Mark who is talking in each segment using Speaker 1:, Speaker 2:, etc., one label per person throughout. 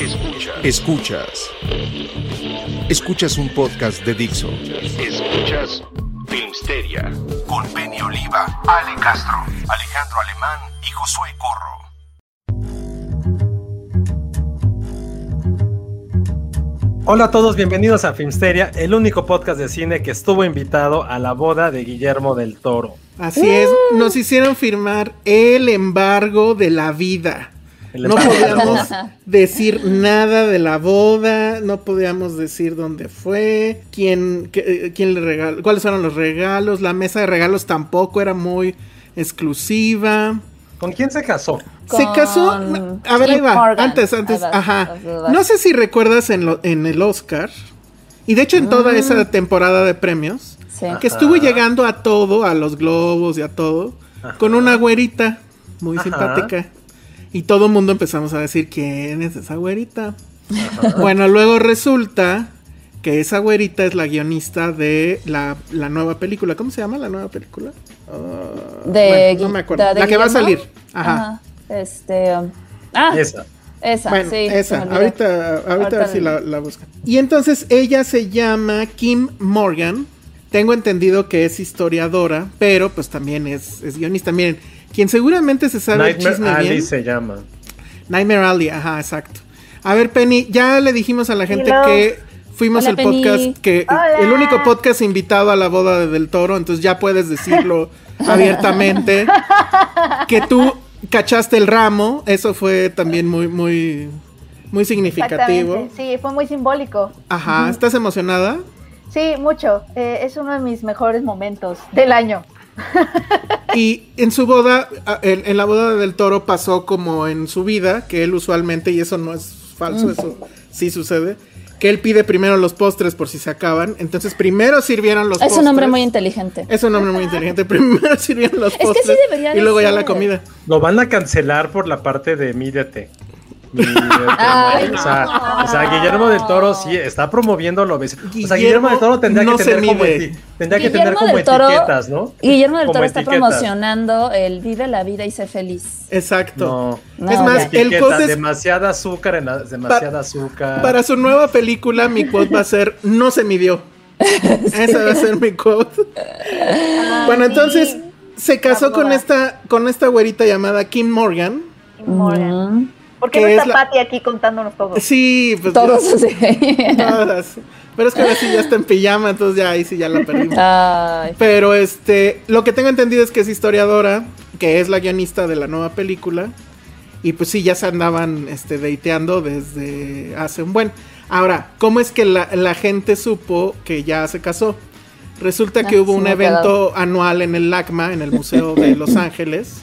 Speaker 1: Escuchas. Escuchas. Escuchas un podcast de Dixo. Escuchas Filmsteria con Penny Oliva, Ale Castro, Alejandro Alemán y Josué Corro.
Speaker 2: Hola a todos, bienvenidos a Filmsteria, el único podcast de cine que estuvo invitado a la boda de Guillermo del Toro.
Speaker 3: Así es, nos hicieron firmar el embargo de la vida. No podíamos decir nada de la boda, no podíamos decir dónde fue, quién, qué, quién le regaló, cuáles fueron los regalos, la mesa de regalos tampoco era muy exclusiva.
Speaker 2: ¿Con quién se casó?
Speaker 3: Se casó, a ver, ahí va, antes, antes, ajá. No sé si recuerdas en, lo, en el Oscar, y de hecho en toda esa temporada de premios,
Speaker 4: Sí.
Speaker 3: que estuvo llegando a todo, a los globos y a todo, con una güerita muy
Speaker 2: Ajá.
Speaker 3: simpática. Y todo el mundo empezamos a decir, ¿quién es esa güerita? Bueno, luego resulta que esa güerita es la guionista de la, la nueva película. ¿Cómo se llama la nueva película? Ah,
Speaker 4: De,
Speaker 3: bueno, no me acuerdo.
Speaker 4: de- de
Speaker 3: la que va a salir. Ajá.
Speaker 4: Ajá. Este. um, ah,
Speaker 2: Esa.
Speaker 4: esa,
Speaker 3: Bueno,
Speaker 4: sí.
Speaker 3: esa.
Speaker 4: olvidó.
Speaker 3: Ahorita, ahorita, a ver
Speaker 4: Ahorita
Speaker 3: si la, la buscan. Y entonces ella se llama Kim Morgan. Tengo entendido que es historiadora, pero pues también es, es guionista. Miren, quien seguramente se sabe el
Speaker 2: Nightmare
Speaker 3: chisme
Speaker 2: Alley
Speaker 3: bien.
Speaker 2: se llama.
Speaker 3: Nightmare Alley, ajá, exacto. A ver, Penny, ya le dijimos a la gente
Speaker 5: Hello.
Speaker 3: que fuimos
Speaker 4: Hola,
Speaker 3: el
Speaker 4: Penny.
Speaker 3: podcast, que
Speaker 5: Hola.
Speaker 3: el único podcast invitado a la boda de Del Toro, entonces ya puedes decirlo abiertamente. Que tú cachaste el ramo, eso fue también muy, muy, muy significativo.
Speaker 5: Sí, fue muy simbólico.
Speaker 3: Ajá, ¿estás emocionada?
Speaker 5: Sí, mucho. Eh, es uno de mis mejores momentos del año.
Speaker 3: Y en su boda, en, en la boda de Del Toro pasó como en su vida, que él usualmente, y eso no es falso, eso sí sucede, que él pide primero los postres por si se acaban. Entonces primero sirvieron los
Speaker 4: Es
Speaker 3: postres.
Speaker 4: un hombre muy inteligente.
Speaker 3: Es un hombre muy inteligente. Primero sirvieron los
Speaker 4: que sí
Speaker 3: postres
Speaker 4: debería
Speaker 3: y
Speaker 4: de
Speaker 3: luego ya la comida.
Speaker 2: Lo van a cancelar por la parte de mídete.
Speaker 4: Ay,
Speaker 2: o, sea,
Speaker 4: no.
Speaker 2: o sea, Guillermo del Toro sí está promoviendo lo obesidad. O sea,
Speaker 3: Guillermo
Speaker 2: del Toro tendría
Speaker 3: no
Speaker 2: que tener como, tendría que tener
Speaker 4: Guillermo
Speaker 2: como
Speaker 4: Toro-
Speaker 2: etiquetas, ¿no?
Speaker 4: Guillermo del
Speaker 2: Como
Speaker 4: Toro está
Speaker 2: etiquetas.
Speaker 4: promocionando el vive la vida y sé feliz.
Speaker 3: Exacto.
Speaker 2: No.
Speaker 4: No,
Speaker 3: es más, el
Speaker 2: Etiquetas,
Speaker 3: quote es
Speaker 2: demasiada azúcar, en la- demasiada azúcar.
Speaker 3: para su nueva película, mi quote va a ser no se midió. Esa va a ser mi quote. bueno, entonces se casó con esta, con esta güerita llamada Kim Morgan.
Speaker 5: Morgan. ¿Por qué no
Speaker 3: es
Speaker 5: está
Speaker 3: la-
Speaker 5: Patty aquí contándonos todo?
Speaker 3: Sí, pues
Speaker 4: Todos
Speaker 3: ya-
Speaker 4: así.
Speaker 3: todas. Pero es que ahora sí ya está en pijama, entonces ya ahí sí ya la perdimos.
Speaker 4: Ay,
Speaker 3: Pero este, lo que tengo entendido es que es historiadora, que es la guionista de la nueva película. Y pues sí, ya se andaban este, dateando desde hace un buen. Ahora, ¿cómo es que la, la gente supo que ya se casó? Resulta que
Speaker 4: Ah,
Speaker 3: hubo
Speaker 4: sí
Speaker 3: un evento anual en el LACMA, en el Museo de Los Ángeles.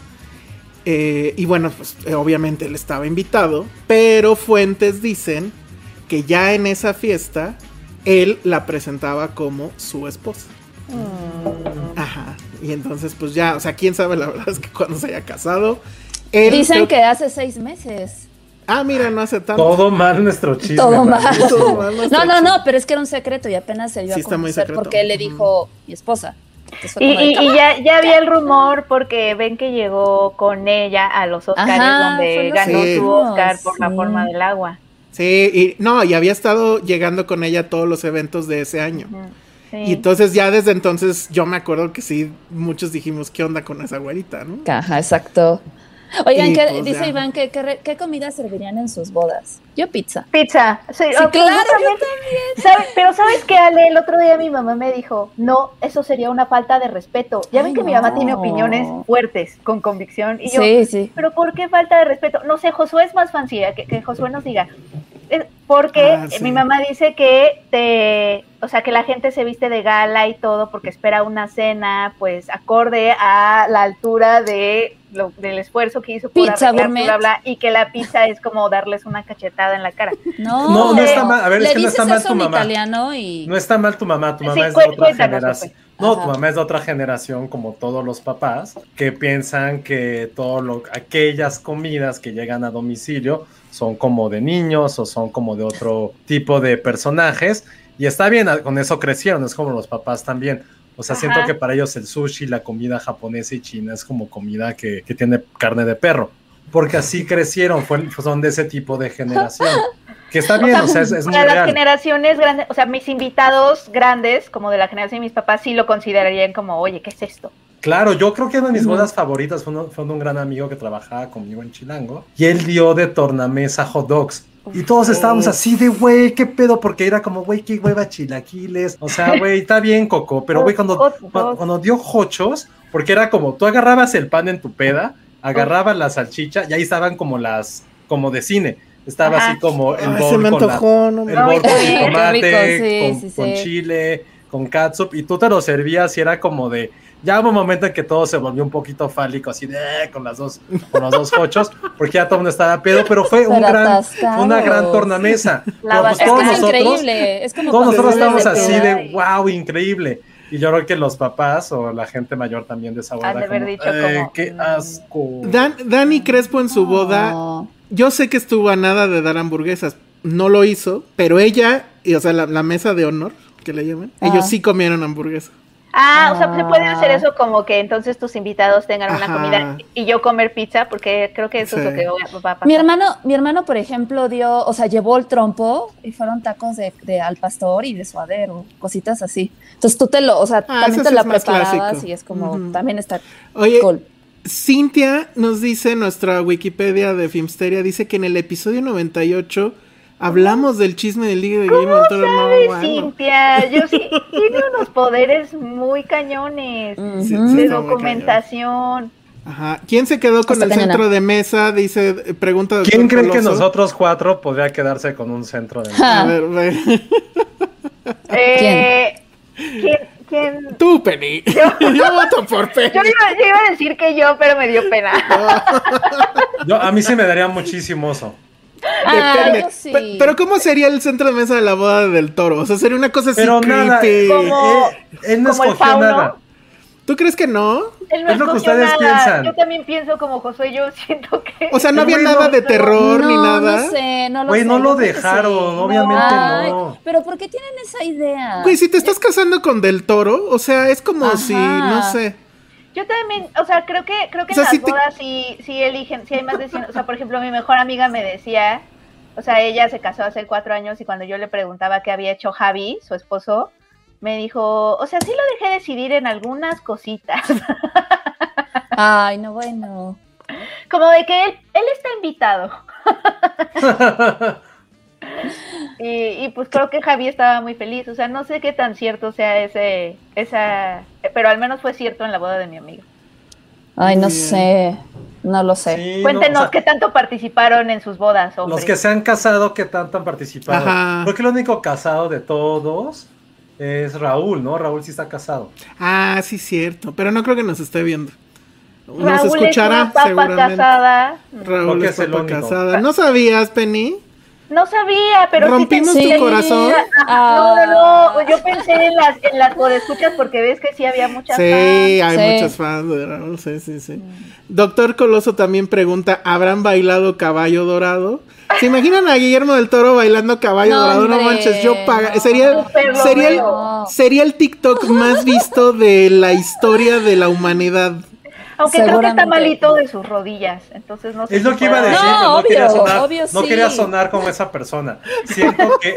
Speaker 3: Eh, y bueno, pues eh, obviamente él estaba invitado, pero fuentes dicen que ya en esa fiesta él la presentaba como su esposa. Ajá. Y entonces, pues ya, o sea, quién sabe la verdad es que cuando se haya casado. Él
Speaker 4: Dicen
Speaker 3: creo-
Speaker 4: que hace seis meses.
Speaker 3: Ah, mira, no hace tanto.
Speaker 2: Todo mal nuestro chisme.
Speaker 4: Todo mal.
Speaker 3: Todo mal nuestro
Speaker 4: No, no, no, pero es que era un secreto y apenas se dio
Speaker 3: Sí,
Speaker 4: a
Speaker 3: está muy
Speaker 4: conocer
Speaker 3: secreto.
Speaker 4: porque él le dijo mi esposa.
Speaker 5: Y, y- ya, ya había el rumor porque ven que llegó con ella a los Oscars
Speaker 4: Ajá,
Speaker 5: donde ganó su Oscar por la forma del agua.
Speaker 3: Sí, y no, y había estado llegando con ella a todos los eventos de ese año.
Speaker 5: Sí.
Speaker 3: Y entonces ya desde entonces yo me acuerdo que sí, muchos dijimos, ¿qué onda con esa güerita, no?
Speaker 4: Ajá, exacto. Oigan,
Speaker 3: Y
Speaker 4: ¿qué-
Speaker 3: pues
Speaker 4: dice
Speaker 3: ya.
Speaker 4: Iván que qué, qué comida servirían en sus bodas. Yo pizza.
Speaker 5: Pizza. Sí,
Speaker 4: Sí,
Speaker 5: ok,
Speaker 4: claro,
Speaker 5: yo
Speaker 4: yo
Speaker 5: también. ¿Sabe- Pero ¿sabes qué, Ale? El otro día mi mamá me dijo, no, eso sería una falta de respeto. Ya ven que mi mamá tiene opiniones fuertes, con convicción. Y yo,
Speaker 4: Sí, sí.
Speaker 5: pero ¿por qué falta de respeto? No sé, Josué es más fancy, que, que Josué nos diga. Eh, Porque
Speaker 3: Ah,
Speaker 5: eh,
Speaker 3: sí.
Speaker 5: mi mamá dice que te, o sea, que la gente se viste de gala y todo porque espera una cena, pues, acorde a la altura de lo- del esfuerzo que hizo por
Speaker 4: Pizza
Speaker 5: arreglar,
Speaker 4: gourmet.
Speaker 5: bla, bla, y que la pizza es como darles una cachetada en la cara.
Speaker 4: No,
Speaker 2: No, no está mal. A ver, es que no está mal tu mamá.
Speaker 4: y...
Speaker 2: No está mal tu mamá, tu mamá
Speaker 5: Sí,
Speaker 2: es de otra generación. No,
Speaker 4: Ajá.
Speaker 2: tu mamá es de otra generación, como todos los papás, que piensan que todo lo, aquellas comidas que llegan a domicilio son como de niños o son como de otro tipo de personajes. Y está bien, con eso crecieron, es como los papás también. O sea, siento que para ellos el sushi, la comida japonesa y china es como comida que, que tiene carne de perro. Porque así crecieron, fue- son de ese tipo de generación. Que está bien, o sea, es, es muy
Speaker 5: las
Speaker 2: real.
Speaker 5: generaciones grandes, o sea, mis invitados grandes, como de la generación de mis papás, sí lo considerarían como, oye, ¿qué es esto?
Speaker 2: Claro, yo creo que una de mis bodas favoritas fue, uno- fue de un gran amigo que trabajaba conmigo en Chilango y él dio de tornamesa hot dogs. Y todos estábamos así de, güey, qué pedo, porque era como, güey, qué hueva chilaquiles. O sea, güey, está bien, Coco, pero güey, cuando, cuando dio hochos, porque era como, tú agarrabas el pan en tu peda, agarrabas la salchicha y ahí estaban como las, como de cine. Estaba
Speaker 5: Ajá.
Speaker 2: así como el
Speaker 3: Ay, me
Speaker 2: con la-
Speaker 3: no me-
Speaker 2: el bol con tomate,
Speaker 4: qué rico, sí,
Speaker 2: con,
Speaker 4: sí,
Speaker 2: con
Speaker 4: sí.
Speaker 2: chile, con catsup, y tú te lo servías y era como de, ya hubo un momento en que todo se volvió un poquito fálico, así de, "Eh", con las dos, con los dos hochos, porque ya todo el mundo estaba pedo, pero fue un gran, una gran tornamesa. Pero, pues,
Speaker 5: Es
Speaker 2: todos
Speaker 4: es
Speaker 2: nosotros,
Speaker 4: increíble. Es como
Speaker 2: todos nosotros estamos
Speaker 4: de
Speaker 2: así de,
Speaker 4: y-
Speaker 2: wow, increíble. Y yo creo que los papás o la gente mayor también de esa boda,
Speaker 5: Han de haber
Speaker 2: como,
Speaker 5: dicho
Speaker 2: "Eh,
Speaker 5: como,
Speaker 2: qué
Speaker 5: mm".
Speaker 2: asco.
Speaker 3: Dan- Dani Crespo en su boda, yo sé que estuvo a nada de dar hamburguesas, no lo hizo, pero ella, y, o sea, la, la mesa de honor, que le llaman,
Speaker 4: Ah.
Speaker 3: ellos sí comieron hamburguesa.
Speaker 5: Ah, o sea, se puede
Speaker 4: Ah.
Speaker 5: hacer eso como que entonces tus invitados tengan una
Speaker 3: Ajá.
Speaker 5: comida y yo comer pizza, porque creo que eso es lo que va va a pasar.
Speaker 4: Mi hermano, mi hermano, por ejemplo, dio, o sea, llevó el trompo y fueron tacos de, de al pastor y de suadero, cositas así. Entonces tú te lo, o sea,
Speaker 3: Ah,
Speaker 4: también te
Speaker 3: sí
Speaker 4: la preparabas
Speaker 3: clásico.
Speaker 4: y es como, también está
Speaker 3: Oye,
Speaker 4: cool.
Speaker 3: Cintia nos dice, nuestra Wikipedia de Filmsteria, dice que en el episodio 98 hablamos del chisme del Liga de del Toro. No,
Speaker 5: ¿Sabes,
Speaker 3: bueno.
Speaker 5: Cintia? Yo sí, tiene unos poderes muy cañones
Speaker 4: Ujú.
Speaker 3: Sí, sí,
Speaker 5: de documentación.
Speaker 3: Ajá. ¿Quién se quedó con
Speaker 4: Está
Speaker 3: el
Speaker 4: cañona.
Speaker 3: centro de mesa? Dice, eh, pregunta
Speaker 2: ¿Quién cree que nosotros cuatro podría quedarse con un centro de
Speaker 4: Ja.
Speaker 3: A ver, ve.
Speaker 5: Eh, ¿Quién? quién?
Speaker 3: Tú, Penny. Yo voto por Penny.
Speaker 5: Yo iba, yo iba a decir que yo, pero me dio pena.
Speaker 2: Yo, a mí sí me daría muchísimo oso.
Speaker 4: Ah, sí.
Speaker 3: Pero ¿cómo sería el centro de mesa de la boda del toro? O sea, sería una cosa así
Speaker 2: Pero nada,
Speaker 3: creepy.
Speaker 5: Como-
Speaker 2: eh, él no
Speaker 5: como el
Speaker 2: escogió nada.
Speaker 3: ¿Tú crees que no?
Speaker 5: Él no
Speaker 2: Es lo que
Speaker 5: escogió
Speaker 2: ustedes
Speaker 5: nada.
Speaker 2: piensan.
Speaker 5: Yo también pienso como Josué, yo siento que...
Speaker 3: O sea, no había nada de terror
Speaker 4: no,
Speaker 3: ni nada.
Speaker 4: No sé, no lo
Speaker 2: Güey,
Speaker 4: sé.
Speaker 2: no lo dejaron,
Speaker 4: sí.
Speaker 2: obviamente
Speaker 4: Ay,
Speaker 2: no.
Speaker 4: Pero ¿por qué tienen esa idea?
Speaker 3: Güey, si te estás casando con Del Toro, o sea, es como
Speaker 4: Ajá.
Speaker 3: si, no sé.
Speaker 5: Yo también, o sea, creo que creo que
Speaker 3: O sea,
Speaker 5: en las
Speaker 3: te-
Speaker 5: bodas sí, sí eligen, sí hay más decisiones. O sea, por ejemplo, mi mejor amiga me decía, o sea, ella se casó hace cuatro años y cuando yo le preguntaba qué había hecho Javi, su esposo, me dijo, o sea, sí lo dejé decidir en algunas cositas.
Speaker 4: Ay, no, bueno.
Speaker 5: Como de que él, él está invitado. y, y pues creo que Javi estaba muy feliz. O sea, no sé qué tan cierto sea ese, esa, pero al menos fue cierto en la boda de mi amiga.
Speaker 4: Ay, no sé. No lo sé.
Speaker 2: Sí, no,
Speaker 5: Cuéntenos
Speaker 2: o sea,
Speaker 5: qué tanto participaron en sus bodas.
Speaker 2: Los que se han casado, que tanto han participado.
Speaker 3: Ajá.
Speaker 2: Creo que el único casado de todos es Raúl, ¿no? Raúl sí está casado.
Speaker 3: Ah, sí, cierto. Pero no creo que nos esté viendo. Nos
Speaker 5: Raúl
Speaker 3: escuchará
Speaker 5: es una papa
Speaker 3: seguramente.
Speaker 5: casada.
Speaker 3: Raúl es
Speaker 2: es el
Speaker 3: papa
Speaker 2: único.
Speaker 3: casada. ¿No sabías, Penny?
Speaker 5: No sabía, pero
Speaker 3: ¿Rompimos
Speaker 5: sí
Speaker 4: tu
Speaker 5: pensé-
Speaker 3: corazón?
Speaker 5: Ajá, No, no, no. Yo pensé en las, en las podescuchas porque ves que sí había muchas
Speaker 3: Sí,
Speaker 5: fans.
Speaker 3: hay
Speaker 4: Sí.
Speaker 3: muchos fans sí, sí. Doctor Coloso también pregunta, ¿habrán bailado caballo dorado? ¿Se imaginan a Guillermo del Toro bailando caballo
Speaker 4: No,
Speaker 3: dorado? No manches, yo paga...
Speaker 4: no.
Speaker 3: Sería, sería, el, sería el TikTok más visto de la historia de la humanidad.
Speaker 5: Aunque creo que está malito de sus rodillas. Entonces no sé.
Speaker 2: Es lo que iba a decir,
Speaker 4: No,
Speaker 2: no, quería
Speaker 4: obvio,
Speaker 2: sonar,
Speaker 4: obvio
Speaker 2: no quería sonar como esa persona. Siento que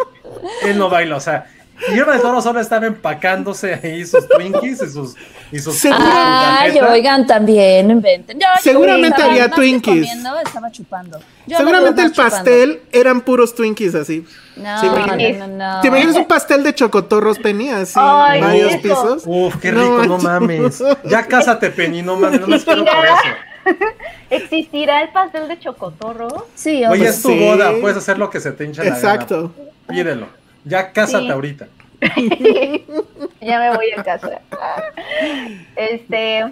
Speaker 2: él no baila, o sea, Guillermo del Toro solo estaba empacándose ahí sus Twinkies y sus. Y sus
Speaker 4: Ay, oigan, también inventen. Yo,
Speaker 3: Seguramente
Speaker 4: estaba
Speaker 3: había Twinkies.
Speaker 4: comiendo, estaba chupando. Yo
Speaker 3: Seguramente
Speaker 4: me
Speaker 3: el
Speaker 4: chupando.
Speaker 3: pastel eran puros Twinkies así.
Speaker 4: No,
Speaker 3: ¿Se
Speaker 4: no, no, no.
Speaker 3: ¿Te imaginas un pastel de chocotorros Penny así?
Speaker 5: Ay,
Speaker 3: varios
Speaker 5: eso.
Speaker 3: pisos.
Speaker 2: Uf, qué rico, no, mames. Ya cásate, Penny, no mames, no me espero por eso.
Speaker 5: ¿Existirá el pastel de chocotorro?
Speaker 4: Sí,
Speaker 2: Oye,
Speaker 4: obvio.
Speaker 2: es tu
Speaker 3: sí.
Speaker 2: boda, puedes hacer lo que se te hincha la gana.
Speaker 3: Exacto.
Speaker 2: Pídelo. Ya cásate
Speaker 5: Sí.
Speaker 2: ahorita.
Speaker 5: ya me voy a casa. Este,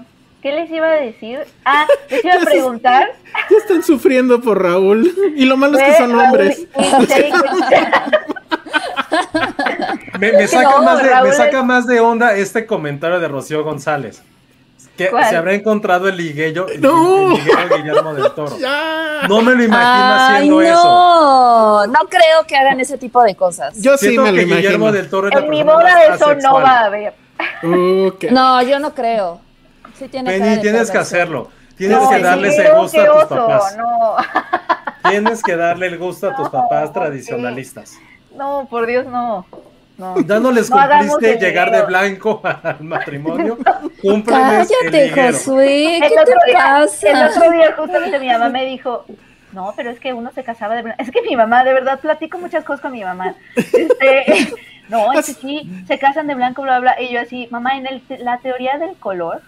Speaker 5: ¿qué les iba a decir? Ah, les iba a preguntar.
Speaker 3: Ya están sufriendo por Raúl. Y lo malo es que son
Speaker 5: Raúl,
Speaker 3: hombres.
Speaker 2: Me, me saca,
Speaker 5: no,
Speaker 2: más de,
Speaker 5: Raúl
Speaker 2: me saca
Speaker 5: es-
Speaker 2: más de onda este comentario de Rocío González. Que
Speaker 5: ¿Cuál?
Speaker 2: se habrá encontrado el liguello, el,
Speaker 3: No.
Speaker 2: el Guillermo del Toro.
Speaker 3: Ya.
Speaker 2: No me lo imagino
Speaker 4: Ay,
Speaker 2: haciendo eso.
Speaker 4: no, no creo que hagan ese tipo de cosas.
Speaker 3: Yo sí me lo
Speaker 2: que Guillermo
Speaker 3: imagino.
Speaker 2: del Toro
Speaker 5: en mi boda eso no
Speaker 2: asexual.
Speaker 5: va a haber.
Speaker 3: Uh,
Speaker 4: No, yo no creo. Sí tiene
Speaker 2: Penny, tienes que hacerlo. Tienes
Speaker 5: No,
Speaker 2: que
Speaker 5: el
Speaker 2: darle ese gusto a tus
Speaker 5: oso,
Speaker 2: papás.
Speaker 5: No,
Speaker 2: Tienes que darle el gusto a tus papás tradicionalistas.
Speaker 5: no, por Dios, no. No.
Speaker 2: Ya no
Speaker 5: No
Speaker 2: cumpliste
Speaker 5: el
Speaker 2: llegar de
Speaker 5: liguero.
Speaker 2: blanco al matrimonio. El
Speaker 4: Cállate. Josué,
Speaker 5: El
Speaker 4: ¿qué te
Speaker 5: otro, día,
Speaker 4: pasa?
Speaker 5: el otro día justamente mi mamá me dijo, no, pero es que uno se casaba de blanco. Es que mi mamá, de verdad, platico muchas cosas con mi mamá. Este, no, es que sí, se casan de blanco, bla, bla. Y yo así, mamá, en el- la teoría del color,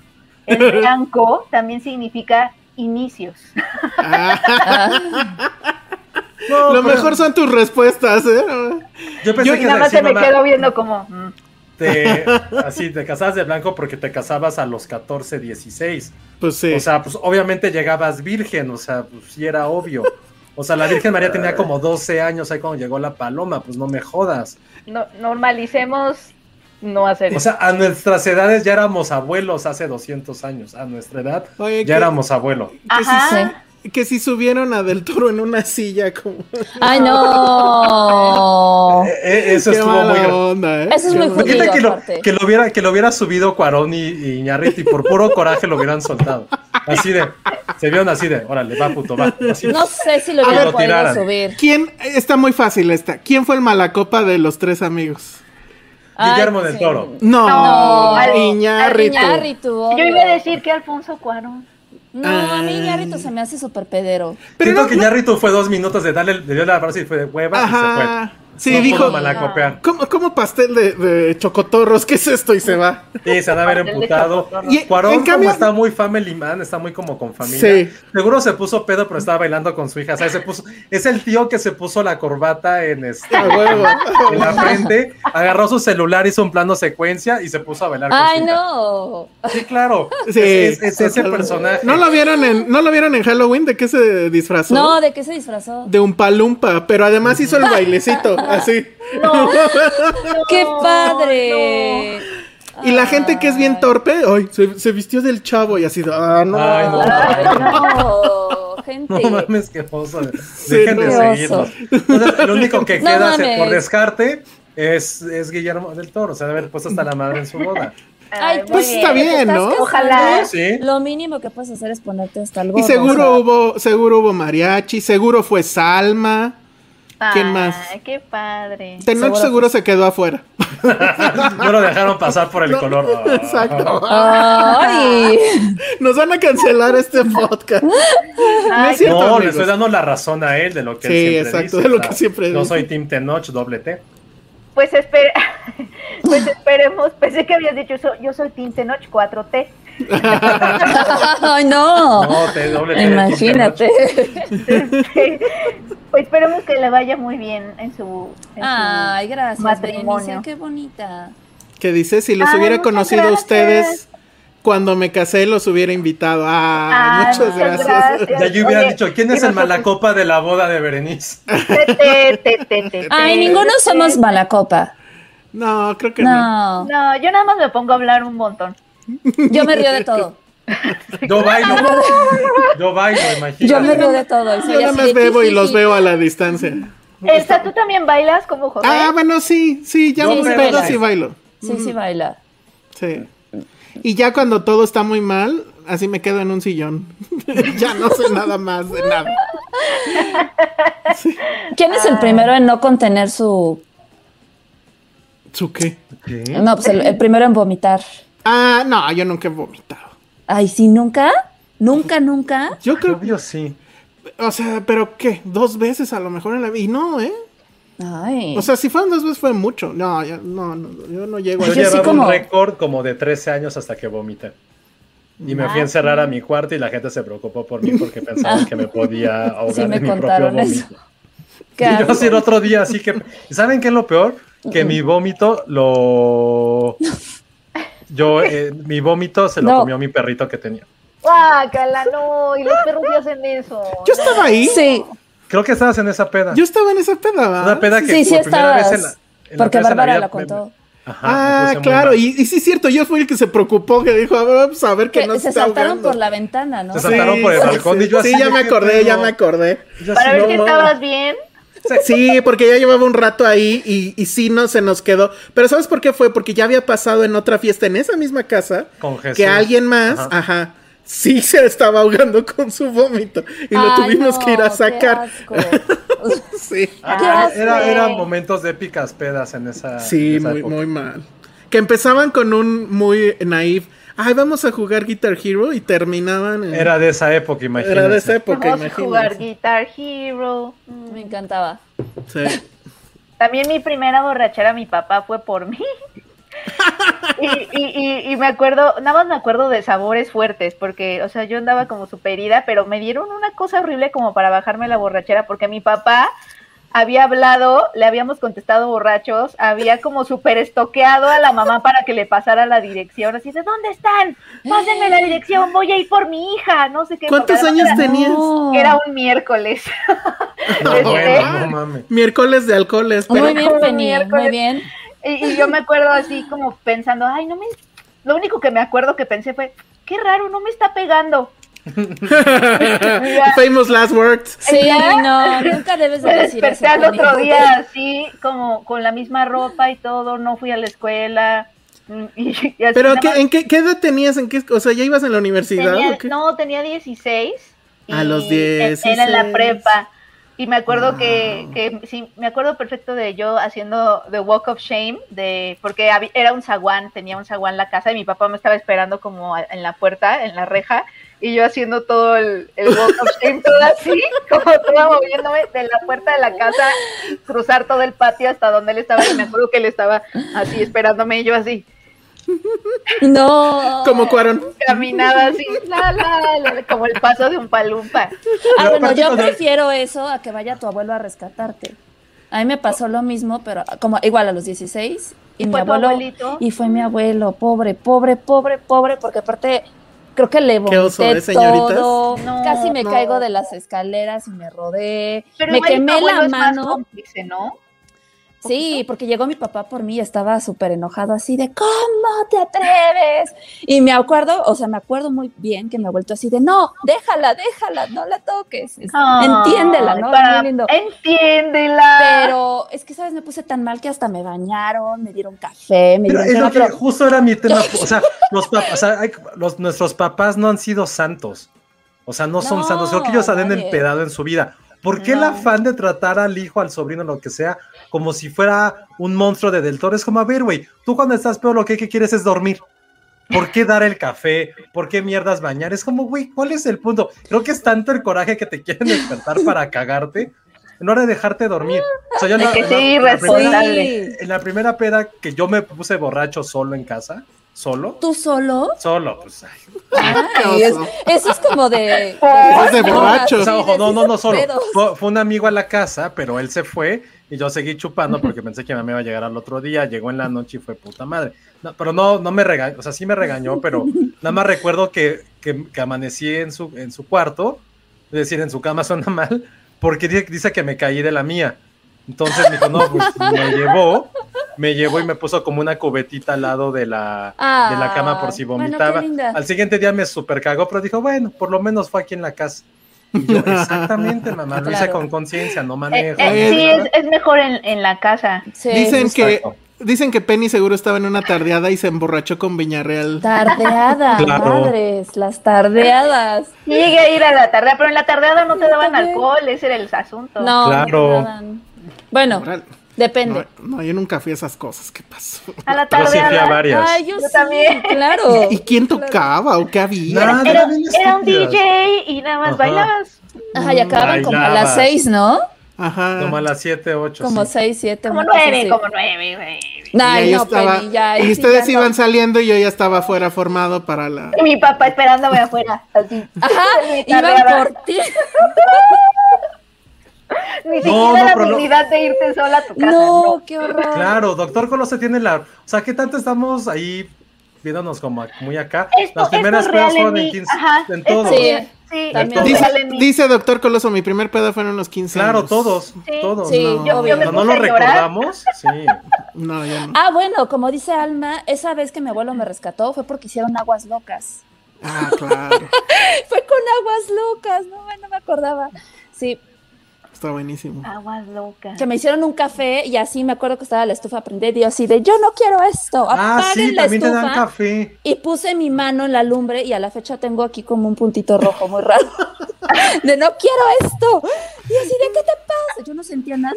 Speaker 5: el blanco también significa inicios.
Speaker 2: No,
Speaker 3: Lo
Speaker 2: pero
Speaker 3: mejor son tus respuestas, ¿eh?
Speaker 2: Yo pensé
Speaker 3: yo-
Speaker 2: que
Speaker 5: Y nada más se me
Speaker 2: mamá,
Speaker 5: quedó viendo como, mm,
Speaker 2: te, así te casabas de blanco porque te casabas a los 14, 16.
Speaker 3: Pues sí.
Speaker 2: O sea, pues obviamente llegabas virgen, o sea, pues sí era obvio. O sea, la Virgen María tenía como 12 años ahí cuando llegó la paloma, pues no me jodas.
Speaker 5: no- normalicemos no hacer
Speaker 2: O
Speaker 5: eso.
Speaker 2: sea, a nuestras edades ya éramos abuelos hace 200 años. A nuestra edad
Speaker 3: Oye,
Speaker 2: ya
Speaker 3: ¿qué-
Speaker 2: éramos abuelos.
Speaker 3: si,
Speaker 5: Ajá.
Speaker 3: Que si subieron a Del Toro en una silla como...
Speaker 4: Ay, no.
Speaker 2: Eh, eh, eso
Speaker 3: Qué
Speaker 2: estuvo
Speaker 3: mala
Speaker 2: muy
Speaker 3: onda, ¿eh?
Speaker 4: Eso es
Speaker 3: Qué
Speaker 4: muy.
Speaker 2: Imagínate que lo, que lo hubiera, que lo hubiera subido Cuarón y, y Iñárritu y por puro coraje lo hubieran soltado. Así de, se vieron así de, órale, va puto, va. Así.
Speaker 4: No sé si lo
Speaker 2: A
Speaker 4: hubiera
Speaker 2: ver,
Speaker 4: podido
Speaker 2: tiraran.
Speaker 4: subir.
Speaker 3: ¿Quién? Está muy fácil esta. ¿Quién fue el malacopa de los tres amigos?
Speaker 2: Guillermo
Speaker 4: Ay,
Speaker 2: del
Speaker 4: sí.
Speaker 3: No,
Speaker 2: Toro.
Speaker 5: No,
Speaker 3: Iñárritu.
Speaker 4: Iñárritu,
Speaker 5: Yo iba a decir que Alfonso Cuarón.
Speaker 4: No, a mí Iñárritu se me hace súper pedero.
Speaker 3: Pero
Speaker 2: Siento
Speaker 3: no-
Speaker 2: que Iñárritu fue dos minutos de darle, le dio la frase y fue de hueva y se
Speaker 3: Ajá.
Speaker 2: fue.
Speaker 3: Sí,
Speaker 2: no
Speaker 3: dijo-. ¿Cómo, cómo pastel de, de chocotorros? ¿Qué es esto? Y se va.
Speaker 2: Sí, se ha de haber emputado.
Speaker 3: Y-
Speaker 2: Cuarón
Speaker 3: en
Speaker 2: como está muy family man, está muy como con familia.
Speaker 3: Sí.
Speaker 2: Seguro se puso pedo, pero estaba bailando con su hija. O sea, se puso, es el tío que se puso la corbata en, este,
Speaker 3: A
Speaker 2: en la frente, agarró su celular, hizo un plano secuencia y se puso a bailar con
Speaker 4: Ay,
Speaker 2: su hija.
Speaker 4: no.
Speaker 2: Sí, claro.
Speaker 3: Sí,
Speaker 2: es, es- es ese personaje.
Speaker 3: ¿No lo vieron en, ¿no lo vieron en Halloween? ¿De qué se disfrazó?
Speaker 4: No, ¿de qué se disfrazó?
Speaker 3: De un palumpa, pero además hizo el bailecito, así.
Speaker 5: No,
Speaker 4: ¡Qué
Speaker 5: No,
Speaker 4: padre!
Speaker 3: Y la gente que es bien torpe, ay, se, se vistió del chavo y así, ah, no.
Speaker 2: Ay, no.
Speaker 4: Ay, no, gente.
Speaker 2: No mames, qué oso.
Speaker 3: Sí,
Speaker 2: Dejen de seguirlos.
Speaker 4: oso.
Speaker 2: Entonces, el único que
Speaker 4: No
Speaker 2: queda por descarte es, es Guillermo del Toro. O sea, de haber puesto hasta la madre en su boda.
Speaker 4: Ay,
Speaker 3: Pues está bien,
Speaker 4: ¿Estás
Speaker 3: ¿no?
Speaker 5: Ojalá.
Speaker 2: Sí.
Speaker 4: Lo mínimo que puedes hacer es ponerte hasta el
Speaker 3: Y seguro
Speaker 4: o sea,
Speaker 3: hubo, seguro hubo mariachi, seguro fue Salma. ¿Quién más?
Speaker 5: Qué padre.
Speaker 3: Tenoch
Speaker 4: Seguro
Speaker 3: seguro se quedó afuera.
Speaker 2: No lo dejaron pasar por el color. Ah.
Speaker 3: Exacto.
Speaker 4: Ay,
Speaker 3: Nos van a cancelar este podcast. No
Speaker 5: Ay,
Speaker 3: es cierto,
Speaker 2: No, le estoy dando la razón a él de lo que
Speaker 3: Sí,
Speaker 2: él siempre
Speaker 3: exacto,
Speaker 2: dice.
Speaker 3: de lo que siempre
Speaker 2: Yo
Speaker 3: dice.
Speaker 2: soy Team Tenoch, doble T.
Speaker 5: Pues, espera, pues esperemos. Pensé que habías dicho eso. Yo soy Team Tenoch 4T.
Speaker 4: ay, no.
Speaker 2: No, te doble
Speaker 4: Imagínate.
Speaker 5: pues esperemos que le vaya muy bien en su, en su
Speaker 4: Ay, gracias,
Speaker 5: matrimonio.
Speaker 4: Qué bonita.
Speaker 3: Que dice, si los
Speaker 5: Ay,
Speaker 3: hubiera conocido a
Speaker 5: gracias.
Speaker 3: ustedes cuando me casé, los hubiera invitado. Ah,
Speaker 5: Ay,
Speaker 3: muchas
Speaker 5: muchas
Speaker 3: gracias.
Speaker 5: gracias.
Speaker 2: Ya yo hubiera
Speaker 5: Oye,
Speaker 2: dicho, ¿quién es el malacopa de la boda de Berenice?
Speaker 5: Te, te, te, te, te,
Speaker 4: Ay, ninguno somos mala copa.
Speaker 3: No, creo que no.
Speaker 4: No,
Speaker 5: No, yo nada más me pongo a hablar un montón.
Speaker 4: Yo me río de todo.
Speaker 2: Yo bailo. Yo bailo, imagínate.
Speaker 4: Yo me río de todo. y soy
Speaker 3: Yo nada más bebo y los veo a la distancia.
Speaker 5: Elsa, ¿tú también bailas como José?
Speaker 3: Ah, bueno, sí, sí, ya
Speaker 2: me
Speaker 3: pedo
Speaker 2: bailo.
Speaker 3: sí bailo.
Speaker 4: Sí, sí baila.
Speaker 3: Sí. Y ya cuando todo está muy mal, así me quedo en un sillón. ya no sé nada más de nada.
Speaker 4: ¿Quién es el primero en no contener su
Speaker 3: ¿Su qué?
Speaker 4: No, pues el, el primero en vomitar.
Speaker 3: Ah, no, yo nunca he vomitado.
Speaker 4: Ay, sí, nunca. Nunca, nunca.
Speaker 3: Yo creo,
Speaker 2: Obvio sí.
Speaker 3: o sea, pero ¿qué? Dos veces a lo mejor en la vida. Y no, ¿eh?
Speaker 4: Ay.
Speaker 3: O sea, si fueron dos veces fue mucho. No, ya- no, no, yo no llego a
Speaker 2: Yo
Speaker 4: Yo sí
Speaker 2: llevaba
Speaker 4: como-
Speaker 2: un récord como de 13 años hasta que vomité. Y me
Speaker 4: Ah,
Speaker 2: fui a encerrar a mi cuarto y la gente se preocupó por mí porque pensaban que me podía ahogar
Speaker 4: Sí, me
Speaker 2: en mi propio vómito. Y yo así el otro día, así que... ¿Saben qué es lo peor? Que mi vómito lo... Yo, eh, mi vómito se lo
Speaker 4: No.
Speaker 2: comió mi perrito que tenía.
Speaker 5: Guácala, no, y los perros sí hacen eso.
Speaker 3: Yo estaba ahí.
Speaker 4: Sí,
Speaker 2: Creo que estabas en esa peda.
Speaker 3: Yo estaba en esa peda, ¿va?
Speaker 2: Una peda que
Speaker 4: sí, sí
Speaker 2: por primera vez en la- en la
Speaker 4: Porque
Speaker 2: en
Speaker 4: Bárbara la
Speaker 2: me-
Speaker 4: contó.
Speaker 2: Ajá,
Speaker 3: Ah, claro, y, y sí es cierto, yo fui el que se preocupó, que dijo, a ver, vamos a ver que
Speaker 4: Que
Speaker 3: no
Speaker 4: se
Speaker 3: se está
Speaker 4: saltaron
Speaker 3: ahogando.
Speaker 4: por la ventana, ¿no?
Speaker 2: Se saltaron por el balcón y yo
Speaker 3: Sí,
Speaker 2: así
Speaker 3: ya
Speaker 2: de,
Speaker 3: me
Speaker 2: ¿qué
Speaker 3: acordé, ya me acordé.
Speaker 5: Para ver
Speaker 2: no
Speaker 5: si
Speaker 2: mames.
Speaker 5: estabas bien.
Speaker 3: Sí, porque ya llevaba un rato ahí y, y sí no se nos quedó. Pero ¿sabes por qué fue? Porque ya había pasado en otra fiesta en esa misma casa
Speaker 2: Con Jesús.
Speaker 3: que alguien más,
Speaker 2: Ajá.
Speaker 3: ajá. sí se estaba ahogando con su vómito y lo
Speaker 4: Ay,
Speaker 3: tuvimos
Speaker 4: no,
Speaker 3: que ir a
Speaker 4: qué
Speaker 3: sacar.
Speaker 4: asco.
Speaker 3: sí,
Speaker 2: Ah,
Speaker 4: ¿Qué
Speaker 2: era, eran momentos de épicas pedas en esa.
Speaker 3: sí,
Speaker 2: en esa
Speaker 3: muy,
Speaker 2: época.
Speaker 3: muy mal. Que empezaban con un muy naive, ay, vamos a jugar Guitar Hero y terminaban en...
Speaker 2: Era de esa época, imagínate.
Speaker 3: Era de esa época,
Speaker 5: Vamos a jugar. Guitar Hero. Mm.
Speaker 4: Me encantaba.
Speaker 3: Sí.
Speaker 5: También mi primera borrachera, mi papá fue por mí. y, y, y, y me acuerdo, nada más me acuerdo de sabores fuertes, porque, o sea, yo andaba como super herida, pero me dieron una cosa horrible como para bajarme la borrachera, porque mi papá había hablado, le habíamos contestado borrachos, había como super estoqueado a la mamá para que le pasara la dirección, así de, ¿dónde están? Pásenme la dirección, voy a ir por mi hija, no sé qué.
Speaker 3: ¿Cuántos años
Speaker 5: era-
Speaker 3: tenías?
Speaker 4: No.
Speaker 5: Era un miércoles.
Speaker 2: No,
Speaker 5: Este,
Speaker 2: bueno, no mames.
Speaker 3: Miércoles de alcoholes, pero
Speaker 4: Muy bien,
Speaker 5: como
Speaker 4: Penny,
Speaker 5: miércoles.
Speaker 4: muy bien.
Speaker 5: Y, y yo me acuerdo así como pensando, ay, no me... Lo único que me acuerdo que pensé fue, qué raro, no me está pegando.
Speaker 3: famous last words.
Speaker 4: Sí, no, nunca debes de decir eso.
Speaker 5: desperté al otro día así, como con la misma ropa y todo, no fui a la escuela. mm, Y, y así
Speaker 3: Pero
Speaker 5: nada
Speaker 3: ¿qué-
Speaker 5: más
Speaker 3: ¿en qué, qué edad tenías? ¿En qué, o sea, ya ibas en la universidad
Speaker 5: tenía-
Speaker 3: o qué?
Speaker 5: No, tenía 16.
Speaker 3: A los
Speaker 5: y e- Era en la
Speaker 3: 16.
Speaker 5: prepa. Y me acuerdo que, que, sí, me acuerdo perfecto de yo haciendo The Walk of Shame, de porque había- era un zaguán, tenía un zaguán la casa y mi papá me estaba esperando como a- en la puerta, en la reja, y yo haciendo todo el, el Walk of Shame, todo así, como toda moviéndome de la puerta de la casa, cruzar todo el patio hasta donde él estaba, y me acuerdo que él estaba así esperándome, y yo así,
Speaker 4: No.
Speaker 3: Como Cuarón.
Speaker 5: caminaba así, la, la, la, como el paso de un palumpa.
Speaker 4: Ah, bueno, yo prefiero eso a que vaya tu abuelo a rescatarte. A mí me pasó lo mismo, pero como igual a los 16 y
Speaker 5: ¿Y
Speaker 4: mi abuelo
Speaker 5: abuelito?
Speaker 4: y fue mi abuelo, pobre, pobre, pobre, pobre, porque aparte creo que le
Speaker 3: Qué oso,
Speaker 4: vomité
Speaker 3: ¿eh, señoritas?
Speaker 4: todo,
Speaker 5: No,
Speaker 4: casi me
Speaker 3: no.
Speaker 4: caigo de las escaleras y me rodé,
Speaker 5: Pero
Speaker 4: me quemé la mano.
Speaker 5: cómplice, ¿no?
Speaker 4: Sí, porque llegó mi papá por mí y estaba súper enojado así de, ¿cómo te atreves? Y me acuerdo, o sea, me acuerdo muy bien que me ha vuelto así de, no, déjala, déjala, no la toques. Es- entiéndela, ¿no?
Speaker 5: Para-
Speaker 4: Muy lindo.
Speaker 5: Entiéndela.
Speaker 4: Pero es que, ¿sabes? Me puse tan mal que hasta me bañaron, me dieron café, me
Speaker 2: Pero
Speaker 4: dieron
Speaker 2: es lo
Speaker 4: crema,
Speaker 2: que
Speaker 4: pero-
Speaker 2: justo era mi tema. O sea, los papás, o sea, hay- los, nuestros papás no han sido santos. O sea, no son
Speaker 4: No,
Speaker 2: santos. Creo que ellos han empedado en su vida. ¿Por qué el afán de tratar al hijo, al sobrino, lo que sea, como si fuera un monstruo de Del Toro? Es como, a ver, güey, tú cuando estás peor lo que, que quieres es dormir. ¿Por qué dar el café? ¿Por qué mierdas bañar? Es como, güey, ¿cuál es el punto? Creo que es tanto el coraje que te quieren despertar para cagarte en hora de dejarte dormir. O sea, yo
Speaker 5: De
Speaker 2: la-
Speaker 5: que
Speaker 2: la-
Speaker 5: sí,
Speaker 2: la primera-
Speaker 5: responsable.
Speaker 2: en la primera peda que yo me puse borracho solo en casa, solo,
Speaker 4: ¿Tú solo?
Speaker 2: solo, pues. ay.
Speaker 4: Ay, es- eso es como de...
Speaker 3: Es de
Speaker 4: No,
Speaker 3: borrachos.
Speaker 2: O sea, ojo,
Speaker 4: de
Speaker 2: no, no, no, solo. Fue, fue un amigo a la casa, pero él se fue y yo seguí chupando porque pensé que mamá iba a llegar al otro día. Llegó en la noche y fue puta madre. No, pero no, no me regañó, o sea, sí me regañó, pero nada más recuerdo que, que, que amanecí en su, en su cuarto, es decir, en su cama suena mal, porque dice, dice que me caí de la mía. Entonces me dijo, no, pues me llevó, me llevó y me puso como una cubetita al lado de la, de la cama por si
Speaker 4: bueno, qué
Speaker 2: vomitaba.
Speaker 4: linda.
Speaker 2: Al siguiente día me super cagó, pero dijo, bueno, por lo menos fue aquí en la casa. Y yo, exactamente, mamá, lo hice
Speaker 4: Claro.
Speaker 2: con conciencia, no
Speaker 5: Eh,
Speaker 2: manejo.
Speaker 5: eh, sí, es, es mejor en, en la casa.
Speaker 4: Sí,
Speaker 3: Dicen que dicen que Penny seguro estaba en una tardeada y se emborrachó con Viñarreal.
Speaker 4: Tardeada,
Speaker 2: Claro.
Speaker 4: madres, las tardeadas.
Speaker 5: Llegué a ir a la tarde, pero en la tardeada no te daban
Speaker 4: también.
Speaker 5: alcohol, ese era el asunto.
Speaker 4: No,
Speaker 2: Claro.
Speaker 4: no te daban. Bueno,
Speaker 3: Moral.
Speaker 4: Depende.
Speaker 3: No, no, yo nunca fui a esas cosas. ¿Qué pasó?
Speaker 5: A la
Speaker 2: Yo
Speaker 5: tarde.
Speaker 2: sí fui a varias.
Speaker 4: Ay, yo,
Speaker 5: Yo
Speaker 4: sí,
Speaker 5: también.
Speaker 4: claro.
Speaker 3: ¿Y quién tocaba o qué había?
Speaker 2: Nada.
Speaker 5: Era, un. DJ nada más
Speaker 2: Ajá.
Speaker 5: bailabas.
Speaker 4: Ajá, y acababan como a las seis, ¿no?
Speaker 3: Ajá.
Speaker 2: Como a las 7, 8.
Speaker 4: Como seis, siete.
Speaker 5: Como
Speaker 4: una cosa
Speaker 5: nueve,
Speaker 4: así.
Speaker 5: como nueve, güey.
Speaker 3: Y
Speaker 4: Ay,
Speaker 3: ahí
Speaker 4: no,
Speaker 3: estaba-
Speaker 4: Penny, ya, ahí
Speaker 3: y
Speaker 4: sí
Speaker 3: ustedes
Speaker 4: ya
Speaker 3: iban
Speaker 4: no.
Speaker 3: saliendo y yo ya estaba afuera formado para la.
Speaker 5: Y mi papá esperándome afuera, así.
Speaker 4: Ajá, iban por ti.
Speaker 5: Ni
Speaker 2: No,
Speaker 5: siquiera
Speaker 2: no,
Speaker 5: la
Speaker 2: no.
Speaker 5: dignidad de irte sola a tu casa.
Speaker 4: No,
Speaker 5: No.
Speaker 4: qué horror.
Speaker 2: Claro, Doctor Colosio tiene la. O sea, ¿qué tanto estamos ahí viéndonos como muy acá?
Speaker 5: Esto,
Speaker 2: Las primeras pedas fueron
Speaker 5: en
Speaker 2: en
Speaker 5: mí.
Speaker 2: 15.
Speaker 5: Ajá,
Speaker 2: en
Speaker 5: esto
Speaker 2: todos.
Speaker 4: Sí.
Speaker 5: Sí,
Speaker 3: Dice, Doctor Coloso, mi primer peda fue en unos 15
Speaker 2: Claro,
Speaker 3: años.
Speaker 2: todos.
Speaker 5: Sí.
Speaker 2: Todos.
Speaker 4: Sí,
Speaker 3: No.
Speaker 5: Yo, yo me
Speaker 2: Cuando no lo recordamos, sí.
Speaker 3: No, ya no.
Speaker 4: Ah, bueno, como dice Alma, esa vez que mi abuelo me rescató fue porque hicieron aguas locas.
Speaker 3: Ah, claro.
Speaker 4: Fue con aguas locas, no, no me acordaba. Sí,
Speaker 3: Está buenísimo.
Speaker 5: Aguas locas.
Speaker 4: que me hicieron un café y así me acuerdo que estaba la estufa prendida y yo así de, yo no quiero esto,
Speaker 2: Ah, sí,
Speaker 4: la
Speaker 2: también te dan
Speaker 4: estufa.
Speaker 2: café.
Speaker 4: Y puse mi mano en la lumbre y a la fecha tengo aquí como un puntito rojo muy raro. de no quiero esto. Y así de, ¿qué te pasa? Yo no sentía nada.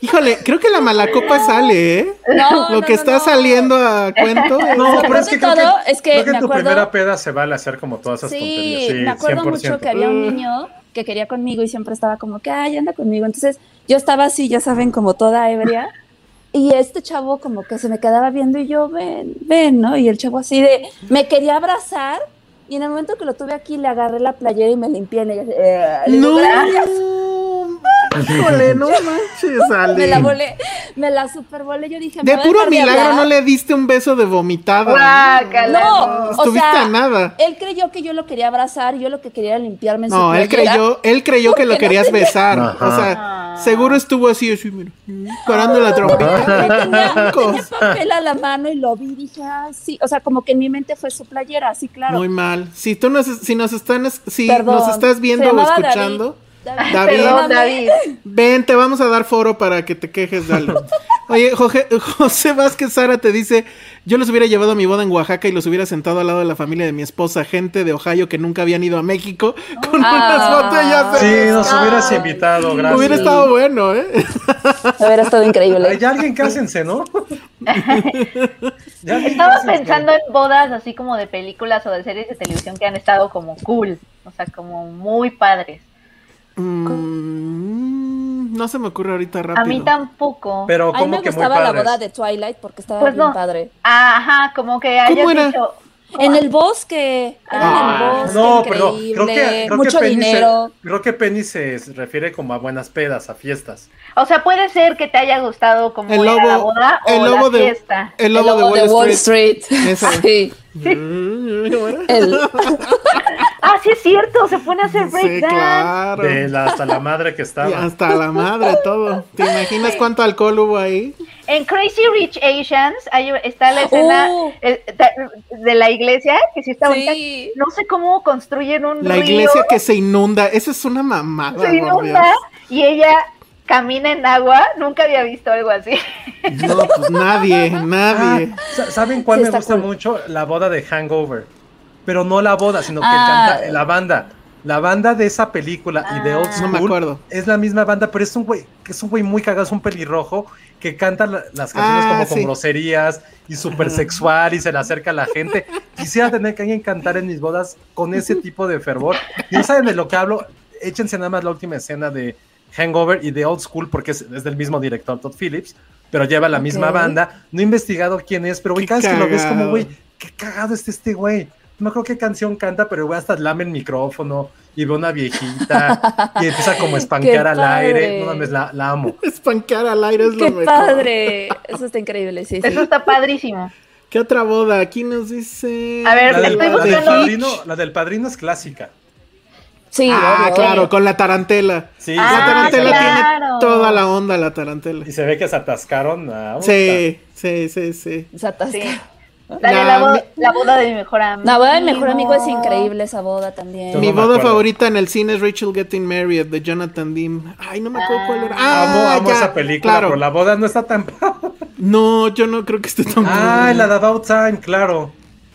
Speaker 3: Híjole, creo que la malacopa sale, ¿eh?
Speaker 4: No,
Speaker 3: Lo
Speaker 4: no,
Speaker 3: que
Speaker 4: no,
Speaker 3: está
Speaker 4: no.
Speaker 3: saliendo a cuento. es-
Speaker 2: No, pero es que creo
Speaker 4: todo
Speaker 2: que,
Speaker 4: es que
Speaker 2: creo que
Speaker 4: me
Speaker 2: tu
Speaker 4: acuerdo-
Speaker 2: primera peda se vale hacer como todas esas
Speaker 4: Sí,
Speaker 2: tonterías. Sí,
Speaker 4: me acuerdo
Speaker 2: 100%.
Speaker 4: mucho que había un niño que quería conmigo y siempre estaba como que, ay, anda conmigo. Entonces yo estaba así, ya saben, como toda ebria. Y este chavo como que se me quedaba viendo y yo, ven, ven, ¿no? Y el chavo así de, me quería abrazar y en el momento que lo tuve aquí le agarré la playera y me limpié. Le, eh, le digo,
Speaker 3: No.
Speaker 4: "Gracias".
Speaker 3: Híjole, no manches, Ale.
Speaker 4: Me la volé, me la supervolé. Yo dije,
Speaker 3: De puro
Speaker 4: de
Speaker 3: milagro no le diste un beso de vomitada.
Speaker 5: Guácala.
Speaker 4: No, o
Speaker 3: Estuviste
Speaker 4: sea,
Speaker 3: a nada.
Speaker 4: él creyó que yo lo quería abrazar y yo lo que quería era limpiarme en su
Speaker 3: No, él creyó, él creyó que lo
Speaker 4: no
Speaker 3: querías
Speaker 4: tenía-
Speaker 3: besar.
Speaker 2: Ajá.
Speaker 3: O sea, seguro estuvo así, así, mira, parando la
Speaker 4: No
Speaker 3: trompeta.
Speaker 4: tenía, tenía papel a la mano y lo vi dije, ah, sí. O sea, como que en mi mente fue su playera, sí, claro.
Speaker 3: Muy mal. Si tú nos, si nos están, es- si
Speaker 4: Perdón.
Speaker 3: nos estás viendo o escuchando,
Speaker 4: David.
Speaker 3: David.
Speaker 5: Perdón. David.
Speaker 3: ven, te vamos a dar foro para que te quejes de algo. Oye, Jorge- José Vázquez Sara te dice, yo los hubiera llevado a mi boda en Oaxaca y los hubiera sentado al lado de la familia de mi esposa, gente de Ohio que nunca habían ido a México, con
Speaker 4: Ah.
Speaker 3: unas botellas
Speaker 2: Sí, nos hubieras invitado, gracias.
Speaker 3: Hubiera estado bueno, ¿eh?
Speaker 4: Hubiera estado increíble.
Speaker 2: Ay, ya alguien cásense, ¿no? Ya alguien
Speaker 5: Estaba
Speaker 2: cásense.
Speaker 5: pensando en bodas así como de películas o de series de televisión que han estado como cool, o sea, como muy padres.
Speaker 3: Mm, no se me ocurre ahorita rápido.
Speaker 5: A mí tampoco.
Speaker 2: Pero
Speaker 4: A mí
Speaker 2: como
Speaker 4: me
Speaker 2: que muy
Speaker 4: gustaba la boda de Twilight porque estaba
Speaker 5: Pues
Speaker 4: bien
Speaker 5: no.
Speaker 4: padre.
Speaker 5: Ajá, como que
Speaker 3: ¿Cómo
Speaker 5: hayas
Speaker 3: era?
Speaker 5: dicho,
Speaker 4: En el bosque. Era
Speaker 2: Ah,
Speaker 4: en el bosque.
Speaker 2: no, pero
Speaker 4: increíble,
Speaker 2: creo que, creo
Speaker 4: mucho
Speaker 2: que Penny
Speaker 4: dinero.
Speaker 2: Se, creo que Penny se refiere como a buenas pedas, a fiestas.
Speaker 5: o sea, puede ser que te haya gustado como
Speaker 3: El lobo,
Speaker 5: la boda o
Speaker 3: el lobo
Speaker 5: la
Speaker 3: de,
Speaker 5: fiesta.
Speaker 3: el lobo,
Speaker 4: El
Speaker 3: de Wall, Street.
Speaker 4: Sí.
Speaker 3: Mm.
Speaker 4: El-
Speaker 5: Ah, sí es cierto, se pone a hacer
Speaker 3: Sí,
Speaker 5: breakdance.
Speaker 3: claro.
Speaker 2: De la, hasta la madre que
Speaker 3: Y
Speaker 2: estaba.
Speaker 3: hasta la madre todo. ¿Te imaginas cuánto alcohol hubo ahí?
Speaker 5: En Crazy Rich Asians hay, está la escena
Speaker 4: Oh.
Speaker 5: eh, de, de la iglesia, que sí está bonita.
Speaker 4: Sí.
Speaker 5: No sé cómo construyen un
Speaker 3: La
Speaker 5: río,
Speaker 3: iglesia que se inunda. Esa es una mamada,
Speaker 5: se
Speaker 3: por Dios.
Speaker 5: inunda y ella camina en agua. Nunca había visto algo así.
Speaker 3: No, pues nadie, nadie.
Speaker 2: Ah, sa- ¿Saben cuál
Speaker 4: Sí,
Speaker 2: me gusta
Speaker 4: cool.
Speaker 2: mucho? La boda de Hangover. Pero no la boda, sino que
Speaker 4: Ah.
Speaker 2: canta la banda. La banda de esa película y de Old
Speaker 5: Ah.
Speaker 2: School
Speaker 3: No me acuerdo.
Speaker 2: es la misma banda, pero es un güey, que es un güey muy cagado, es un pelirrojo que canta la- las canciones
Speaker 3: Ah,
Speaker 2: como con
Speaker 3: sí.
Speaker 2: groserías y súper sexual y se le acerca a la gente. Quisiera tener que alguien cantar en mis bodas con ese tipo de fervor. Y no saben de lo que hablo, échense nada más la última escena de Hangover y de Old School porque es, es del mismo director Todd Phillips, pero lleva la misma
Speaker 4: Ok.
Speaker 2: banda. No he investigado quién es, pero güey, cada vez que lo ves como, güey, qué cagado está este güey. No creo qué canción canta, pero güey hasta lame el micrófono y ve una viejita y empieza como a espancar al aire. No mames, la, la amo.
Speaker 3: Espancar al aire es lo
Speaker 4: Qué
Speaker 3: mejor.
Speaker 4: padre. Eso está increíble, sí, sí.
Speaker 5: Eso está padrísimo.
Speaker 3: ¿Qué otra boda? Aquí nos dice.
Speaker 5: A ver,
Speaker 2: La del,
Speaker 5: estoy
Speaker 2: la del
Speaker 5: buscando-
Speaker 2: padrino, la del padrino es clásica.
Speaker 4: Sí,
Speaker 3: Ah,
Speaker 4: obvio,
Speaker 3: claro,
Speaker 4: obvio.
Speaker 3: con la tarantela.
Speaker 2: Sí,
Speaker 5: Ah,
Speaker 3: la tarantela
Speaker 5: claro.
Speaker 3: tiene toda la onda, la tarantela.
Speaker 2: y se ve que se atascaron. a-
Speaker 3: Sí, sí, sí, sí.
Speaker 4: Se atasca.
Speaker 5: Sí. La de
Speaker 3: La-
Speaker 5: la, boda, la boda de mi mejor amigo.
Speaker 4: La boda de mi mejor amigo es increíble, esa boda también.
Speaker 3: Mi boda favorita en el cine es Rachel Getting Married de Jonathan Demme. Ay, no me acuerdo cuál era. Ah,
Speaker 2: amo, amo
Speaker 3: ya,
Speaker 2: esa película,
Speaker 3: Claro.
Speaker 2: pero la boda no está tan.
Speaker 3: No, yo no creo que esté tan
Speaker 2: ah, la de About Time, claro.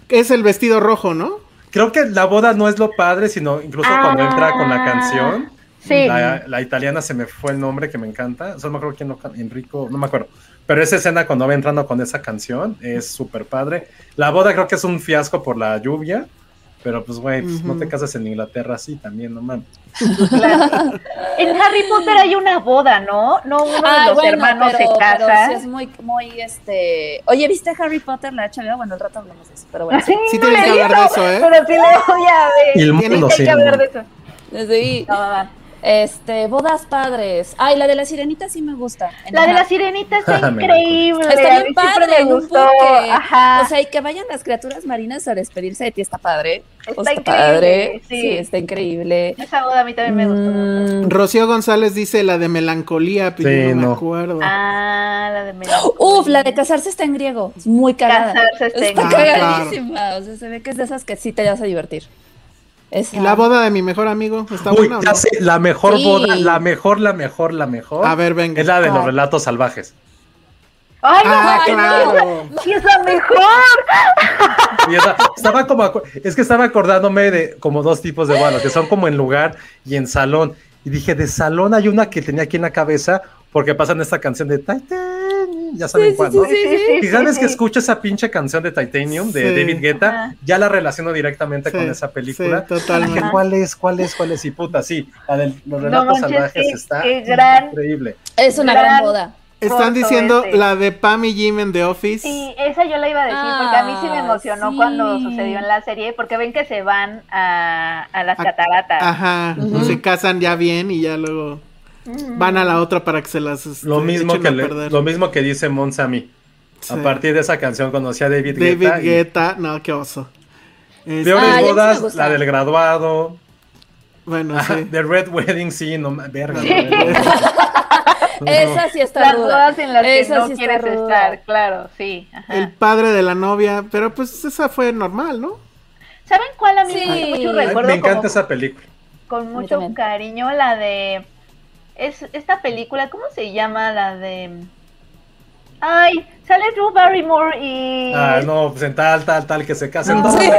Speaker 3: Es el vestido rojo, ¿no?
Speaker 2: Creo que la boda no es lo padre, sino incluso cuando entra con la
Speaker 5: Ah.
Speaker 2: canción.
Speaker 5: Sí.
Speaker 2: La, la italiana se me fue el nombre que me encanta. Solo me acuerdo quién lo Enrico, no me acuerdo. Pero esa escena cuando va entrando con esa canción es súper padre. La boda creo que es un fiasco por la lluvia. Pero pues, güey, pues, no te casas en Inglaterra así también, no mames.
Speaker 5: Claro. En Harry Potter hay una boda, ¿no? No uno de
Speaker 4: Ah,
Speaker 5: los
Speaker 4: bueno,
Speaker 5: hermanos
Speaker 4: pero,
Speaker 5: se
Speaker 4: pero
Speaker 5: casa.
Speaker 4: sí es muy, muy, este... Oye, ¿viste Harry Potter, la HBO? Bueno, el rato hablamos de eso, pero bueno.
Speaker 5: Sí,
Speaker 3: Sí
Speaker 5: no
Speaker 3: tienes
Speaker 5: le
Speaker 3: que hablar de eso, ¿eh?
Speaker 5: Pero sí le voy a ver.
Speaker 2: Y el mundo,
Speaker 5: Hay
Speaker 2: sí.
Speaker 5: que hablar de eso.
Speaker 4: Desde ahí.
Speaker 5: No, va, va.
Speaker 4: Este, bodas padres. Ay, la de la sirenita sí me gusta.
Speaker 5: La de la sirenita está
Speaker 2: Me
Speaker 5: increíble.
Speaker 4: Está bien padre,
Speaker 5: me
Speaker 4: en un
Speaker 5: gustó. Ajá.
Speaker 4: O sea, y que vayan las criaturas marinas a despedirse de ti está padre.
Speaker 5: Está
Speaker 4: está
Speaker 5: increíble,
Speaker 4: padre.
Speaker 5: sí.
Speaker 4: Sí. está increíble.
Speaker 5: Esa boda a mí también me gustó.
Speaker 4: Mm,
Speaker 3: Rocío González dice la de melancolía, pero
Speaker 2: Sí,
Speaker 3: no,
Speaker 2: no.
Speaker 3: me acuerdo.
Speaker 5: Ah, la de Melancolía.
Speaker 4: Uf, la de casarse está en griego. Es muy cagada.
Speaker 5: Casarse está en
Speaker 4: está
Speaker 3: griego. Ah,
Speaker 4: cagadísima. O sea, se ve que es de esas que sí te vas a divertir.
Speaker 3: La boda de mi mejor amigo, ¿está
Speaker 2: Uy,
Speaker 3: buena o
Speaker 2: ya
Speaker 3: no?
Speaker 2: sé, la mejor
Speaker 4: Sí.
Speaker 2: boda, la mejor, la mejor, la mejor.
Speaker 3: A ver, venga.
Speaker 2: Es la de los relatos salvajes.
Speaker 5: Ay, no,
Speaker 3: Ah,
Speaker 5: ay,
Speaker 3: claro.
Speaker 5: no, sí es la mejor.
Speaker 2: Y esa- estaba como, es que estaba acordándome de como dos tipos de bodas, que son como en lugar y en salón. Y dije, de salón hay una que tenía aquí en la cabeza, porque pasan esta canción de Titanium, ya saben
Speaker 4: Sí,
Speaker 2: cuál,
Speaker 4: sí,
Speaker 2: ¿no?
Speaker 4: sí, sí,
Speaker 2: cada vez que escucho esa pinche canción de Titanium de
Speaker 3: Sí.
Speaker 2: David Guetta,
Speaker 5: Ajá.
Speaker 2: ya la relaciono directamente
Speaker 3: Sí,
Speaker 2: con esa película.
Speaker 3: sí, totalmente.
Speaker 2: Dije, ¿cuál es? ¿Cuál es? ¿Cuál es? Y puta, sí, la de los
Speaker 5: No
Speaker 2: relatos
Speaker 5: manches,
Speaker 2: salvajes
Speaker 5: sí,
Speaker 2: está
Speaker 5: gran-
Speaker 2: increíble.
Speaker 4: Es una
Speaker 5: Gran-
Speaker 4: gran boda.
Speaker 3: Están diciendo
Speaker 5: ese.
Speaker 3: la de Pam y Jim en The Office.
Speaker 5: Sí, esa yo la iba a decir porque a mí sí me
Speaker 4: Ah,
Speaker 5: emocionó
Speaker 4: sí.
Speaker 5: cuando sucedió en la serie, porque ven que se van a, a las
Speaker 3: A-
Speaker 5: cataratas.
Speaker 3: Ajá, se casan ya bien y ya luego van a la otra para que se las este,
Speaker 2: Lo mismo, que le- lo mismo que dice Monza a mí.
Speaker 3: Sí.
Speaker 2: A partir de esa canción conocí a David,
Speaker 3: David
Speaker 2: Guetta. y-
Speaker 3: Guetta, no, qué oso. Este,
Speaker 2: Peores
Speaker 4: Ah, me
Speaker 2: bodas, la del graduado.
Speaker 3: bueno, sí.
Speaker 2: The Red Wedding, sí, no verga.
Speaker 5: Sí.
Speaker 2: no.
Speaker 4: Esa sí está
Speaker 5: Las
Speaker 4: ruda.
Speaker 5: bodas en las que no
Speaker 4: sí
Speaker 5: quieres
Speaker 4: ruda.
Speaker 5: estar, claro, sí. ajá.
Speaker 3: El padre de la novia, pero pues esa fue normal, ¿no?
Speaker 5: ¿Saben cuál a mí me
Speaker 4: Sí.
Speaker 5: gusta mucho?
Speaker 2: Ay,
Speaker 5: Recuerdo
Speaker 2: me encanta
Speaker 5: como-
Speaker 2: esa película.
Speaker 5: con mucho cariño la de es esta película cómo se llama la de ay sale Drew Barrymore y
Speaker 2: Ah, no, pues en tal, tal, tal, que se casen.
Speaker 5: No.
Speaker 4: Sí.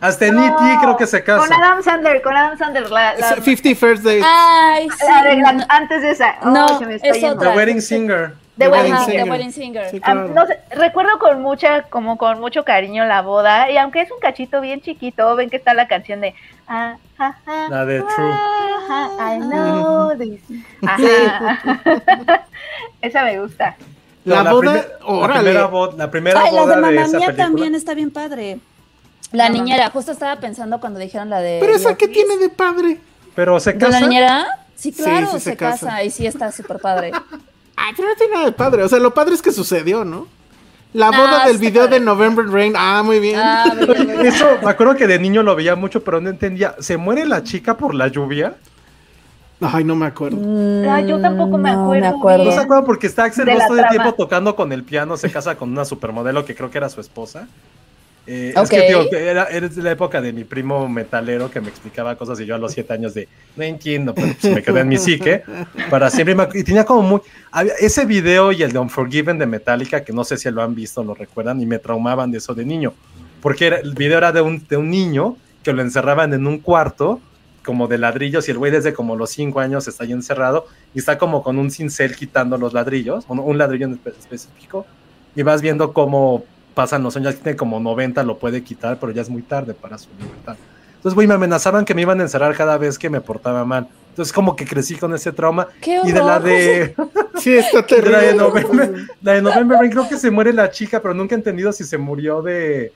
Speaker 2: Hasta en
Speaker 5: No,
Speaker 2: E.T. creo que se
Speaker 5: con
Speaker 2: casa.
Speaker 5: Adam Sandler con Adam Sandler la, la,
Speaker 3: Es 50 First Dates.
Speaker 4: Ay, sí.
Speaker 5: la de la- antes de esa Ay,
Speaker 4: No,
Speaker 5: se me está
Speaker 4: es
Speaker 5: yendo.
Speaker 2: The
Speaker 4: otra.
Speaker 2: Wedding Singer.
Speaker 5: The Wedding Singer.
Speaker 4: The Wedding Singer.
Speaker 3: Sí, claro.
Speaker 5: no sé, recuerdo con mucha, como con mucho cariño la boda, y aunque es un cachito bien chiquito, ven que está la canción de ah, ah, ah,
Speaker 2: La de True.
Speaker 5: I know this. Ajá. Esa me gusta.
Speaker 3: La boda,
Speaker 2: primer- la primera, bo- la primera
Speaker 4: Ay, la
Speaker 2: boda
Speaker 4: de
Speaker 2: esa
Speaker 4: Mía también está bien padre. La niñera, justo estaba pensando cuando dijeron la de.
Speaker 3: Pero esa
Speaker 4: Office.
Speaker 3: tiene de padre.
Speaker 2: Pero se
Speaker 4: ¿De la
Speaker 2: casa.
Speaker 4: niñera? Sí,
Speaker 3: Sí,
Speaker 4: claro,
Speaker 3: sí
Speaker 4: se,
Speaker 3: se
Speaker 4: casa.
Speaker 3: casa.
Speaker 4: y sí está súper padre.
Speaker 3: Ay, pero no tiene nada de padre. O sea, lo padre es que sucedió, ¿no? La boda
Speaker 4: Ah,
Speaker 3: del video
Speaker 4: padre.
Speaker 3: de November Rain. Ah, muy bien.
Speaker 4: Ah, muy bien.
Speaker 2: Eso, me acuerdo que de niño lo veía mucho, pero no entendía. ¿Se muere la chica por la lluvia?
Speaker 3: Ay, no me acuerdo.
Speaker 5: Ah, yo tampoco me
Speaker 4: Mm, no
Speaker 5: acuerdo.
Speaker 4: me acuerdo.
Speaker 2: ¿No se acuerdan? Porque está Axel todo el tiempo tocando con el piano, se casa con una supermodelo que creo que era su esposa. Eh. Es que, era, era la época de mi primo metalero que me explicaba cosas y yo a los siete años de, no entiendo, pero pues me quedé en mi psique para siempre. me Y tenía como muy, había- ese video y el de Unforgiven de Metallica, que no sé si lo han visto lo recuerdan, y me traumaban de eso de niño. Porque era- el video era de un, de un niño que lo encerraban en un cuarto como de ladrillos y el güey desde como los cinco años está ahí encerrado y está como con un cincel quitando los ladrillos, un, un ladrillo en espe- específico, y vas viendo cómo pasan los años, ya tiene como 90, lo puede quitar, pero ya es muy tarde para su libertad. Entonces, güey, me amenazaban que me iban a encerrar cada vez que me portaba mal. Entonces, como que crecí con ese trauma.
Speaker 4: ¡Qué
Speaker 2: Y de la de,
Speaker 3: Sí, está
Speaker 2: de la de
Speaker 3: terrible.
Speaker 2: November, la de November Rain, creo que se muere la chica, pero nunca he entendido si se murió de,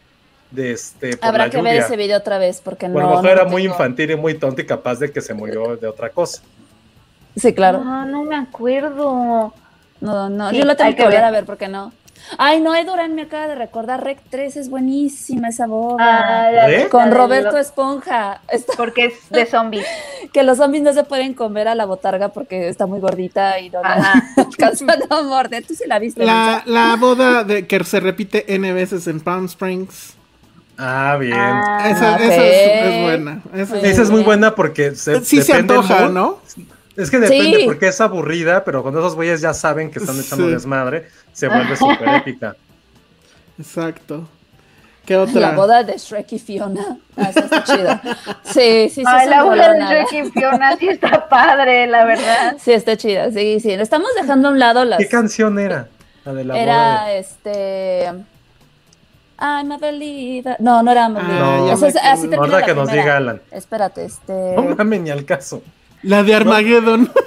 Speaker 2: de este, por
Speaker 4: Habrá
Speaker 2: la
Speaker 4: que ver ese video otra vez porque no.
Speaker 2: a lo mejor
Speaker 4: no
Speaker 2: era muy
Speaker 4: tengo.
Speaker 2: infantil y muy tonto y capaz de que se murió de otra cosa.
Speaker 4: Sí, claro.
Speaker 5: Ah, no me acuerdo.
Speaker 4: No, no,
Speaker 5: Sí,
Speaker 4: yo lo tengo que
Speaker 5: que
Speaker 4: volver
Speaker 5: ver.
Speaker 4: a ver porque no. Ay, no, Durán me acaba de recordar, Rec 3 es buenísima esa boda.
Speaker 5: Ah,
Speaker 2: ¿Eh?
Speaker 4: Con Roberto
Speaker 5: lo-
Speaker 4: Esponja. Está-
Speaker 5: Porque es de zombies.
Speaker 4: que los zombies no se pueden comer a la botarga porque está muy gordita y no la alcanzan a morder. Tú sí la viste.
Speaker 3: La, la boda de que se repite N veces en Palm Springs.
Speaker 2: Ah, bien.
Speaker 5: Ah,
Speaker 3: Esa, esa es, es buena. Esa,
Speaker 2: es muy buena porque se,
Speaker 3: sí se antoja. ¿no?
Speaker 2: Es que depende
Speaker 4: Sí.
Speaker 2: porque es aburrida, pero cuando esos güeyes ya saben que están echando
Speaker 3: Sí.
Speaker 2: desmadre, se vuelve súper épica.
Speaker 3: Exacto. ¿Qué otra?
Speaker 4: La boda de Shrek y Fiona. Ah, esa está chida. Sí, sí, sí.
Speaker 5: Ay, la boda de. Shrek y Fiona sí está padre, la verdad.
Speaker 4: Sí, está chida. Sí, sí. Lo estamos dejando a un lado las.
Speaker 2: ¿Qué canción era? La de la boda
Speaker 4: Era
Speaker 2: de...
Speaker 4: este. I'm a believer. No, no era I'm a believer.
Speaker 3: Ah,
Speaker 4: así
Speaker 2: que nos diga Alan.
Speaker 4: Espérate, este.
Speaker 2: No mames ni al caso.
Speaker 3: La de Armageddon.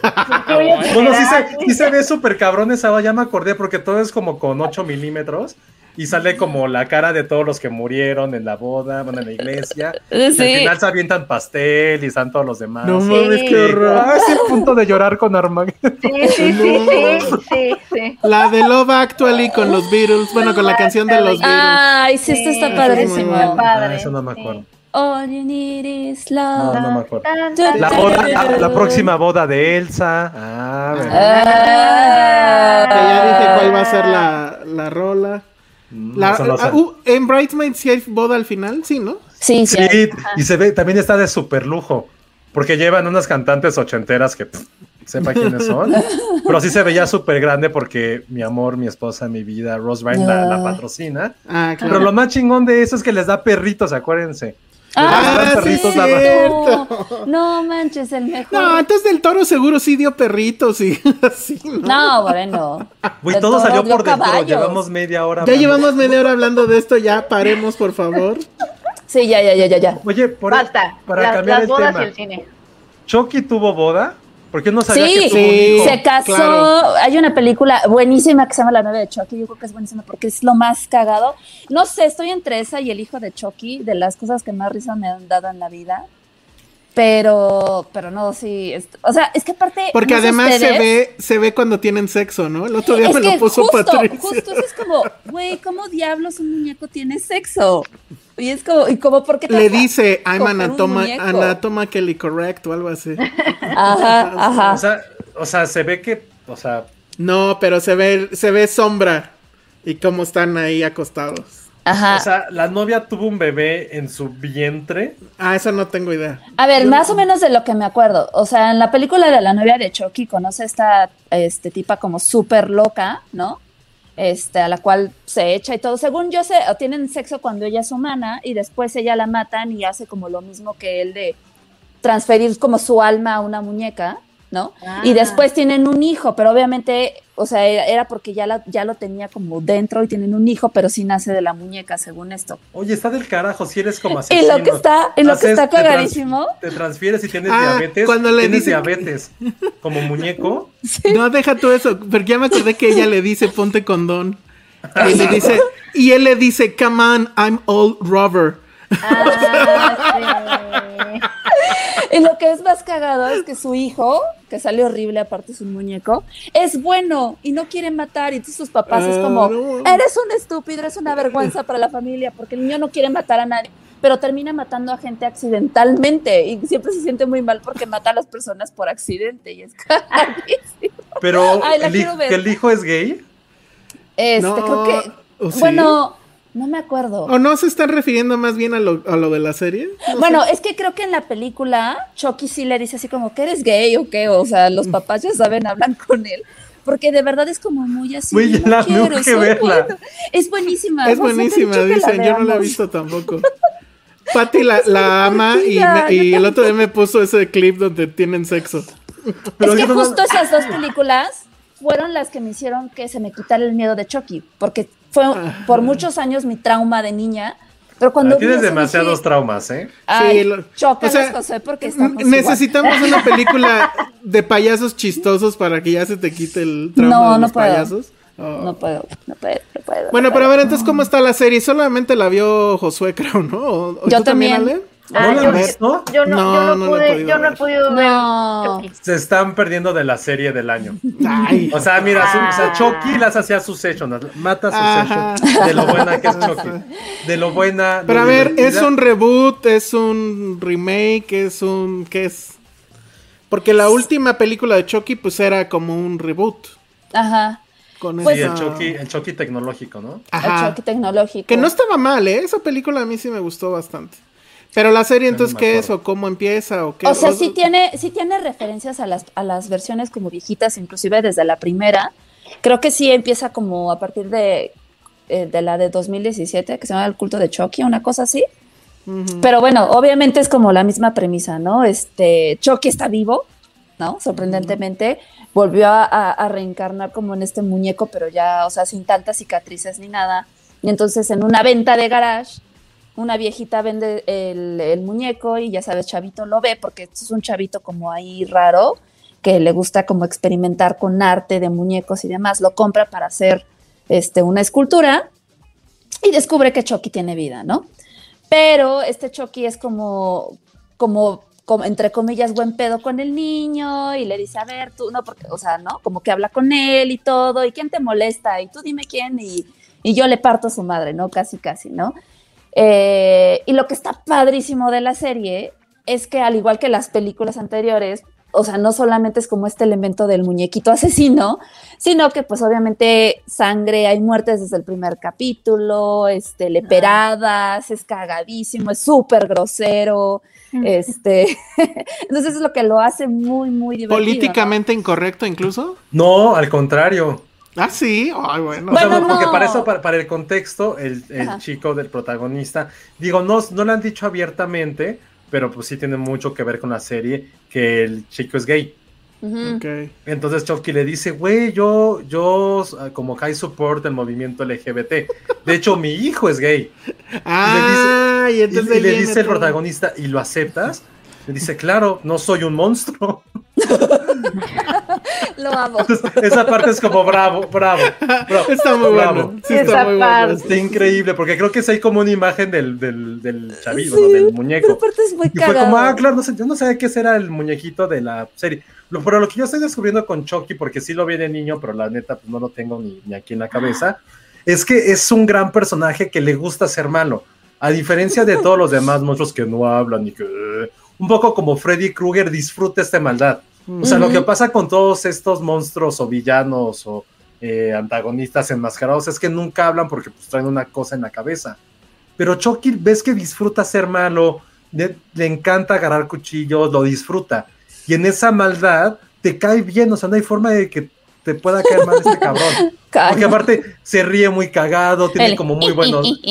Speaker 2: Bueno, sí se, sí se ve súper cabrón esa, ya me acordé, porque todo es como con 8 milímetros y sale como la cara de todos los que murieron en la boda, bueno, en la iglesia. Y al
Speaker 4: Sí.
Speaker 2: final se avientan pastel y están todos los demás.
Speaker 3: No
Speaker 2: Sí.
Speaker 3: mames, qué horror.
Speaker 2: Ah, es el punto de llorar con Armageddon.
Speaker 5: Sí, sí, sí, sí, sí, sí.
Speaker 3: La de Love Actually con los Beatles. Bueno, con la canción de los Beatles.
Speaker 4: Ay, sí, esto está
Speaker 5: Sí,
Speaker 4: padrísimo.
Speaker 3: está muy
Speaker 5: padre,
Speaker 2: Ah, eso no me
Speaker 5: sí.
Speaker 2: acuerdo.
Speaker 4: All you need is
Speaker 2: No,
Speaker 4: love.
Speaker 2: no me acuerdo. La,
Speaker 5: tan,
Speaker 2: boda, la,
Speaker 5: tan.
Speaker 2: la próxima boda de Elsa. Ah, ¿verdad?
Speaker 4: Ah.
Speaker 3: Que ya dije cuál va a ser la, la rola.
Speaker 2: Mm,
Speaker 3: La,
Speaker 2: no
Speaker 3: ah, uh, en Bridesmaids sí hay boda al final, sí, ¿no?
Speaker 4: Sí, sí.
Speaker 2: Sí, y se ve, también está de super lujo, porque llevan unas cantantes ochenteras que pff, sepa quiénes son, pero sí se veía súper grande porque mi amor, mi esposa, mi vida, Rose Byrne la, la
Speaker 4: Ah.
Speaker 2: patrocina.
Speaker 3: Ah, claro.
Speaker 2: Pero lo más chingón de eso es que les da perritos, acuérdense.
Speaker 4: Ah,
Speaker 2: dan
Speaker 3: sí,
Speaker 2: perritos
Speaker 3: sí.
Speaker 2: la-
Speaker 3: cierto.
Speaker 4: No, no manches, el mejor.
Speaker 3: No, antes del toro seguro sí dio perritos y así, ¿no?
Speaker 4: No, bueno.
Speaker 2: Todo
Speaker 4: Toro
Speaker 2: salió por dentro,
Speaker 4: caballos.
Speaker 2: llevamos media hora.
Speaker 3: Ya
Speaker 2: hablando.
Speaker 3: llevamos media hora hablando de esto, ya paremos, por favor.
Speaker 4: Sí, ya, ya, ya, ya, ya.
Speaker 2: Oye, por,
Speaker 5: Basta.
Speaker 2: para
Speaker 5: Las,
Speaker 2: cambiar
Speaker 5: las
Speaker 2: el
Speaker 5: bodas
Speaker 2: tema,
Speaker 5: y el cine.
Speaker 2: ¿Chucky tuvo boda? Porque no sabía
Speaker 4: Sí,
Speaker 2: que
Speaker 3: Sí.
Speaker 4: Se casó.
Speaker 3: claro.
Speaker 4: Hay una película buenísima que se llama La nueve de Chucky. Yo creo que es buenísima porque es lo más cagado. No sé, estoy entre esa y el hijo de Chucky, de las cosas que más risa me han dado en la vida. Pero, pero no, sí. es- o sea, es que aparte.
Speaker 3: Porque
Speaker 4: no
Speaker 3: además se ve, se ve cuando tienen sexo, ¿no? El otro día me lo puso
Speaker 4: justo,
Speaker 3: Patricia.
Speaker 4: justo eso es como, güey, ¿cómo diablos un muñeco tiene sexo? Y es como, y como, ¿por qué te
Speaker 3: Le dice, I'm anatoma, anatomically correct o algo así.
Speaker 4: Ajá, ajá.
Speaker 2: O sea, o sea, se ve que, o sea,
Speaker 3: No, pero se ve, se ve sombra y cómo están ahí acostados.
Speaker 4: Ajá.
Speaker 2: o sea, la novia tuvo un bebé en su vientre.
Speaker 3: Ah, eso no tengo idea.
Speaker 4: A ver, más o menos de lo que me acuerdo. O sea, en la película de la novia de Chucky conoce a esta este, tipa como súper loca, ¿no? Este, a la cual se echa y todo. Según yo sé, o tienen sexo cuando ella es humana y después ella la matan y hace como lo mismo que él de transferir como su alma a una muñeca, ¿no? Y
Speaker 5: Ah.
Speaker 4: después tienen un hijo, pero obviamente, o sea, era, porque ya, la- ya lo tenía como dentro y tienen un hijo, pero sí nace de la muñeca, según esto.
Speaker 2: Oye, está del carajo si eres como
Speaker 4: Y
Speaker 2: asesino.
Speaker 4: lo que está, y lo que está
Speaker 2: te trans-
Speaker 4: cagadísimo.
Speaker 2: Te transfieres y tienes
Speaker 3: Ah,
Speaker 2: diabetes.
Speaker 3: cuando le
Speaker 2: tienes diabetes como muñeco.
Speaker 3: No, deja tú eso, porque ya me acordé que ella le dice ponte condón. Y le dice, y él le dice, come on, I'm old rubber.
Speaker 5: Ah, sí.
Speaker 4: Y lo que es más cagado es que su hijo, que sale horrible, aparte es un muñeco, es bueno y no quiere matar. Y entonces sus papás es como,
Speaker 3: Ah,
Speaker 4: eres un estúpido, eres una vergüenza para la familia, porque el niño no quiere matar a nadie, pero termina matando a gente accidentalmente y siempre se siente muy mal porque mata a las personas por accidente. Y es cagadísimo.
Speaker 2: Pero
Speaker 4: Ay,
Speaker 2: el, que el hijo es gay.
Speaker 4: Este,
Speaker 3: No,
Speaker 4: creo que, bueno, no me acuerdo.
Speaker 3: ¿O no se están refiriendo más bien a lo, a lo de la serie? No
Speaker 4: Bueno, es que creo que en la película Chucky sí le dice así como que eres gay o qué, o sea, los papás ya saben, hablan con él. Porque de verdad es como muy así.
Speaker 2: Güey,
Speaker 4: no
Speaker 2: la
Speaker 4: quiero,
Speaker 2: tengo que
Speaker 4: soy
Speaker 2: verla.
Speaker 4: bueno. Es buenísima.
Speaker 3: Es buenísima, dicen. Yo no la he visto tampoco. Patty la, la ama y, me- y el otro día me puso ese clip donde tienen sexo.
Speaker 2: Pero
Speaker 4: es que
Speaker 2: no-
Speaker 4: justo esas dos películas fueron las que me hicieron que se me quitara el miedo de Chucky, porque fue por muchos años mi trauma de niña. Pero cuando
Speaker 2: Ah, tienes demasiados
Speaker 4: dije,
Speaker 2: traumas, ¿eh?
Speaker 4: Ay,
Speaker 3: Sí, lo- o sea,
Speaker 4: José, porque estamos
Speaker 3: Necesitamos una película de payasos chistosos para que ya se te quite el trauma
Speaker 4: No,
Speaker 3: de
Speaker 4: no
Speaker 3: los
Speaker 4: puedo.
Speaker 3: payasos. Oh.
Speaker 4: No puedo, no puedo, no puedo.
Speaker 3: Bueno,
Speaker 4: no
Speaker 3: pero a ver, entonces, ¿cómo está la serie? Solamente la vio Josué, creo, ¿no? ¿O- o
Speaker 4: Yo
Speaker 3: tú también,
Speaker 4: también.
Speaker 3: Ale?
Speaker 5: Ah,
Speaker 2: ¿No la
Speaker 5: yo,
Speaker 2: visto?
Speaker 5: yo no,
Speaker 3: No,
Speaker 5: yo no,
Speaker 3: no
Speaker 5: pude,
Speaker 3: podido
Speaker 5: yo no he
Speaker 3: ver.
Speaker 5: podido
Speaker 4: No.
Speaker 5: ver. Chucky.
Speaker 2: Se están perdiendo de la serie del año.
Speaker 3: Ay.
Speaker 2: O sea, mira, su- o
Speaker 5: Ah.
Speaker 2: sea, Chucky las hacía sus session, mata
Speaker 3: Ajá.
Speaker 2: sus session. De lo buena que es Chucky. De lo buena.
Speaker 3: Pero
Speaker 2: lo
Speaker 3: a ver, ¿es un reboot? ¿Es un remake? ¿Es un... qué es? Porque la última película de Chucky, pues, era como un reboot.
Speaker 4: Ajá.
Speaker 3: Con
Speaker 4: Pues-
Speaker 2: Sí, el
Speaker 3: esa-
Speaker 2: Chucky, el Chucky tecnológico, ¿no?
Speaker 3: Ajá.
Speaker 4: El choque tecnológico.
Speaker 3: Que no estaba mal, ¿eh? Esa película a mí sí me gustó bastante. Pero la serie, entonces, ¿qué es? ¿O cómo empieza? ¿O qué?
Speaker 4: O sea, sí tiene, sí tiene referencias a las, a las versiones como viejitas, inclusive desde la primera. Creo que sí empieza como a partir de eh, de la de 2017, que se llama El culto de Chucky, una cosa así. Pero bueno, obviamente es como la misma premisa, ¿no? Este, Chucky está vivo, ¿no? Sorprendentemente, volvió a, a reencarnar como en este muñeco, pero ya, o sea, sin tantas cicatrices ni nada. Y entonces en una venta de garage, una viejita vende el, muñeco y ya sabes, Chavito lo ve porque es un chavito como ahí raro, que le gusta como experimentar con arte de muñecos y demás, lo compra para hacer este, una escultura y descubre que Chucky tiene vida, ¿no? Pero este Chucky es como, como, como, entre comillas, buen pedo con el niño y le dice, a ver, tú, no, porque, o sea, ¿no? Como que habla con él y todo, y quién te molesta, y tú dime quién, y, y yo le parto a su madre, ¿no? Casi, casi, ¿no? Eh, y lo que está padrísimo de la serie es que al igual que las películas anteriores, o sea, no solamente es como este elemento del muñequito asesino, sino que pues obviamente sangre, hay muertes desde el primer capítulo, este, leperadas, es cagadísimo, es súper grosero, este, entonces es lo que lo hace muy, muy divertido.
Speaker 3: ¿Políticamente incorrecto incluso?
Speaker 2: No, al contrario.
Speaker 3: Ah, sí, ay, bueno.
Speaker 2: O sea,
Speaker 4: Bueno,
Speaker 2: porque
Speaker 4: no.
Speaker 2: para eso, para, para el contexto, el, chico del protagonista, digo, no, no lo han dicho abiertamente, pero pues sí tiene mucho que ver con la serie, que el chico es gay.
Speaker 4: Ujú.
Speaker 3: Ok.
Speaker 2: Entonces Chucky le dice, güey, yo, yo ah, como high support el movimiento LGBT. De hecho, mi hijo es gay.
Speaker 3: Ah, y,
Speaker 2: Y,
Speaker 3: entonces
Speaker 2: y le dice el
Speaker 3: todo.
Speaker 2: protagonista, ¿y lo aceptas? Le dice, claro, no soy un monstruo.
Speaker 4: Lo amo.
Speaker 2: Entonces, esa parte es como bravo, bravo. bravo,
Speaker 3: Está muy
Speaker 2: bravo.
Speaker 3: bueno. Sí,
Speaker 5: Esa
Speaker 3: está muy bueno.
Speaker 5: parte.
Speaker 2: Está increíble, porque creo que es ahí como una imagen del, del, del chavito,
Speaker 4: Sí,
Speaker 2: ¿no? del
Speaker 4: Pero
Speaker 2: muñeco.
Speaker 4: aparte es muy
Speaker 2: Y fue como, ah, claro, no sé, yo no sabía qué era el muñequito de la serie. Lo, pero lo que yo estoy descubriendo con Chucky, porque sí lo vi de niño, pero la neta pues no lo tengo ni, ni aquí en la cabeza, es que es un gran personaje que le gusta ser malo. A diferencia de todos los demás monstruos que no hablan y que... eh, un poco como Freddy Krueger disfruta esta maldad. O sea, lo que pasa con todos estos monstruos o villanos o eh, antagonistas enmascarados es que nunca hablan porque pues, traen una cosa en la cabeza. Pero Chucky ves que disfruta ser malo, le, le encanta agarrar cuchillos, lo disfruta. Y en esa maldad te cae bien, o sea, no hay forma de que te pueda caer mal este cabrón. Porque aparte se ríe muy cagado, tiene
Speaker 4: El-
Speaker 2: como muy buenos...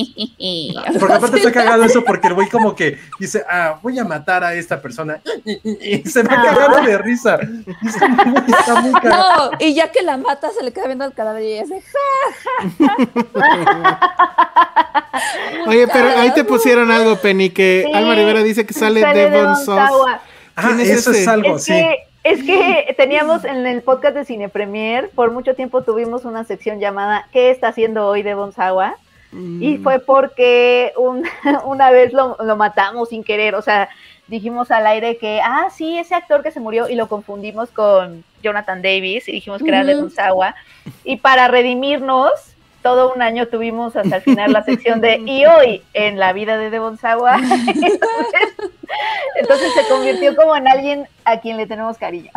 Speaker 2: Porque aparte está cagado eso porque el güey como que dice, ah, voy a matar a esta persona. Y se va cagando de risa. Y está muy cagado.
Speaker 4: No, y ya que la mata, se le queda viendo al cadáver y dice,
Speaker 3: Oye, pero ahí te pusieron algo, Penny, que
Speaker 5: Sí,
Speaker 3: Alma Rivera dice que sale,
Speaker 5: sale
Speaker 3: Devon Sawa.
Speaker 5: Sawa.
Speaker 2: Ah,
Speaker 3: ¿Quién es
Speaker 2: eso
Speaker 3: ese?
Speaker 2: es algo,
Speaker 5: Es
Speaker 2: sí.
Speaker 5: que, es que teníamos en el podcast de Cine Premier, por mucho tiempo tuvimos una sección llamada ¿Qué está haciendo hoy Devon Sawa? Y
Speaker 3: Mm.
Speaker 5: fue porque un- una vez lo, lo matamos sin querer, o sea, dijimos al aire que, ah, sí, ese actor que se murió y lo confundimos con Jonathan Davis y dijimos que era
Speaker 4: Ujú.
Speaker 5: Devon Sawa. Y para redimirnos, todo un año tuvimos hasta el final la sección de y hoy en la vida de Devon Sawa. entonces, entonces se convirtió como en alguien a quien le tenemos cariño.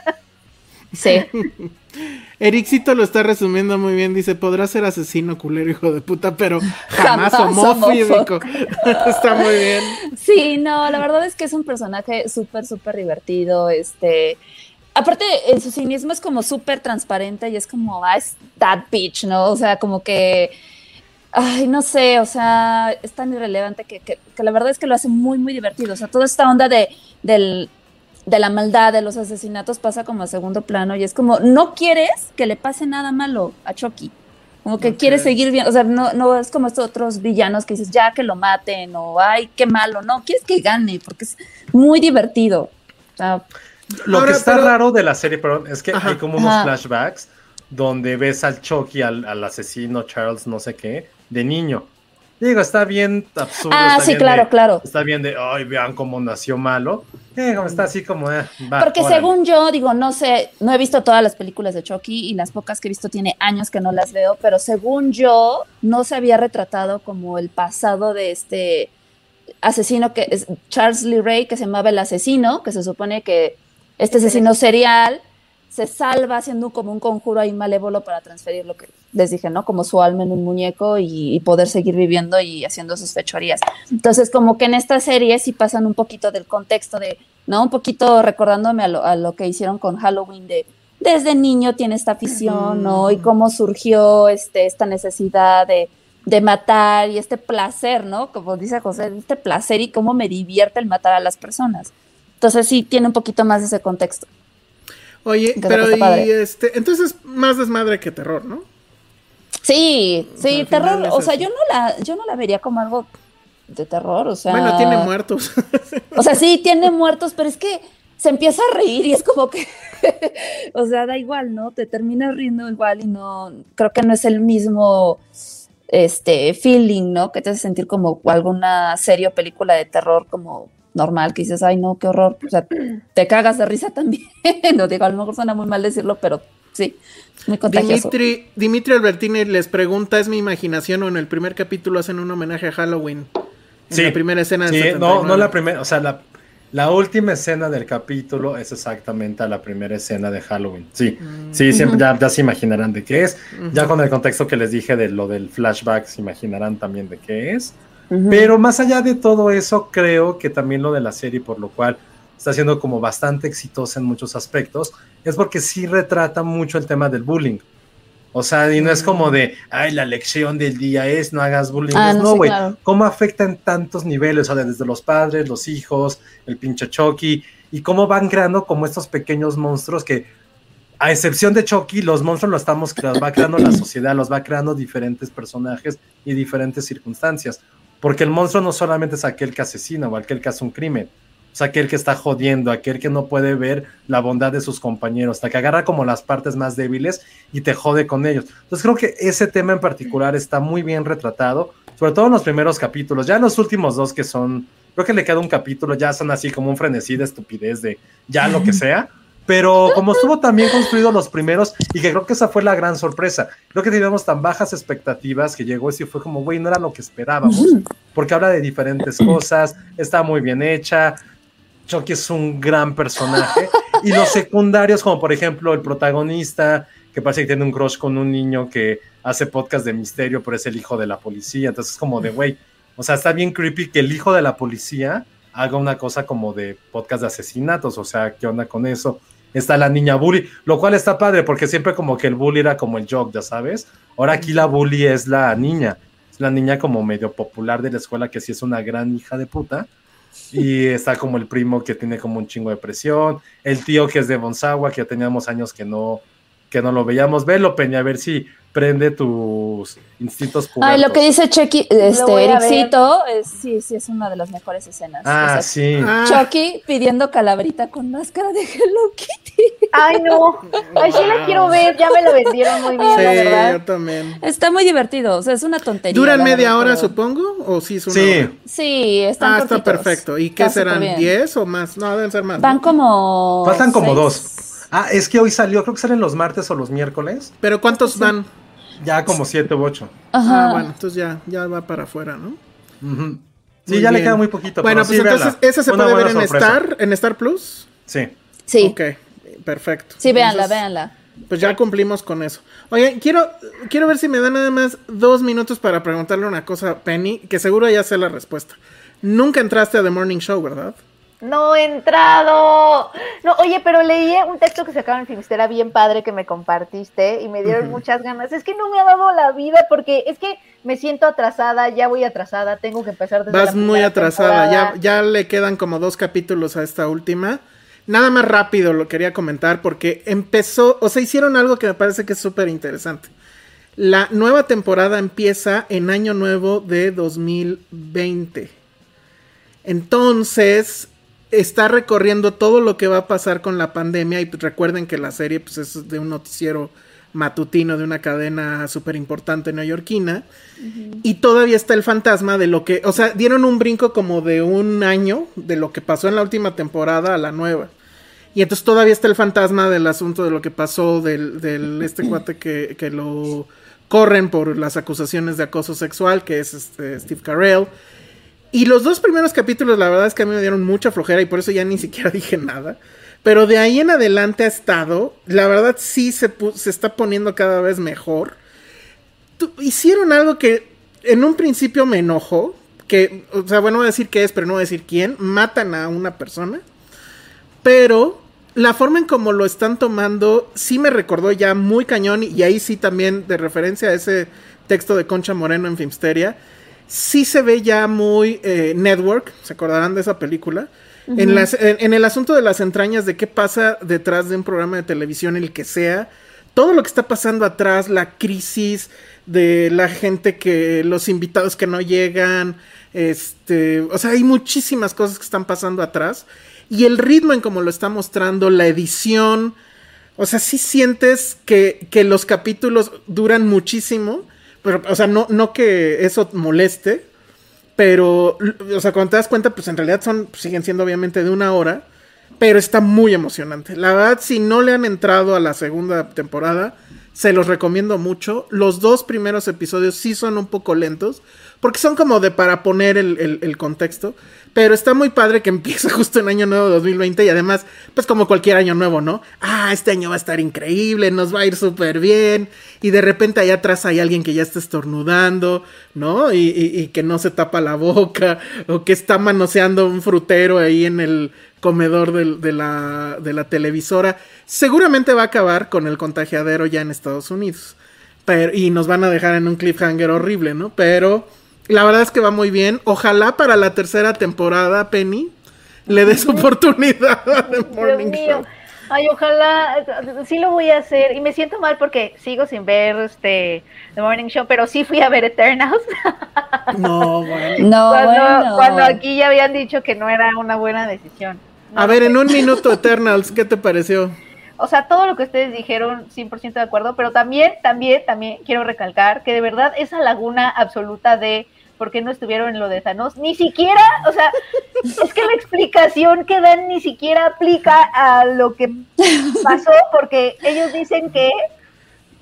Speaker 4: sí.
Speaker 3: Ericito lo está resumiendo muy bien. Dice: Podrá ser asesino, culero, hijo de puta, pero jamás,
Speaker 4: Jamás
Speaker 3: homofóbico. está muy bien.
Speaker 4: Sí, no, la verdad es que es un personaje súper, súper divertido. Este, aparte, en su cinismo es como súper transparente y es como, ah, es that bitch, ¿no? O sea, como que, ay, no sé, o sea, es tan irrelevante que, que, que la verdad es que lo hace muy, muy divertido. O sea, toda esta onda de, del, de la maldad, de los asesinatos pasa como a segundo plano y es como, no quieres que le pase nada malo a Chucky. Como que quieres seguir bien, o sea, no, no es como estos otros villanos que dices, ya que lo maten, o ay, qué malo, no, quieres que gane, porque es muy divertido. O sea,
Speaker 2: Lo
Speaker 3: Ahora,
Speaker 2: que está
Speaker 3: pero-
Speaker 2: raro de la serie, perdón, es que
Speaker 3: Ajá.
Speaker 2: hay como unos
Speaker 4: Ajá.
Speaker 2: flashbacks donde ves al Chucky, al, al asesino Charles, no sé qué, de niño. Digo, está bien absurdo.
Speaker 4: ah,
Speaker 2: está
Speaker 4: sí,
Speaker 2: bien
Speaker 4: claro,
Speaker 2: de-
Speaker 4: claro.
Speaker 2: Está bien de, ay, vean cómo nació malo. Eh, como está así como, eh, va,
Speaker 4: Porque
Speaker 2: órale.
Speaker 4: según yo, digo, no sé, no he visto todas las películas de Chucky y las pocas que he visto tiene años que no las veo, pero según yo, no se había retratado como el pasado de este asesino que es Charles Lee Ray, que se llamaba el asesino, que se supone que este asesino serial se salva haciendo como un conjuro ahí malévolo para transferir lo que les dije, ¿no? Como su alma en un muñeco y, y poder seguir viviendo y haciendo sus fechorías. Entonces, como que en esta serie sí pasan un poquito del contexto de, ¿no? Un poquito recordándome a lo, a lo que hicieron con Halloween de desde niño tiene esta afición, ¿no? Y cómo surgió este, esta necesidad de, de matar y este placer, ¿no? Como dice José, este placer y cómo me divierte el matar a las personas. Entonces sí tiene un poquito más ese contexto.
Speaker 3: Oye, pero y este, entonces más desmadre que terror, ¿no?
Speaker 4: Sí, sí, terror, o sea, yo no la, yo no la vería como algo de terror, o sea.
Speaker 3: Bueno, tiene muertos.
Speaker 4: O sea, sí, tiene muertos, pero es que se empieza a reír y es como que, o sea, da igual, ¿no? Te terminas riendo igual y no, creo que no es el mismo, este, feeling, ¿no? Que te hace sentir como alguna serie o película de terror como normal, que dices, ay, no, qué horror, o sea, te cagas de risa también, no digo, a lo mejor suena muy mal decirlo, pero sí, muy contagioso.
Speaker 3: Dimitri, Dimitri Albertini les pregunta, ¿es mi imaginación o en el primer capítulo hacen un homenaje a Halloween? En
Speaker 2: Sí,
Speaker 3: la primera escena del
Speaker 2: Sí,
Speaker 3: 79.
Speaker 2: no, no la primera, o sea, la, la última escena del capítulo es exactamente a la primera escena de Halloween. Sí,
Speaker 3: Mm.
Speaker 2: sí, siempre, ya, ya se imaginarán de qué es. Ya con el contexto que les dije de lo del flashback, se imaginarán también de qué es. Pero más allá de todo eso, creo que también lo de la serie, por lo cual está siendo como bastante exitosa en muchos aspectos, es porque sí retrata mucho el tema del bullying. O sea, y no es como de, ay, la lección del día es no hagas bullying.
Speaker 4: Ah, no,
Speaker 2: no,
Speaker 4: sí,
Speaker 2: güey,
Speaker 4: claro.
Speaker 2: cómo afecta en tantos niveles, o sea, desde los padres, los hijos, el pinche Chucky, y cómo van creando como estos pequeños monstruos que, a excepción de Chucky, los monstruos los estamos creando, va creando la sociedad, los va creando diferentes personajes y diferentes circunstancias. Porque el monstruo no solamente es aquel que asesina o aquel que hace un crimen, es aquel que está jodiendo, aquel que no puede ver la bondad de sus compañeros, hasta que agarra como las partes más débiles y te jode con ellos. Entonces creo que ese tema en particular está muy bien retratado, sobre todo en los primeros capítulos, ya en los últimos dos que son, creo que le queda un capítulo, ya son así como un frenesí de estupidez de ya lo que sea. Pero como estuvo tan bien construido los primeros, y que creo que esa fue la gran sorpresa, creo que teníamos tan bajas expectativas que llegó y fue como, güey, no era lo que esperábamos, porque habla de diferentes cosas, está muy bien hecha, Chucky es un gran personaje, y los secundarios, como por ejemplo el protagonista, que parece que tiene un crush con un niño que hace podcast de misterio, pero es el hijo de la policía, entonces es como de, güey, o sea, está bien creepy que el hijo de la policía haga una cosa como de podcast de asesinatos, o sea, ¿qué onda con eso? Está la niña bully, lo cual está padre porque siempre como que el bully era como el joke, ya sabes. Ahora aquí la bully es la niña, es la niña como medio popular de la escuela que sí es una gran hija de puta. Y está como el primo que tiene como un chingo de presión, el tío que es de Bonsagua, que ya teníamos años que no, que no lo veíamos. Velo, Peña, a ver si prende tus instintos
Speaker 4: Ay, lo que
Speaker 2: pubertos.
Speaker 4: dice Chucky, este. Ericito, es, sí, sí, es una de las mejores escenas.
Speaker 2: Ah,
Speaker 4: O sea,
Speaker 2: sí.
Speaker 3: Ah,
Speaker 4: Chucky pidiendo calaverita con máscara de Hello Kitty.
Speaker 5: Ay, no. Ay, sí la quiero ver. Ya me lo vendieron muy bien,
Speaker 3: sí,
Speaker 5: la verdad.
Speaker 3: yo también.
Speaker 4: Está muy divertido, o sea, es una tontería.
Speaker 3: ¿Duran media
Speaker 4: verdad,
Speaker 3: hora,
Speaker 4: pero-
Speaker 3: supongo? ¿O sí es una
Speaker 2: Sí.
Speaker 3: hora?
Speaker 4: Sí, están
Speaker 3: Ah, está perfecto. ¿Y qué
Speaker 4: Está
Speaker 3: serán? ¿10 o más? No, deben ser más.
Speaker 4: Van
Speaker 3: ¿no?
Speaker 4: como.
Speaker 2: Faltan como
Speaker 4: seis.
Speaker 2: dos. Ah, es que hoy salió, creo que salen los martes o los miércoles.
Speaker 3: ¿Pero cuántos van?
Speaker 2: Ya como siete u ocho.
Speaker 4: Ajá.
Speaker 3: Ah, bueno, entonces ya, ya va para afuera, ¿no?
Speaker 2: Sí,
Speaker 3: Muy
Speaker 2: ya le queda muy poquito.
Speaker 3: Bueno, pues
Speaker 2: sí,
Speaker 3: entonces,
Speaker 2: véanla.
Speaker 3: ¿esa se
Speaker 2: Una
Speaker 3: puede ver en
Speaker 2: sorpresa.
Speaker 3: Star, en Star Plus?
Speaker 2: Sí.
Speaker 4: Sí,
Speaker 3: Ok, perfecto.
Speaker 4: sí, véanla,
Speaker 3: Entonces,
Speaker 4: véanla.
Speaker 3: Pues ya cumplimos con eso. Oye, quiero, quiero ver si me dan nada más dos minutos para preguntarle una cosa a Penny, que seguro ya sé la respuesta. Nunca entraste a The Morning Show, ¿verdad?
Speaker 5: No he entrado. No, oye, pero leí un texto que sacaron en Filmstera bien padre que me compartiste y me dieron muchas ganas. Es que no me ha dado la vida porque es que me siento atrasada, ya voy atrasada, tengo que empezar desde
Speaker 3: Vas
Speaker 5: la
Speaker 3: muy atrasada, ya, ya le quedan como dos capítulos a esta última. Nada más rápido lo quería comentar porque empezó, o sea, hicieron algo que me parece que es súper interesante. La nueva temporada empieza en año nuevo de 2020. Entonces, está recorriendo todo lo que va a pasar con la pandemia y recuerden que la serie pues, es de un noticiero matutino de una cadena súper importante neoyorquina y todavía está el fantasma de lo que, o sea, dieron un brinco como de un año de lo que pasó en la última temporada a la nueva. Y entonces todavía está el fantasma del asunto de lo que pasó del, del este cuate que, que lo corren por las acusaciones de acoso sexual, que es este Steve Carell. Y los dos primeros capítulos, la verdad es que a mí me dieron mucha flojera y por eso ya ni siquiera dije nada. Pero de ahí en adelante ha estado, la verdad sí se, se está poniendo cada vez mejor. Hicieron algo que en un principio me enojó, que, o sea, bueno, voy a decir qué es, pero no voy a decir quién. Matan a una persona, pero la forma en como lo están tomando sí me recordó ya muy cañón y ahí sí también de referencia a ese texto de Concha Moreno en Filmsteria, sí se ve ya muy eh, network, se acordarán de esa película, en, las, en, en el asunto de las entrañas de qué pasa detrás de un programa de televisión, el que sea, todo lo que está pasando atrás, la crisis de la gente que, los invitados que no llegan, este, o sea, hay muchísimas cosas que están pasando atrás y el ritmo en como lo está mostrando, la edición, o sea, sí sientes que, que los capítulos duran muchísimo, pero, o sea, no, no que eso moleste, pero, o sea, cuando te das cuenta, pues en realidad son, siguen siendo obviamente de una hora, pero está muy emocionante. La verdad, si no le han entrado a la segunda temporada, se los recomiendo mucho. Los dos primeros episodios sí son un poco lentos, porque son como de para poner el, el- contexto. Pero está muy padre que empieza justo en Año Nuevo 2020 y además, pues como cualquier año nuevo, ¿no? Ah, este año va a estar increíble, nos va a ir súper bien. Y de repente allá atrás hay alguien que ya está estornudando, ¿no? Y, que no se tapa la boca, o que está manoseando un frutero ahí en el comedor de, la, de la televisora. Seguramente va a acabar con el contagiadero ya en Estados Unidos. Pero, y nos van a dejar en un cliffhanger horrible, ¿no? Pero la verdad es que va muy bien. Ojalá para la tercera temporada, Penny, le des oportunidad a The
Speaker 5: Dios
Speaker 3: Morning
Speaker 5: mío.
Speaker 3: Show.
Speaker 5: Ay, ojalá, sí lo voy a hacer. Y me siento mal porque sigo sin ver este The Morning Show, pero sí fui a ver Eternals.
Speaker 3: No, bueno.
Speaker 4: No,
Speaker 5: cuando,
Speaker 4: bueno.
Speaker 5: cuando aquí ya habían dicho que no era una buena decisión. No
Speaker 3: A ver, en un minuto, Eternals, ¿qué te pareció?
Speaker 5: O sea, todo lo que ustedes dijeron, 100% de acuerdo, pero también, también, también quiero recalcar que de verdad esa laguna absoluta de por qué no estuvieron en lo de Thanos, ni siquiera, o sea, es que la explicación que dan ni siquiera aplica a lo que pasó, porque ellos dicen que,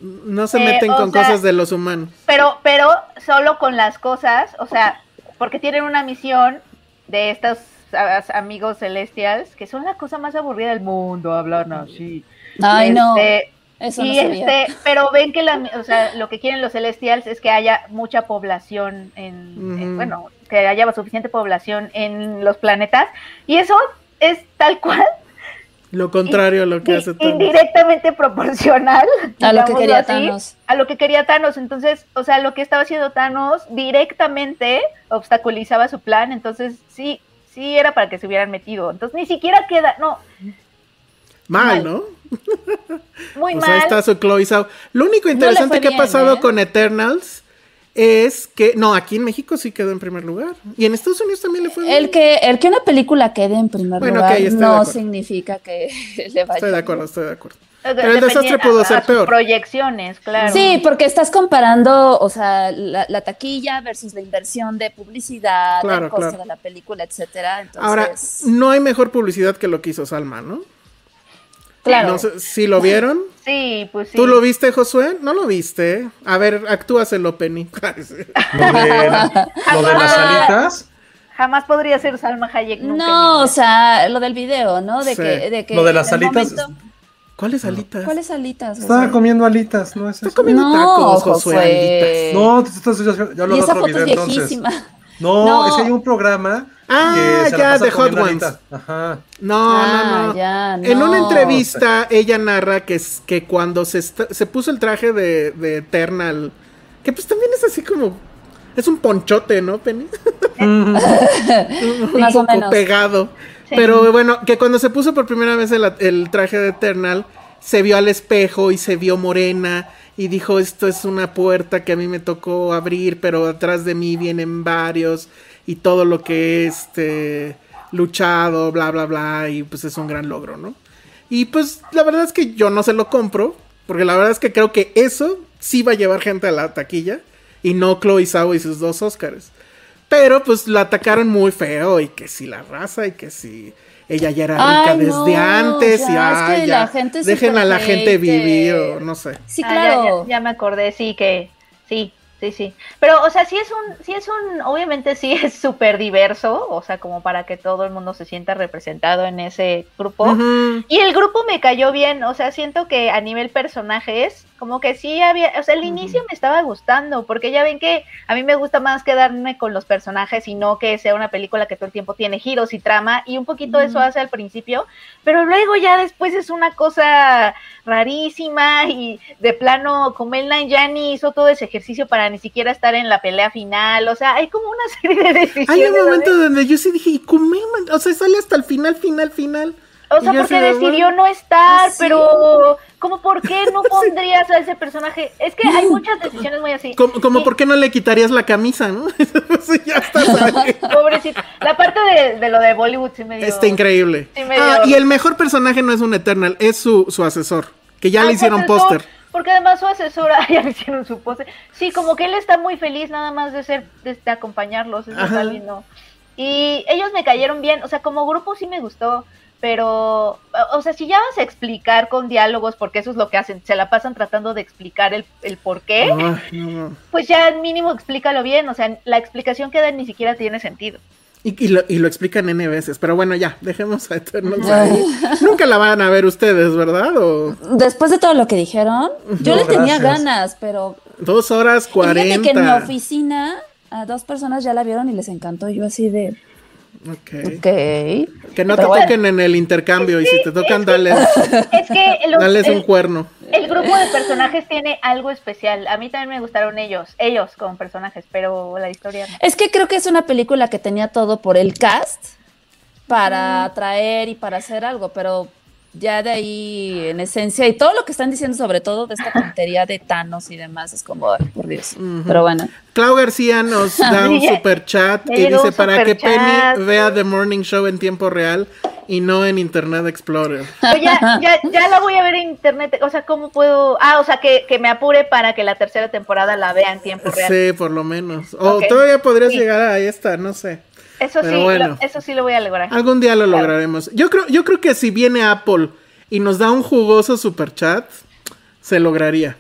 Speaker 3: No se
Speaker 5: Eh,
Speaker 3: meten con
Speaker 5: sea-
Speaker 3: cosas de los humanos.
Speaker 5: pero, pero solo con las cosas, o sea, porque tienen una misión de estos a- amigos celestials, que son la cosa más aburrida del mundo, hablan así.
Speaker 4: Ay, no. Eso
Speaker 5: y este, pero ven que la, o sea, lo que quieren los celestials es que haya mucha población en, en- bueno, que haya suficiente población en los planetas y eso es tal cual
Speaker 3: Lo contrario a lo que hace Thanos.
Speaker 5: indirectamente proporcional
Speaker 4: A lo que quería
Speaker 5: así,
Speaker 4: Thanos.
Speaker 5: a lo que quería Thanos. Entonces, o sea, lo que estaba haciendo Thanos directamente obstaculizaba su plan. Entonces, sí, sí era para que se hubieran metido. Entonces, ni siquiera queda, no,
Speaker 3: Mal,
Speaker 5: mal.
Speaker 3: ¿no?
Speaker 5: muy
Speaker 3: Pues
Speaker 5: mal.
Speaker 3: ahí está su Chloe Zhao. Lo único interesante que ha pasado
Speaker 4: ¿eh?
Speaker 3: con Eternals es que, no, aquí en México sí quedó en primer lugar. Y en Estados Unidos también le fue bien.
Speaker 4: El que, el que una película quede en primer
Speaker 3: Bueno,
Speaker 4: lugar no significa que le vaya
Speaker 3: Estoy de acuerdo, estoy de acuerdo. Pero el desastre pudo
Speaker 5: a-
Speaker 3: ser
Speaker 5: a
Speaker 3: peor.
Speaker 5: proyecciones, claro.
Speaker 4: Sí, porque estás comparando, o sea, la, la taquilla versus la inversión de publicidad,
Speaker 3: Claro,
Speaker 4: el costo
Speaker 3: claro.
Speaker 4: de la película, etcétera. Entonces,
Speaker 3: Ahora, no hay mejor publicidad que lo que hizo Salma, ¿no?
Speaker 4: Claro.
Speaker 3: No sé si lo vieron.
Speaker 5: Sí, pues sí.
Speaker 3: ¿Tú lo viste, Josué? No lo viste. A ver, actúaselo, Penny.
Speaker 2: Lo de, lo de las alitas.
Speaker 5: Jamás podría ser Salma Hayek. Nunca
Speaker 4: No, o sea, lo del video, ¿no? De
Speaker 3: Sí.
Speaker 4: que, de que
Speaker 2: Lo de las
Speaker 4: el
Speaker 2: alitas.
Speaker 4: momento-
Speaker 3: ¿Cuáles alitas?
Speaker 4: ¿Cuáles alitas?
Speaker 2: Estaba
Speaker 4: Josué?
Speaker 2: comiendo alitas, ¿no es eso?
Speaker 3: Estás comiendo
Speaker 4: No,
Speaker 3: tacos, Josué.
Speaker 4: Josué.
Speaker 3: alitas.
Speaker 2: No, entonces ya, ya lo
Speaker 4: Y esa
Speaker 2: otro
Speaker 4: foto
Speaker 2: video
Speaker 4: es
Speaker 2: entonces. No,
Speaker 4: No.
Speaker 2: es que hay un programa
Speaker 3: Ah,
Speaker 2: que se la
Speaker 3: ya,
Speaker 2: pasa
Speaker 3: de Hot Ones.
Speaker 2: Ajá.
Speaker 3: No,
Speaker 4: Ah,
Speaker 3: no, no.
Speaker 4: ya,
Speaker 3: En
Speaker 4: no.
Speaker 3: una entrevista, ella narra que, es, que cuando se, se puso el traje de, de Eternal, que pues también es así como. Es un ponchote, ¿no, Penny? un
Speaker 4: Más o
Speaker 3: poco
Speaker 4: menos.
Speaker 3: pegado. Pero bueno, que cuando se puso por primera vez el, el traje de Eternal, se vio al espejo y se vio morena. Y dijo, esto es una puerta que a mí me tocó abrir, pero atrás de mí vienen varios. Y todo lo que he este, luchado, bla, bla, bla. Y pues es un gran logro, ¿no? Y pues la verdad es que yo no se lo compro. Porque la verdad es que creo que eso sí va a llevar gente a la taquilla. Y no Chloe Zhao y sus dos Oscars. Pero pues la atacaron muy feo y que si la raza y que si ella ya era rica
Speaker 4: Ay, no,
Speaker 3: desde antes y
Speaker 4: ya, es
Speaker 3: ay,
Speaker 4: que
Speaker 3: ya,
Speaker 4: la gente es
Speaker 3: dejen a la gente vivir o no sé.
Speaker 4: Sí,
Speaker 5: Ah, ya-
Speaker 4: claro.
Speaker 5: ya, ya me acordé, sí, que sí. Sí, sí. Pero, o sea, sí es un, sí es un, obviamente sí es súper diverso, o sea, como para que todo el mundo se sienta representado en ese grupo. Y el grupo me cayó bien, o sea, siento que a nivel personajes, como que sí había, o sea, el inicio me estaba gustando, porque ya ven que a mí me gusta más quedarme con los personajes y no que sea una película que todo el tiempo tiene giros y trama, y un poquito eso hace al principio, pero luego ya después es una cosa rarísima y de plano, como el Nine ya ni hizo todo ese ejercicio para ni siquiera estar en la pelea final, o sea, hay como una serie de decisiones.
Speaker 3: Hay un momento
Speaker 5: ¿sabes?
Speaker 3: donde yo sí dije, ¿y Kumail? O sea, sale hasta el final, final, final.
Speaker 5: O sea, porque decidió no estar,
Speaker 3: ¿ah, sí?
Speaker 5: pero como por qué no pondrías a ese personaje? Es que hay muchas decisiones muy así.
Speaker 3: Como, como
Speaker 5: Y-
Speaker 3: por qué no le quitarías la camisa, ¿no? Sí, ya está.
Speaker 5: Pobrecito. La parte de, de lo de Bollywood sí me dio.
Speaker 3: Está increíble.
Speaker 5: Sí me
Speaker 3: Ah, y el mejor personaje no es un Eternal, es su, su asesor, que ya
Speaker 5: Ah,
Speaker 3: le hicieron póster.
Speaker 5: Porque además su asesora ya le hicieron su póster. Sí, como que él está muy feliz nada más de ser, de, de acompañarlos. Lindo. Y ellos me cayeron bien. O sea, como grupo sí me gustó. Pero, o sea, si ya vas a explicar con diálogos, porque eso es lo que hacen, se la pasan tratando de explicar el, el por qué.
Speaker 3: Ay, no, no.
Speaker 5: pues ya mínimo explícalo bien, o sea, la explicación que dan ni siquiera tiene sentido.
Speaker 3: Y, y lo, y lo explican N veces, pero bueno, ya, dejemos a Eternals ahí. Nunca la van a ver ustedes, ¿verdad? O
Speaker 4: Después de todo lo que dijeron, yo
Speaker 2: No,
Speaker 4: le tenía
Speaker 2: gracias.
Speaker 4: ganas, pero
Speaker 3: dos horas
Speaker 4: fíjate que en mi
Speaker 3: cuarenta.
Speaker 4: oficina a dos personas ya la vieron y les encantó. Yo así de,
Speaker 3: Ok. Que no te
Speaker 4: bueno.
Speaker 3: toquen en el intercambio y si te tocan, dales,
Speaker 5: Es que los-
Speaker 3: dales un
Speaker 5: el,
Speaker 3: cuerno.
Speaker 5: el grupo de personajes tiene algo especial. A mí también me gustaron ellos, ellos como personajes, pero la historia no.
Speaker 4: Es que creo que es una película que tenía todo por el cast para atraer y para hacer algo, pero ya de ahí en esencia y todo lo que están diciendo sobre todo de esta tontería de Thanos y demás es como, ay, por Dios. Pero bueno.
Speaker 3: Clau García nos da un super chat
Speaker 5: llegó
Speaker 3: dice para que
Speaker 5: superchat.
Speaker 3: Penny vea The Morning Show en tiempo real y no en Internet Explorer.
Speaker 5: Pero ya, ya, ya la voy a ver en internet, o sea, ¿cómo puedo? Ah, o sea, que, que me apure para que la tercera temporada la vea en tiempo real.
Speaker 3: Sí, por lo menos. O
Speaker 5: Ok.
Speaker 3: todavía podrías
Speaker 5: Sí.
Speaker 3: llegar a esta, no sé.
Speaker 5: Eso
Speaker 3: Pero
Speaker 5: sí,
Speaker 3: bueno.
Speaker 5: lo, eso sí lo voy a lograr.
Speaker 3: Algún día lo
Speaker 5: Claro.
Speaker 3: lograremos. Yo creo, yo creo que si viene Apple y nos da un jugoso super chat, se lograría.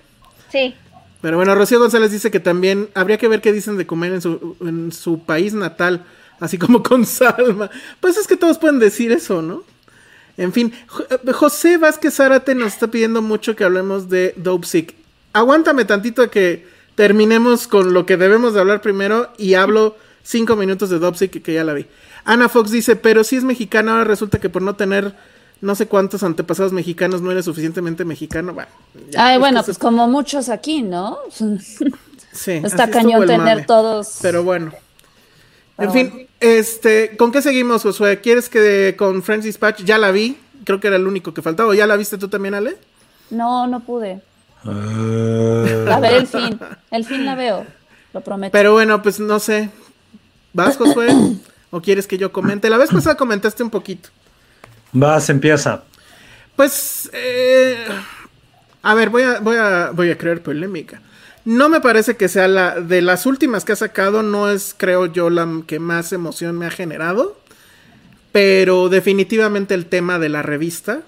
Speaker 5: Sí.
Speaker 3: Pero bueno, Rocío González dice que también habría que ver qué dicen de comer en su, en su país natal, así como con Salma. Pues es que todos pueden decir eso, ¿no? En fin, eh, José Vázquez Zárate nos está pidiendo mucho que hablemos de Dope Sick. Aguántame tantito a que terminemos con lo que debemos de hablar primero y hablo cinco minutos de Dope Sick que ya la vi. Ana Fox dice, pero si es mexicana, ahora resulta que por no tener no sé cuántos antepasados mexicanos no eres suficientemente mexicano. Bueno, ya,
Speaker 4: Ay, bueno, pues como muchos aquí, ¿no?
Speaker 3: Sí,
Speaker 4: Está cañón tener
Speaker 3: mame.
Speaker 4: todos.
Speaker 3: Pero bueno. En fin, este, ¿con qué seguimos, Josué? ¿Quieres que con Friends Dispatch? Ya la vi, creo que era el único que faltaba. ¿O ¿Ya la viste tú también, Ale?
Speaker 4: No, no pude. A ver el fin. El fin la veo. Lo prometo.
Speaker 3: Pero bueno, pues no sé. ¿Vas, Josué? ¿O quieres que yo comente? La vez pasada comentaste un poquito.
Speaker 2: Vas, empieza.
Speaker 3: Pues, eh, a ver, voy a, voy a, voy a crear polémica. No me parece que sea la de las últimas que ha sacado, no es, creo yo, la que más emoción me ha generado. Pero definitivamente el tema de la revista,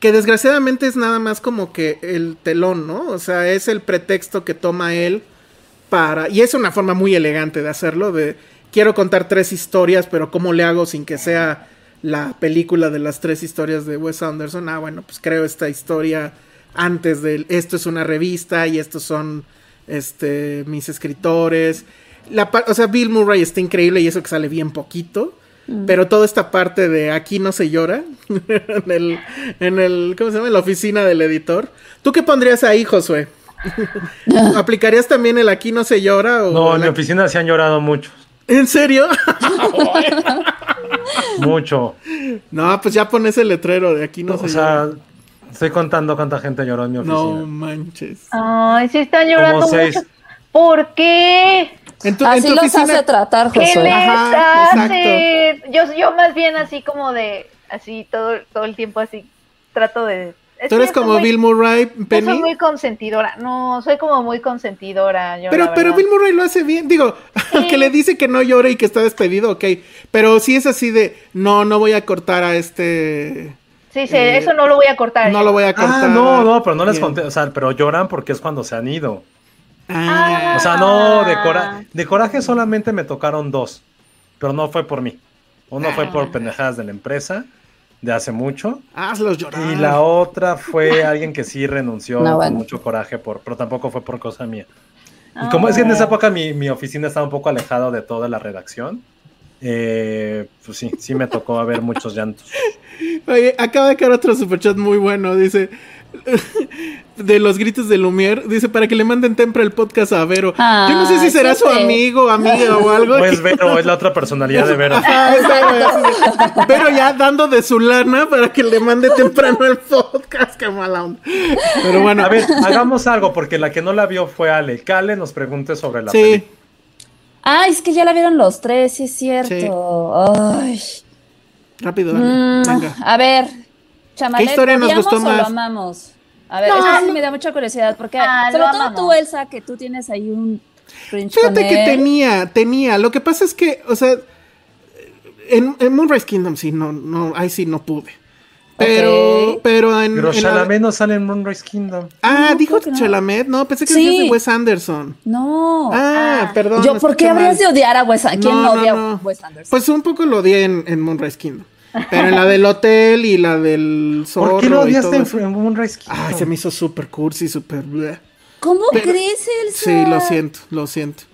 Speaker 3: que desgraciadamente es nada más como que el telón, ¿no? O sea, es el pretexto que toma él para... Y es una forma muy elegante de hacerlo, de quiero contar tres historias, pero ¿cómo le hago sin que sea la película de las tres historias de Wes Anderson? Ah, bueno, pues creo esta historia antes de... Esto es una revista y estos son este, mis escritores. La, o sea, Bill Murray está increíble y eso que sale bien poquito. Pero toda esta parte de aquí no se llora en el, en el, ¿cómo se llama? En la oficina del editor. ¿Tú qué pondrías ahí, Josué? ¿Aplicarías también el aquí no se llora? O
Speaker 2: No, en
Speaker 3: la-
Speaker 2: mi oficina se han llorado muchos.
Speaker 3: ¿En serio?
Speaker 2: Mucho.
Speaker 3: no, pues ya pones el letrero de aquí no
Speaker 2: O
Speaker 3: se
Speaker 2: sea,
Speaker 3: llora.
Speaker 2: estoy contando cuánta gente lloró en mi oficina.
Speaker 3: No manches.
Speaker 5: Ay, sí están llorando
Speaker 2: Como seis.
Speaker 5: mucho. ¿Por qué?
Speaker 3: En tu, en
Speaker 4: Así
Speaker 3: tu
Speaker 4: los
Speaker 3: oficina-
Speaker 4: hace tratar,
Speaker 5: ¿Qué
Speaker 4: Josué.
Speaker 5: les
Speaker 3: Ajá,
Speaker 5: hace? Yo, yo más bien así como de, así todo, todo el tiempo así, trato de... es
Speaker 3: Tú eres como
Speaker 5: muy-
Speaker 3: Bill Murray,
Speaker 5: Yo soy
Speaker 3: Penny.
Speaker 5: muy consentidora. No, soy como muy consentidora. Yo,
Speaker 3: Pero, pero. Bill Murray lo hace bien. Digo, aunque le dice que no llore y que está despedido, ok. Pero sí es así de, no, no voy a cortar a este...
Speaker 5: Sí, sí,
Speaker 3: eh,
Speaker 5: eso no lo voy a cortar.
Speaker 3: No
Speaker 5: yo.
Speaker 3: lo voy a cortar.
Speaker 2: Ah, no, no, pero no les conté. O sea, pero lloran porque es cuando se han ido.
Speaker 3: Ah,
Speaker 2: O sea, no, de, cora- de coraje solamente me tocaron dos, pero no fue por mí. Uno fue por pendejadas de la empresa de hace mucho
Speaker 3: hazlos llorar.
Speaker 2: y la otra fue alguien que sí renunció
Speaker 4: No,
Speaker 2: con mucho coraje, por, pero tampoco fue por cosa mía. Y como es que en esa época mi, mi oficina estaba un poco alejado de toda la redacción, eh, pues sí, sí me tocó ver muchos llantos.
Speaker 3: Oye, acaba de caer otro superchat muy bueno. Dice. De los gritos de Lumière, dice para que le manden temprano el podcast a Vero. Yo no sé si
Speaker 4: Ay,
Speaker 3: será su
Speaker 4: siempre.
Speaker 3: amigo, amiga o algo.
Speaker 2: Pues Vero, es la otra personalidad de Vero.
Speaker 3: Ajá, así de- Pero ya dando de su lana para que le mande temprano el podcast, qué mala onda. Pero bueno,
Speaker 2: A ver, hagamos algo, porque la que no la vio fue Ale. Cale nos pregunte sobre la
Speaker 3: sí,
Speaker 2: película.
Speaker 4: Ay, es que ya la vieron los tres, sí es cierto. Ay.
Speaker 3: rápido, dale,
Speaker 4: Mm,
Speaker 3: venga.
Speaker 4: a ver, Chamalet,
Speaker 3: ¿Qué historia nos
Speaker 4: ¿odiamos
Speaker 3: gustó
Speaker 4: o
Speaker 3: más?
Speaker 4: lo amamos? A ver,
Speaker 3: No,
Speaker 4: es que sí
Speaker 3: no.
Speaker 4: me da mucha curiosidad, porque
Speaker 5: Ah,
Speaker 4: sobre todo
Speaker 5: amamos.
Speaker 4: tú, Elsa, que tú tienes ahí un cringe
Speaker 3: Fíjate
Speaker 4: con
Speaker 3: que
Speaker 4: él.
Speaker 3: tenía, tenía. Lo que pasa es que, o sea, en, en Moonrise Kingdom sí, no, no, ahí sí no pude. Pero, pero en.
Speaker 2: Pero
Speaker 3: en la-
Speaker 2: Chalamet no sale en Moonrise Kingdom.
Speaker 3: Ah,
Speaker 4: No,
Speaker 3: dijo
Speaker 4: no.
Speaker 3: Chalamet, no, pensé que
Speaker 4: Sí.
Speaker 3: decías de Wes Anderson.
Speaker 4: No.
Speaker 3: Ah,
Speaker 5: Ah.
Speaker 3: perdón.
Speaker 4: Yo, ¿por qué habrías
Speaker 3: mal.
Speaker 4: de odiar a Wes Anderson? ¿Quién
Speaker 3: No,
Speaker 4: no, odia a Wes Anderson?
Speaker 3: Pues un poco lo odié en, en Moonrise Kingdom. Pero en la del hotel y la del zorro
Speaker 2: ¿Por qué lo odiaste en, Moonrise Kingdom?
Speaker 3: Ay, se me hizo súper cursi, súper...
Speaker 4: ¿Cómo
Speaker 3: pero-
Speaker 4: crees, Elsa?
Speaker 3: Sí, lo siento, lo siento.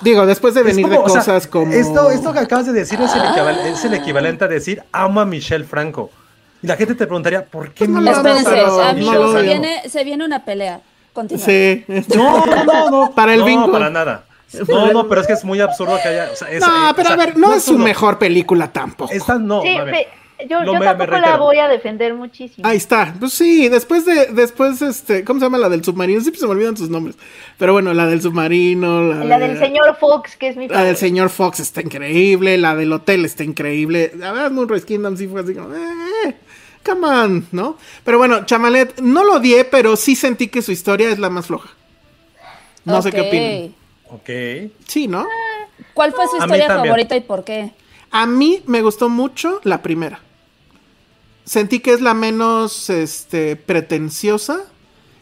Speaker 3: Digo, después de venir
Speaker 2: como,
Speaker 3: de
Speaker 2: o sea,
Speaker 3: cosas como...
Speaker 2: Esto, esto que acabas de decir es el, equival- es el equivalente a decir amo a Michelle Franco. Y la gente te preguntaría, ¿por qué
Speaker 3: Pues no lo
Speaker 4: Espérense,
Speaker 3: pero
Speaker 2: amas
Speaker 3: no
Speaker 4: se, viene, se viene una pelea. Continúa.
Speaker 3: Sí.
Speaker 2: No, no, no.
Speaker 3: Para el
Speaker 2: no,
Speaker 3: bingo.
Speaker 2: para nada. No, no, pero es que es muy absurdo que haya. o sea, es-
Speaker 3: No,
Speaker 2: eh,
Speaker 3: pero
Speaker 2: o
Speaker 3: a ver, no, es su mejor película tampoco.
Speaker 2: Esta no.
Speaker 5: Sí,
Speaker 2: a ver.
Speaker 5: pe- yo,
Speaker 2: No
Speaker 5: yo
Speaker 2: me- me
Speaker 5: tampoco la voy a defender muchísimo.
Speaker 3: Ahí está. Pues sí, después de, después, este, ¿cómo se llama la del submarino? Siempre se me olvidan sus nombres. Pero bueno, la del submarino, la,
Speaker 5: la
Speaker 3: de-
Speaker 5: del señor Fox, que es mi
Speaker 3: La del señor Fox está increíble, la del hotel está increíble. La verdad, Moonrise Kingdom sí fue así como, eh, come on, ¿no? Pero bueno, Chamalet, no lo odié, pero sí sentí que su historia es la más floja. No sé qué opinan.
Speaker 2: Ok.
Speaker 3: Sí, ¿no?
Speaker 4: ¿Cuál fue su historia favorita y por qué?
Speaker 3: A mí me gustó mucho la primera. Sentí que es la menos, este, pretenciosa.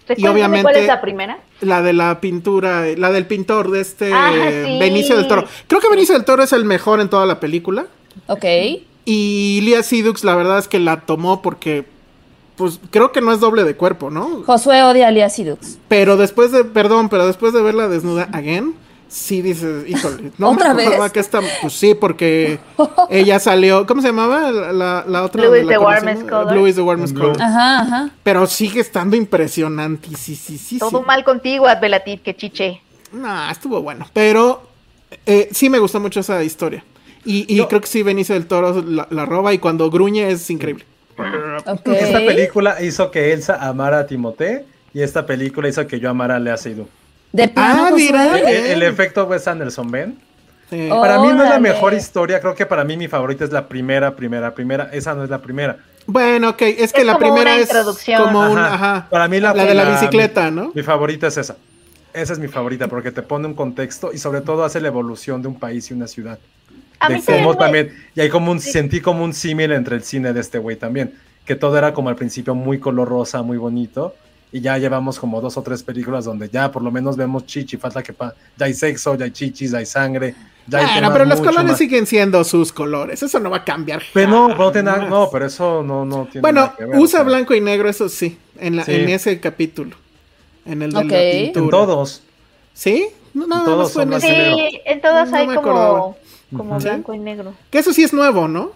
Speaker 5: Recuérdame
Speaker 3: obviamente-
Speaker 5: ¿Cuál es la primera?
Speaker 3: La de la pintura, la del pintor de este
Speaker 5: Ah, sí.
Speaker 3: Benicio del Toro. Creo que Benicio del Toro es el mejor en toda la película.
Speaker 4: Ok.
Speaker 3: Y Lia Sidux, la verdad es que la tomó porque, pues creo que no es doble de cuerpo, ¿no?
Speaker 4: Josué odia a Lia Sidux.
Speaker 3: Pero después de, perdón, pero después de verla desnuda again, sí dices, híjole, no
Speaker 4: ¿Otra
Speaker 3: me acordaba
Speaker 4: vez?
Speaker 3: que esta, pues sí, porque ella salió, ¿cómo se llamaba la, la, la otra?
Speaker 5: Blue
Speaker 3: de
Speaker 5: is
Speaker 3: la
Speaker 5: the warmest color.
Speaker 3: Blue is the warmest color.
Speaker 4: Ajá, ajá.
Speaker 3: Pero sigue estando impresionante, sí, sí, sí.
Speaker 5: Todo
Speaker 3: sí.
Speaker 5: mal contigo, Advelatif, que chiche.
Speaker 3: Nah, estuvo bueno. Pero eh, sí me gustó mucho esa historia. Y, y
Speaker 2: Yo-
Speaker 3: creo que sí, Benicio del Toro la, la roba y cuando gruñe es increíble.
Speaker 4: Ok.
Speaker 2: Esta película hizo que Elsa amara a Timothée y esta película hizo que yo amara a Lea Seydoux.
Speaker 4: De plano,
Speaker 3: Ah, mira.
Speaker 2: El,
Speaker 3: Bien.
Speaker 2: el efecto Wes Anderson, ¿ven?
Speaker 3: Sí.
Speaker 4: Oh.
Speaker 2: Para mí no es la mejor historia, creo que para mí mi favorita es la primera, primera, primera. Esa no es la primera.
Speaker 3: Bueno, ok, es que
Speaker 5: Es
Speaker 3: la
Speaker 5: como
Speaker 3: primera es como un,
Speaker 2: Ajá.
Speaker 3: ajá,
Speaker 2: Para mí la,
Speaker 3: de la bicicleta,
Speaker 2: mi-
Speaker 3: ¿no?
Speaker 2: Mi favorita es esa. Esa es mi favorita porque te pone un contexto y sobre todo hace la evolución de un país y una ciudad.
Speaker 5: A
Speaker 2: de
Speaker 5: mí también
Speaker 2: cómo
Speaker 5: me-
Speaker 2: también y hay como un sentí como un símil entre el cine de este güey también, que todo era como al principio muy color rosa, muy bonito y ya llevamos como dos o tres películas donde ya por lo menos vemos chichi, falta que pa- ya hay sexo, ya hay chichis, ya hay sangre, ya hay
Speaker 3: Bueno, pero los colores
Speaker 2: más.
Speaker 3: siguen siendo sus colores, eso no va a cambiar.
Speaker 2: Pero no, no, tiene no, pero eso no, no tiene
Speaker 3: Bueno,
Speaker 2: nada que ver,
Speaker 3: usa
Speaker 2: o sea,
Speaker 3: blanco y negro, eso sí, en, la,
Speaker 2: Sí.
Speaker 3: en ese capítulo. En el de
Speaker 4: Ok.
Speaker 3: la
Speaker 4: En
Speaker 3: pintura.
Speaker 2: en todos.
Speaker 3: ¿Sí? No, nada
Speaker 2: todos
Speaker 3: más fue en ese.
Speaker 5: Sí, en todas
Speaker 3: No
Speaker 5: hay como,
Speaker 3: acordaba.
Speaker 5: como
Speaker 3: ¿Sí?
Speaker 5: blanco y negro.
Speaker 3: Que eso sí es nuevo, ¿no?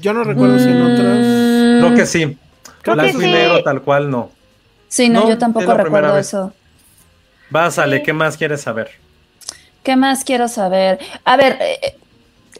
Speaker 3: Yo no recuerdo si en otras.
Speaker 2: Creo que sí.
Speaker 5: Creo que
Speaker 2: Blanco y negro tal cual no.
Speaker 4: Sí, no,
Speaker 2: No,
Speaker 4: yo tampoco recuerdo eso.
Speaker 2: Vas, Ale, ¿qué más quieres saber?
Speaker 4: ¿Qué más quiero saber? A ver, eh, eh,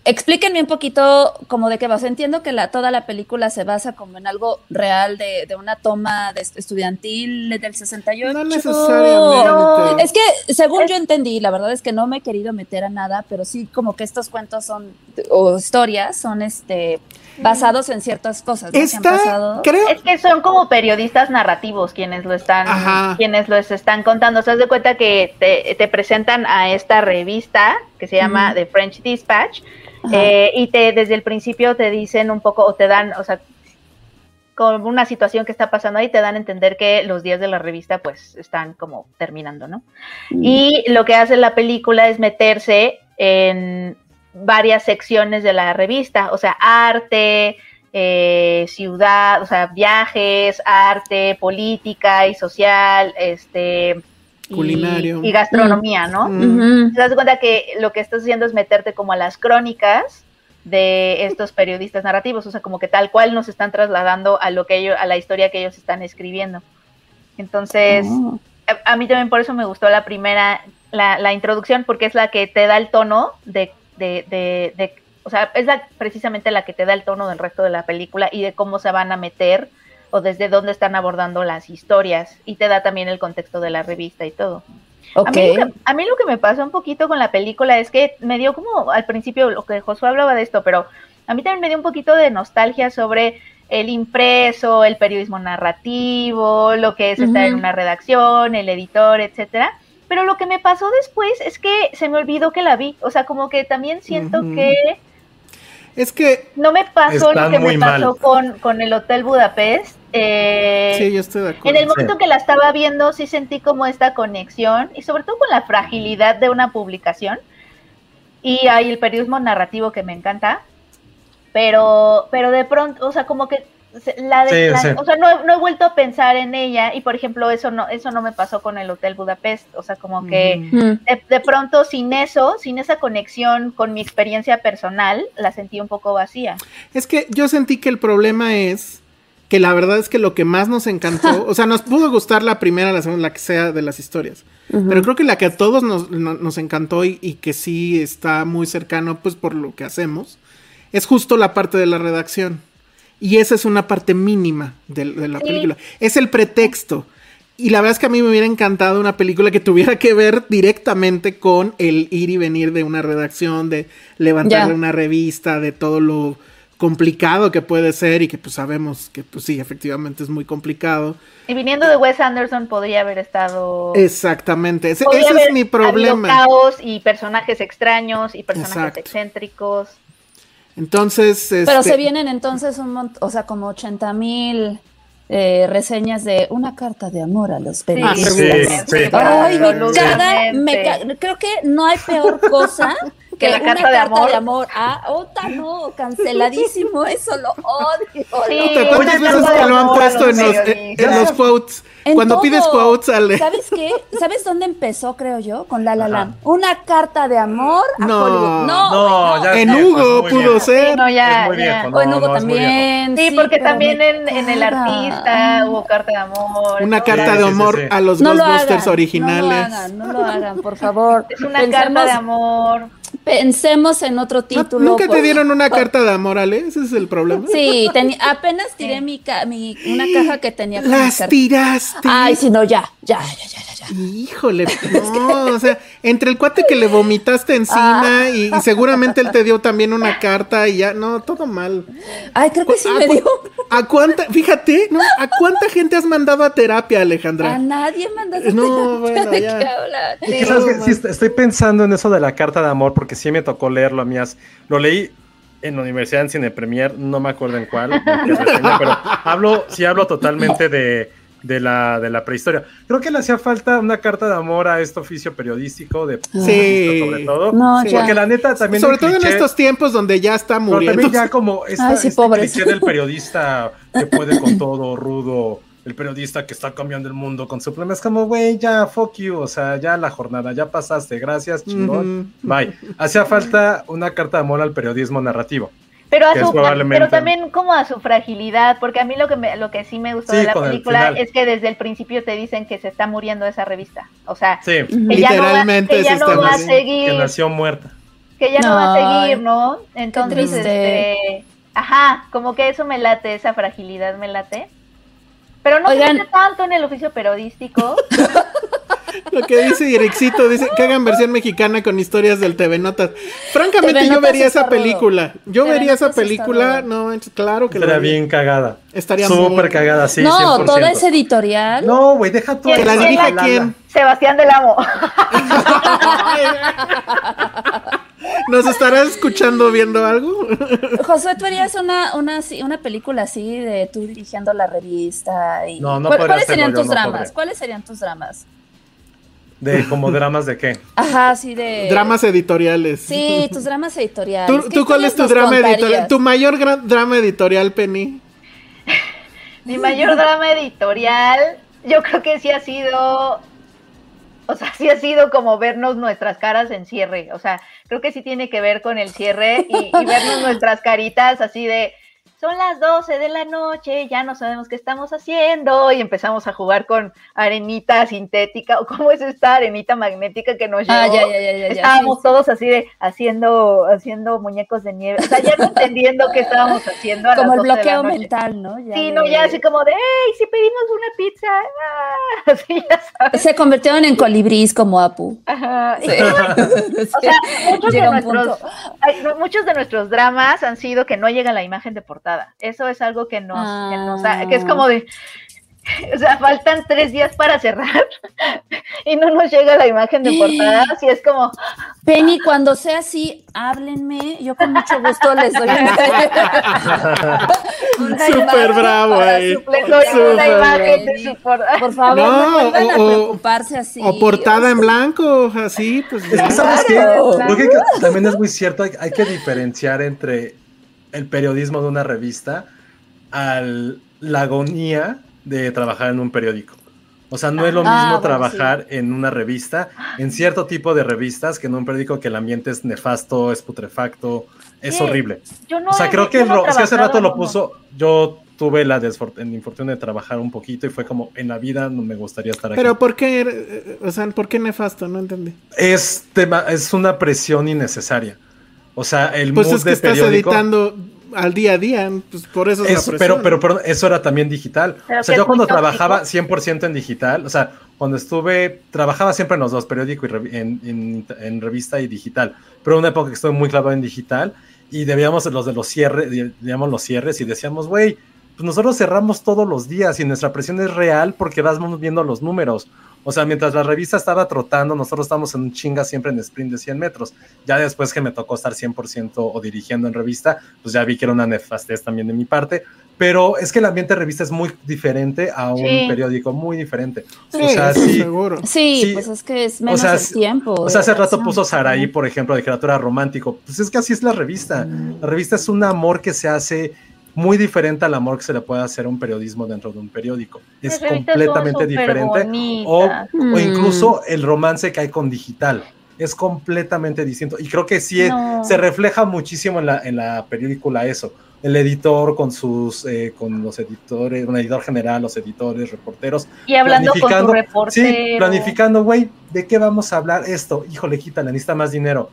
Speaker 4: explíquenme un poquito como de qué va. O sea, entiendo que la, toda la película se basa como en algo real de, de una toma de est- estudiantil del 68.
Speaker 3: No necesariamente.
Speaker 4: Es que según yo entendí, la verdad es que no me he querido meter a nada, pero sí como que estos cuentos son, o historias, son este basados en ciertas cosas ¿no?
Speaker 3: Está, creo.
Speaker 5: Es que son como periodistas narrativos quienes lo están,
Speaker 3: Ajá.
Speaker 5: quienes los están contando. Se das de cuenta que te, te presentan a esta revista que se llama. The French Dispatch eh, y te desde el principio te dicen un poco o te dan, o sea, con una situación que está pasando ahí, te dan a entender que los días de la revista pues están como terminando, ¿no? Y lo que hace la película es meterse en varias secciones de la revista, o sea, arte, eh, ciudad, o sea, viajes, arte, política y social, este... y-
Speaker 3: Culinario.
Speaker 5: Y, gastronomía, ¿no?
Speaker 3: Mm.
Speaker 5: Te das cuenta que lo que estás haciendo es meterte como a las crónicas de estos periodistas narrativos, o sea, como que tal cual nos están trasladando a lo que ellos, a la historia que ellos están escribiendo. Entonces,
Speaker 4: Oh.
Speaker 5: a, a mí también por eso me gustó la primera, la, la introducción, porque es la que te da el tono de, de, de, de- o sea, es la, precisamente la que te da el tono del resto de la película y de cómo se van a meter o desde dónde están abordando las historias y te da también el contexto de la revista y todo. A,
Speaker 4: Ok.
Speaker 5: mí que, a mí lo que me pasó un poquito con la película es que me dio como al principio lo que Josué hablaba de esto, pero a mí también me dio un poquito de nostalgia sobre el impreso, el periodismo narrativo, lo que es estar en una redacción, el editor, etcétera. Pero lo que me pasó después es que se me olvidó que la vi. O sea, como que también siento que
Speaker 3: Es que,
Speaker 5: no me pasó lo que me pasó con, con el Hotel Budapest. Eh,
Speaker 3: sí, yo estoy de acuerdo.
Speaker 5: en el momento que la estaba viendo, sí sentí como esta conexión y sobre todo con la fragilidad de una publicación. Y hay el periodismo narrativo que me encanta, pero, pero de pronto, o sea, como que la de,
Speaker 2: Sí,
Speaker 5: la-
Speaker 2: sí.
Speaker 5: o sea, no, he- no he vuelto a pensar en ella y por ejemplo eso no, eso no me pasó con el Hotel Budapest, o sea, como que.
Speaker 4: Mm.
Speaker 5: de, de pronto sin eso, sin esa conexión con mi experiencia personal, la sentí un poco vacía.
Speaker 3: Es que yo sentí que el problema es que la verdad es que lo que más nos encantó, o sea, nos pudo gustar la primera, la segunda, la que sea de las historias. Pero creo que la que a todos nos, no- nos encantó y, y que sí está muy cercano, pues por lo que hacemos, es justo la parte de la redacción. Y esa es una parte mínima de, de la
Speaker 5: Sí.
Speaker 3: película. Es el pretexto. Y la verdad es que a mí me hubiera encantado una película que tuviera que ver directamente con el ir y venir de una redacción, de levantar una revista, de todo lo complicado que puede ser y que pues sabemos que pues sí, efectivamente es muy complicado.
Speaker 5: Y viniendo de Wes Anderson podría haber estado...
Speaker 3: Exactamente, ese, es mi problema.
Speaker 5: caos y personajes extraños y personajes
Speaker 3: Exacto.
Speaker 5: excéntricos.
Speaker 3: Entonces,
Speaker 4: Pero
Speaker 3: este,
Speaker 4: se vienen entonces un montón, o sea, como 80 mil eh, reseñas de una carta de amor a los periodistas.
Speaker 2: Sí, sí.
Speaker 4: Ay, me caga, me creo que no hay peor cosa que,
Speaker 5: Que la
Speaker 4: una
Speaker 5: carta de amor.
Speaker 4: de amor. Ah, otra no, canceladísimo, eso lo odio.
Speaker 5: Sí.
Speaker 3: Puta, ¿Cuántas veces
Speaker 5: carta de
Speaker 3: lo han puesto en los, en- en los quotes?
Speaker 4: En
Speaker 3: Cuando
Speaker 4: todo.
Speaker 3: pides quotes al...
Speaker 4: ¿Sabes qué? ¿Sabes dónde empezó, creo yo? Con La La Land. Una carta de amor a
Speaker 3: No.
Speaker 4: Hollywood. No,
Speaker 2: No, ya
Speaker 3: En
Speaker 2: es viejo,
Speaker 3: Hugo pudo ser.
Speaker 5: Sí, no, ya,
Speaker 2: Es muy
Speaker 5: ya.
Speaker 2: viejo,
Speaker 4: O en Hugo también.
Speaker 5: Sí, porque también en, en El. Artista hubo carta de amor.
Speaker 3: Una
Speaker 5: ¿no?
Speaker 3: carta
Speaker 2: Sí,
Speaker 3: de
Speaker 2: sí, sí,
Speaker 3: amor
Speaker 2: sí.
Speaker 3: a los
Speaker 4: No lo
Speaker 3: Ghostbusters originales.
Speaker 4: No lo hagan, no lo hagan, por favor.
Speaker 5: Es una carta de amor.
Speaker 4: Pensemos en otro
Speaker 3: ¿No-
Speaker 4: título.
Speaker 3: ¿Nunca te dieron una carta de amor, Ale? Ese es el problema.
Speaker 4: Sí, apenas tiré mi, ca- mi una caja que tenía
Speaker 3: Las tiraste.
Speaker 4: Ay, si no, ya, ya, ya, ya, ya, ya.
Speaker 3: Híjole, no, o sea, entre el cuate que le vomitaste encima
Speaker 4: Ah.
Speaker 3: y, y seguramente él te dio también una carta y ya, no, todo mal.
Speaker 4: Ay, creo que sí
Speaker 3: ¿A,
Speaker 4: me dio.
Speaker 3: ¿A cuánta, fíjate, ¿no? ¿A cuánta gente has mandado a terapia,
Speaker 4: A
Speaker 3: Alejandra?
Speaker 4: nadie mandaste
Speaker 3: No, bueno,
Speaker 4: ¿De
Speaker 3: ya.
Speaker 4: qué hablan?
Speaker 2: Sí, ¿sabes qué? Sí, est- estoy pensando en eso de la carta de amor porque sí me tocó leerlo a mí. as- Lo leí en la universidad en Cine Premier, no me acuerdo en cuál, en qué reseña, pero hablo, sí hablo totalmente de, de la, de la prehistoria. Creo que le hacía falta una carta de amor a este oficio periodístico de
Speaker 3: Sí.
Speaker 2: sobre todo.
Speaker 4: No,
Speaker 3: Sí.
Speaker 2: Porque la neta también
Speaker 3: Sobre todo en estos tiempos donde ya está
Speaker 2: pero
Speaker 3: muriendo.
Speaker 2: también ya como esta,
Speaker 4: Ay, sí,
Speaker 2: este
Speaker 4: pobres.
Speaker 2: cliché del periodista que puede con todo, rudo, el periodista que está cambiando el mundo con su pluma, es como, güey, ya, fuck you, o sea, ya la jornada, ya pasaste, gracias, chingón, bye. Hacía falta una carta de amor al periodismo narrativo.
Speaker 5: Pero, a su,
Speaker 2: probablemente-
Speaker 5: pero también como a su fragilidad, porque a mí lo que, me, lo que sí me gustó
Speaker 2: Sí,
Speaker 5: de la película es que desde el principio te dicen que se está muriendo esa revista. O sea,
Speaker 2: Sí,
Speaker 5: que ya no va,
Speaker 3: Literalmente
Speaker 5: que ya no va a seguir,
Speaker 2: que nació muerta.
Speaker 5: que ya no, va a seguir, ¿no? Entonces, este, ajá, como que eso me late, esa fragilidad me late. Pero no
Speaker 4: Oigan.
Speaker 5: se mete tanto en el oficio periodístico.
Speaker 3: Lo que dice Irexito, dice que hagan versión mexicana con historias del TV Notas. Francamente,
Speaker 4: TV
Speaker 3: yo vería esa
Speaker 4: rudo.
Speaker 3: película. Yo
Speaker 4: TV
Speaker 3: vería esa película, no, claro que lo
Speaker 2: Estaría bien cagada.
Speaker 3: Estaría
Speaker 2: Súper
Speaker 3: muy-
Speaker 2: cagada, sí,
Speaker 4: no,
Speaker 2: 100%.
Speaker 4: toda esa editorial.
Speaker 2: No, güey, deja tú.
Speaker 5: ¿Que
Speaker 3: la
Speaker 2: Lala.
Speaker 3: quién?
Speaker 5: Sebastián del Amo.
Speaker 3: ¿Nos estarás escuchando viendo algo?
Speaker 4: Josué, tú harías una, una, una película así de tú dirigiendo la revista. Y...
Speaker 2: No, no
Speaker 4: ¿Cuál-
Speaker 2: podría
Speaker 4: ¿Cuáles
Speaker 2: hacerlo
Speaker 4: serían tus
Speaker 2: no
Speaker 4: dramas?
Speaker 2: podría.
Speaker 4: ¿Cuáles serían tus dramas?
Speaker 2: De como dramas de qué.
Speaker 4: Ajá, sí de...
Speaker 3: Dramas editoriales.
Speaker 4: Sí, tus dramas editoriales.
Speaker 3: ¿Tú,
Speaker 4: ¿Qué
Speaker 3: tú cuál es tu drama editorial? ¿Tu mayor drama editorial, Penny?
Speaker 5: Mi mayor drama editorial, yo creo que sí ha sido, o sea, sí ha sido como vernos nuestras caras en cierre. O sea, creo que sí tiene que ver con el cierre y, y vernos nuestras caritas así de, son las 12 de la noche, ya no sabemos qué estamos haciendo y empezamos a jugar con arenita sintética o cómo es esta arenita magnética que nos llevó.
Speaker 4: Ah, ya, ya, ya,
Speaker 5: Estábamos
Speaker 4: sí, sí.
Speaker 5: todos así de haciendo, haciendo muñecos de nieve, o sea, ya no entendiendo qué estábamos haciendo. A
Speaker 4: Como
Speaker 5: las
Speaker 4: el
Speaker 5: 12 de la
Speaker 4: bloqueo
Speaker 5: noche.
Speaker 4: mental, ¿no? Ya
Speaker 5: Sí,
Speaker 4: de-
Speaker 5: no, ya así como de, hey, si pedimos una pizza, ah", así ya sabes.
Speaker 4: Se convirtieron en colibrís como Apu.
Speaker 5: Ajá.
Speaker 4: Sí.
Speaker 5: O sea, muchos de, nuestros, muchos de nuestros dramas han sido que no llega la imagen de portada. Eso es algo que nos, que, nos ha- que es como de, o sea, faltan tres días para cerrar y no nos llega la imagen de portada. Así es como,
Speaker 4: Penny, cuando sea así, háblenme. Yo con mucho gusto les doy una,
Speaker 3: Súper bravo
Speaker 4: para
Speaker 3: ahí.
Speaker 4: su-
Speaker 5: les doy una
Speaker 3: Súper
Speaker 5: imagen de
Speaker 4: bien.
Speaker 5: su portada.
Speaker 4: Por favor,
Speaker 3: No,
Speaker 4: no, vuelvan a
Speaker 3: o- o-
Speaker 4: preocuparse así.
Speaker 3: O portada en blanco, así, pues
Speaker 2: ¿sabes qué?
Speaker 4: Claro.
Speaker 2: Creo que también es muy cierto, hay, hay que diferenciar entre el periodismo de una revista al la agonía de trabajar en un periódico. O sea, no es lo
Speaker 4: Ah,
Speaker 2: mismo
Speaker 4: bueno,
Speaker 2: trabajar en una revista, en cierto tipo de revistas, que en un periódico que el ambiente es nefasto, es putrefacto, es
Speaker 5: Sí,
Speaker 2: horrible.
Speaker 5: Yo no
Speaker 2: O sea,
Speaker 5: he-
Speaker 2: creo que
Speaker 5: no
Speaker 2: es que hace rato lo puso, yo tuve la infortunio de trabajar un poquito y fue como, en la vida no me gustaría estar aquí.
Speaker 3: Pero ¿por qué, eh, o sea, por qué nefasto? No entendí.
Speaker 2: es, tema, es una presión innecesaria. O sea, el
Speaker 3: Pues
Speaker 2: mood
Speaker 3: es que
Speaker 2: de
Speaker 3: estás
Speaker 2: periódico
Speaker 3: editando al día a día, pues por eso es,
Speaker 2: es-
Speaker 3: la
Speaker 2: pero, pero, pero eso era también digital.
Speaker 5: Pero
Speaker 2: o sea, yo cuando trabajaba 100% en digital, o sea, cuando estuve, trabajaba siempre en los dos, periódico y revi- en, en- en revista y digital, pero una época que estuve muy clavado en digital y debíamos los de los cierres, digamos los cierres y decíamos, güey, pues nosotros cerramos todos los días y nuestra presión es real porque vamos viendo los números. O sea, mientras la revista estaba trotando, nosotros estábamos en un chinga siempre en sprint de 100 metros. Ya después que me tocó estar 100% o dirigiendo en revista, pues ya vi que era una nefastez también de mi parte. Pero es que el ambiente de revista es muy diferente a un
Speaker 5: Sí.
Speaker 2: periódico, muy diferente.
Speaker 3: Sí,
Speaker 2: o sea, sí.
Speaker 3: seguro.
Speaker 4: Sí,
Speaker 2: Sí.
Speaker 4: pues es que es menos
Speaker 2: sea,
Speaker 4: el tiempo.
Speaker 2: O sea, hace rato puso Saraí, por ejemplo, de literatura romántico. Pues es que así es la revista. La revista es un amor que se hace muy diferente al amor que se le puede hacer a un periodismo dentro de un periódico. Es completamente diferente. O, o
Speaker 4: Mm.
Speaker 2: incluso el romance que hay con digital. Es completamente distinto. Y creo que sí
Speaker 5: No.
Speaker 2: se refleja muchísimo en la, en la película eso. El editor con sus, eh, con los editores, un editor general, los editores, reporteros,
Speaker 5: Y hablando con tu reportero.
Speaker 2: Sí, planificando, güey, ¿de qué vamos a hablar esto? Híjole, quítale, necesita más dinero.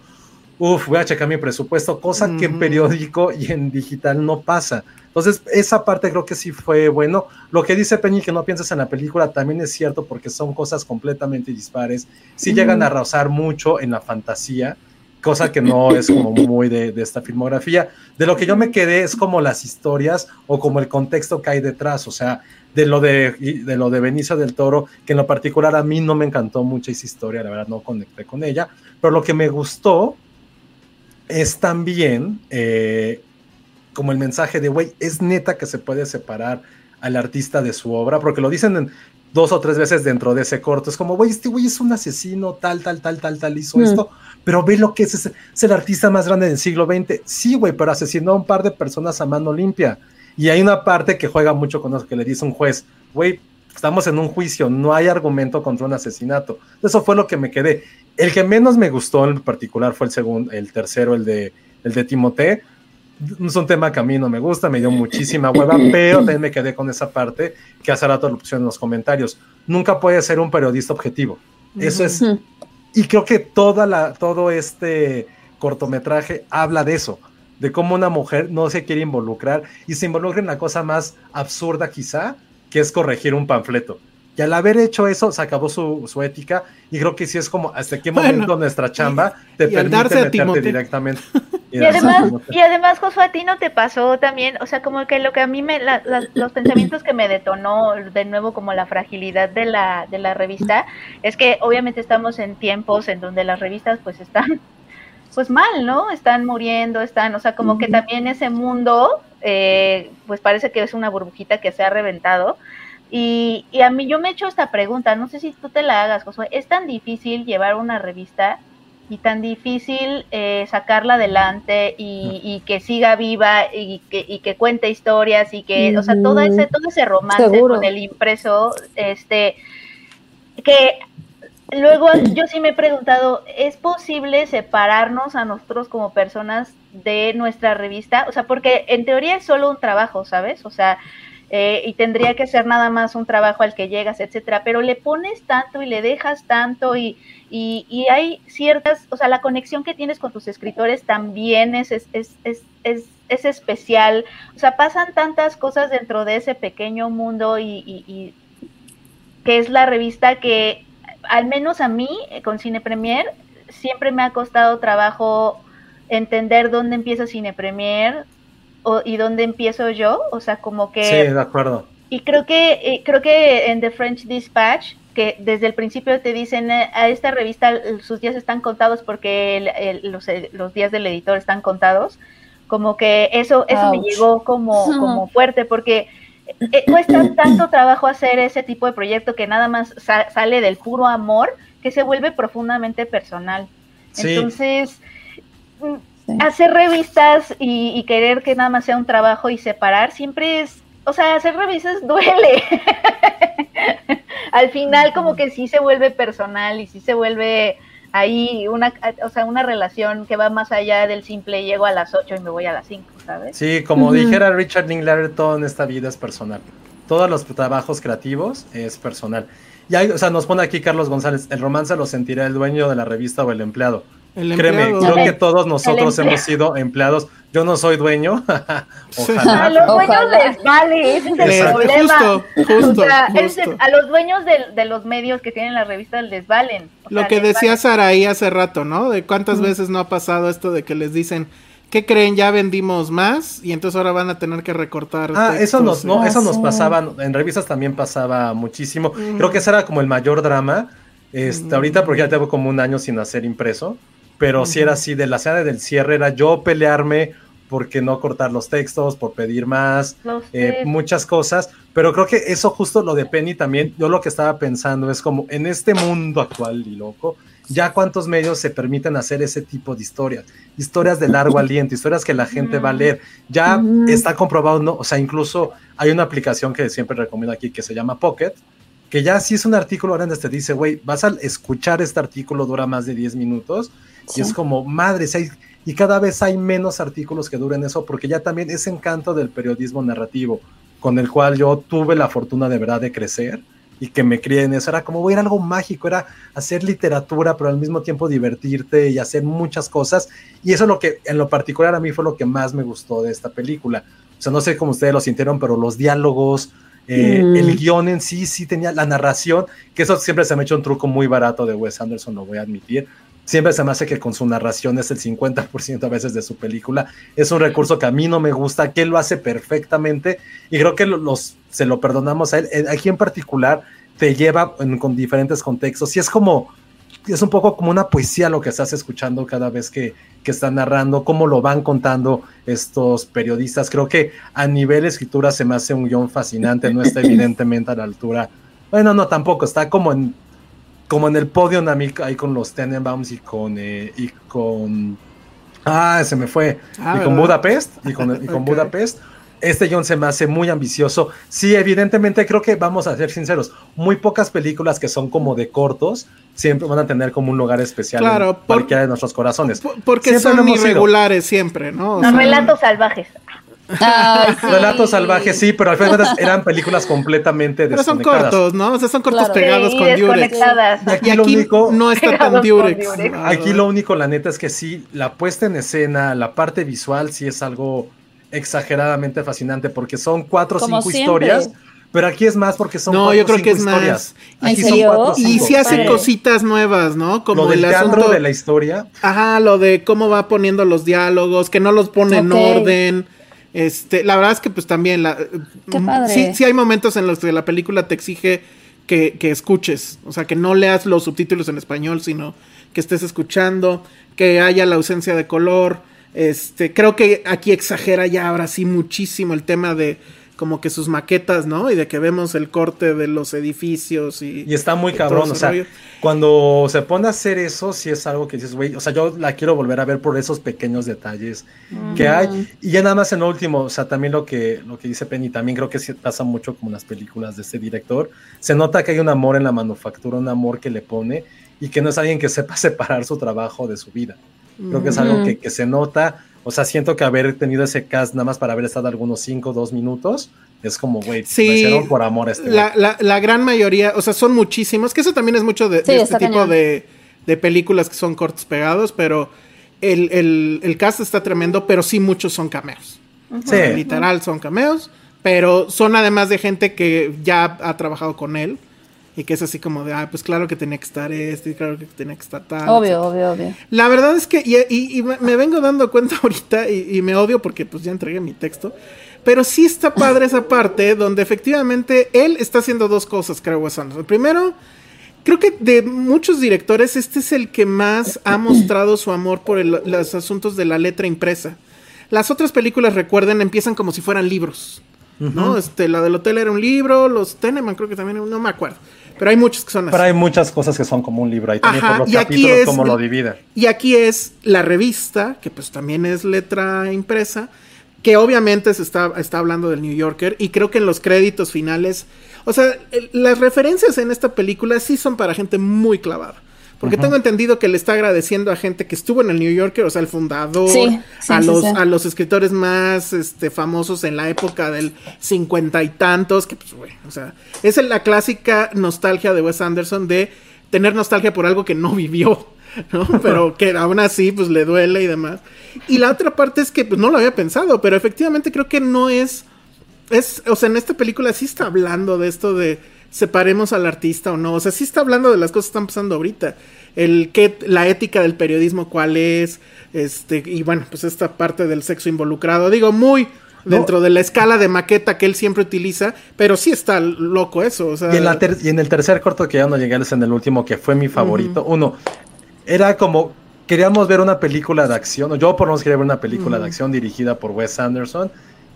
Speaker 2: Uf, voy a checar mi presupuesto, cosa que en periódico y en digital no pasa. Entonces, esa parte creo que sí fue bueno. Lo que dice Penny, que no pienses en la película, también es cierto porque son cosas completamente dispares. Sí llegan a rozar mucho en la fantasía, cosa que no es como muy de, de esta filmografía. De lo que yo me quedé es como las historias o como el contexto que hay detrás, o sea, de lo de, de lo de Benicio del Toro, que en lo particular a mí no me encantó mucho esa historia, la verdad no conecté con ella, pero lo que me gustó es también eh, como el mensaje de, güey, es neta que se puede separar al artista de su obra, porque lo dicen en dos o tres veces dentro de ese corto, es como, güey, este güey es un asesino, tal, tal, tal, tal, tal, hizo
Speaker 4: Mm.
Speaker 2: esto, pero ve lo que es, es, es el artista más grande del siglo XX, sí, güey, pero asesinó a un par de personas a mano limpia, y hay una parte que juega mucho con eso, que le dice un juez, güey, estamos en un juicio, no hay argumento contra un asesinato. Eso fue lo que me quedé. El que menos me gustó en particular fue el segundo, el tercero, el de, el de Timote. Es un tema que a mí no me gusta, me dio muchísima hueva, pero también me quedé con esa parte que hace rato lo en los comentarios. Nunca puede ser un periodista objetivo. Eso es, y creo que toda la, todo este cortometraje habla de eso, de cómo una mujer no se quiere involucrar y se involucra en la cosa más absurda quizá, que es corregir un panfleto. Y al haber hecho eso, se acabó su, su ética y creo que sí es como hasta qué
Speaker 3: Bueno,
Speaker 2: momento nuestra chamba te
Speaker 3: y
Speaker 2: permite
Speaker 3: a
Speaker 2: meterte
Speaker 3: Timote.
Speaker 2: directamente.
Speaker 5: Y además, y además, Josué, a ti no te pasó también, o sea, como que lo que a mí me, la- la- los pensamientos que me detonó de nuevo como la fragilidad de la, de la revista, es que obviamente estamos en tiempos en donde las revistas pues están pues mal, ¿no? Están muriendo, están, o sea, como que también ese mundo, eh, pues parece que es una burbujita que se ha reventado. Y, y, a mí yo me he hecho esta pregunta, no sé si tú te la hagas, Josué, ¿es tan difícil llevar una revista y tan difícil eh, sacarla adelante y, y, que siga viva y que, y que cuente historias y que, o sea, todo ese, todo ese romance con el impreso, este, que luego yo sí me he preguntado, ¿es posible separarnos a nosotros como personas de nuestra revista? O sea, porque en teoría es solo un trabajo, ¿sabes? O sea, eh, y tendría que ser nada más un trabajo al que llegas, etcétera, pero le pones tanto y le dejas tanto y, y, y, hay ciertas, o sea, la conexión que tienes con tus escritores también es, es, es, es, es especial, o sea, pasan tantas cosas dentro de ese pequeño mundo y, y, que es la revista que, al menos a mí, eh, con Cine Premier, siempre me ha costado trabajo entender dónde empieza Cine Premier, y dónde empiezo yo, o sea, como que...
Speaker 2: Sí, de acuerdo.
Speaker 5: Y creo que, eh, creo que en The French Dispatch, que desde el principio te dicen eh, a esta revista sus días están contados porque los, eh, los, días del editor están contados, como que eso, eso me llegó como, como fuerte porque cuesta tanto trabajo hacer ese tipo de proyecto que nada más sale del puro amor que se vuelve profundamente personal. Entonces, hacer revistas y, querer que nada más sea un trabajo y separar siempre es, o sea, hacer revistas duele. Al final como que sí se vuelve personal y sí se vuelve ahí una, o sea, una relación que va más allá del simple llego a las 8 y me voy a las 5, ¿sabes?
Speaker 2: Sí, como dijera Richard Linklater, todo en esta vida es personal. Todos los trabajos creativos es personal. Y hay, o sea, nos pone aquí Carlos González, el romance lo sentirá el dueño de la revista o el empleado. Créeme, creo que todos nosotros hemos sido empleados. Yo no soy dueño.
Speaker 5: Ojalá. A los dueños les vale, ese es el problema. a los dueños de, los medios que tienen las revistas les valen.
Speaker 3: Lo que decía Saraí hace rato, ¿no? De cuántas veces no ha pasado esto de que les dicen, ¿qué creen? Ya vendimos más y entonces ahora van a tener que recortar.
Speaker 2: Ah, eso nos, no, eso nos pasaba, en revistas también pasaba muchísimo. Creo que ese era como el mayor drama. Este, Ahorita porque ya tengo como un año sin hacer impreso pero si era así, de la escena del cierre era yo pelearme porque no cortar los textos, por pedir más, eh, muchas cosas, pero creo que eso justo lo de Penny también, yo lo que estaba pensando es como en este mundo actual y loco, ya cuántos medios se permiten hacer ese tipo de historias, historias de largo aliento, historias que la gente va a leer, ya está comprobado, ¿no? o sea, incluso hay una aplicación que siempre recomiendo aquí que se llama Pocket, que ya si es un artículo grande te dice, güey, vas a escuchar este artículo, dura más de 10 minutos, y es como, madre, y cada vez hay menos artículos que duren eso, porque ya también ese encanto del periodismo narrativo, con el cual yo tuve la fortuna de verdad de crecer y que me crié en eso, era como, era algo mágico, era hacer literatura, pero al mismo tiempo divertirte y hacer muchas cosas, y eso es lo que, en lo particular, a mí fue lo que más me gustó de esta película. O sea, no sé cómo ustedes lo sintieron, pero los diálogos, eh, mm. el guion en sí, sí tenía la narración, que eso siempre se me ha hecho un truco muy barato de Wes Anderson, lo voy a admitir, siempre se me hace que con su narración es el 50% a veces de su película. Es un recurso que a mí no me gusta, que él lo hace perfectamente y creo que los, se lo perdonamos a él. Eh, aquí en particular te lleva con diferentes contextos y es como, es un poco como una poesía lo que estás escuchando cada vez que, que están narrando, cómo lo van contando estos periodistas. Creo que a nivel escritura se me hace un guion fascinante, no está evidentemente a la altura. Bueno, no, tampoco, está como en como en el podio Namik ahí con los Tenenbaums y con eh, y con ah se me fue ah, y con Budapest y con, y con Budapest este John se me hace muy ambicioso. Sí, evidentemente creo que vamos a ser sinceros, muy pocas películas que son como de cortos siempre van a tener como un lugar especial claro, en cualquiera de nuestros corazones.
Speaker 3: porque son irregulares siempre, ¿no?
Speaker 5: Los relatos salvajes.
Speaker 2: Relatos salvajes, sí, pero al final eran películas completamente
Speaker 3: Pero son cortos, ¿no? O sea, son cortos pegados con Durex. Y aquí, lo único, no está tan Durex.
Speaker 2: Aquí lo único, la neta, es que sí, la puesta en escena, la parte visual, sí es algo exageradamente fascinante, porque son cuatro o cinco historias. Pero aquí es más porque son
Speaker 3: no, yo creo que es historias. Más. Aquí son cuatro, y sí hacen cositas nuevas, ¿no?
Speaker 2: Como lo del el asunto de la historia.
Speaker 3: Ajá, lo de cómo va poniendo los diálogos, que no los pone en orden este, la verdad es que pues también la, mm, sí, sí hay momentos en los que la película te exige que, que escuches, o sea, que no leas los subtítulos en español, sino que estés escuchando, que haya la ausencia de color. Este, creo que aquí exagera ya ahora sí muchísimo el tema de como que sus maquetas, ¿no? Y de que vemos el corte de los edificios y...
Speaker 2: Y está muy cabrón, o sea,
Speaker 3: rollo.
Speaker 2: cuando se pone a hacer eso, sí es algo que dices, güey, o sea, yo la quiero volver a ver por esos pequeños detalles que hay. Y ya nada más en lo último, o sea, también lo que, lo que dice Penny, también creo que sí pasa mucho como en las películas de este director, se nota que hay un amor en la manufactura, un amor que le pone y que no es alguien que sepa separar su trabajo de su vida. Creo que es algo que, que se nota. O sea, siento que haber tenido ese cast nada más para haber estado algunos 5 o 2 minutos es como, güey,
Speaker 3: Sí,
Speaker 2: lo hicieron por amor a este
Speaker 3: la, la, la gran mayoría, o sea, son muchísimos, que eso también es mucho de, este tipo de, de películas que son cortos pegados, pero el, el, el cast está tremendo, pero sí muchos son cameos. O sea,
Speaker 2: Sí.
Speaker 3: literal son cameos, pero son además de gente que ya ha trabajado con él y que es así como de, ah, pues claro que tenía que estar este, y claro que tenía que estar tal.
Speaker 4: Obvio, obvio, obvio.
Speaker 3: La verdad es que, y, y- y me vengo dando cuenta ahorita, y, y me odio porque pues ya entregué mi texto, pero sí está padre esa parte donde efectivamente él está haciendo dos cosas, creo, Wes Anderson. Primero, creo que de muchos directores, este es el que más ha mostrado su amor por el- los asuntos de la letra impresa. Las otras películas, recuerden, empiezan como si fueran libros. ¿no? Este, la del hotel era un libro, los Teneman creo que también, no me acuerdo. Pero hay muchos que son así.
Speaker 2: Pero hay muchas cosas que son como un libro ahí también
Speaker 3: Ajá,
Speaker 2: por los
Speaker 3: y aquí
Speaker 2: capítulos,
Speaker 3: es-
Speaker 2: cómo lo divide.
Speaker 3: Y aquí es la revista, que pues también es letra impresa, que obviamente se está, está hablando del New Yorker, y creo que en los créditos finales, o sea, las referencias en esta película sí son para gente muy clavada. Porque tengo entendido que le está agradeciendo a gente que estuvo en el New Yorker, o sea, el fundador,
Speaker 4: Sí, sí,
Speaker 3: a,
Speaker 4: sí,
Speaker 3: los, a los escritores más este, famosos en la época del cincuenta y tantos, que pues, güey, o sea, es la clásica nostalgia de Wes Anderson de tener nostalgia por algo que no vivió, ¿no? Pero que aún así, pues le duele y demás. Y la otra parte es que, pues no lo había pensado, pero efectivamente creo que no es, es, o sea, en esta película sí está hablando de esto de separemos al artista o no, o sea, sí está hablando de las cosas que están pasando ahorita, el que, la ética del periodismo cuál es, este, y bueno, pues esta parte del sexo involucrado, digo, muy dentro de la escala de maqueta que él siempre utiliza, pero sí está loco eso, o sea,
Speaker 2: Y en, la y en el tercer corto que ya no llegué es en el último, que fue mi favorito. Uno, era como, queríamos ver una película de acción, o yo por lo menos quería ver una película de acción dirigida por Wes Anderson.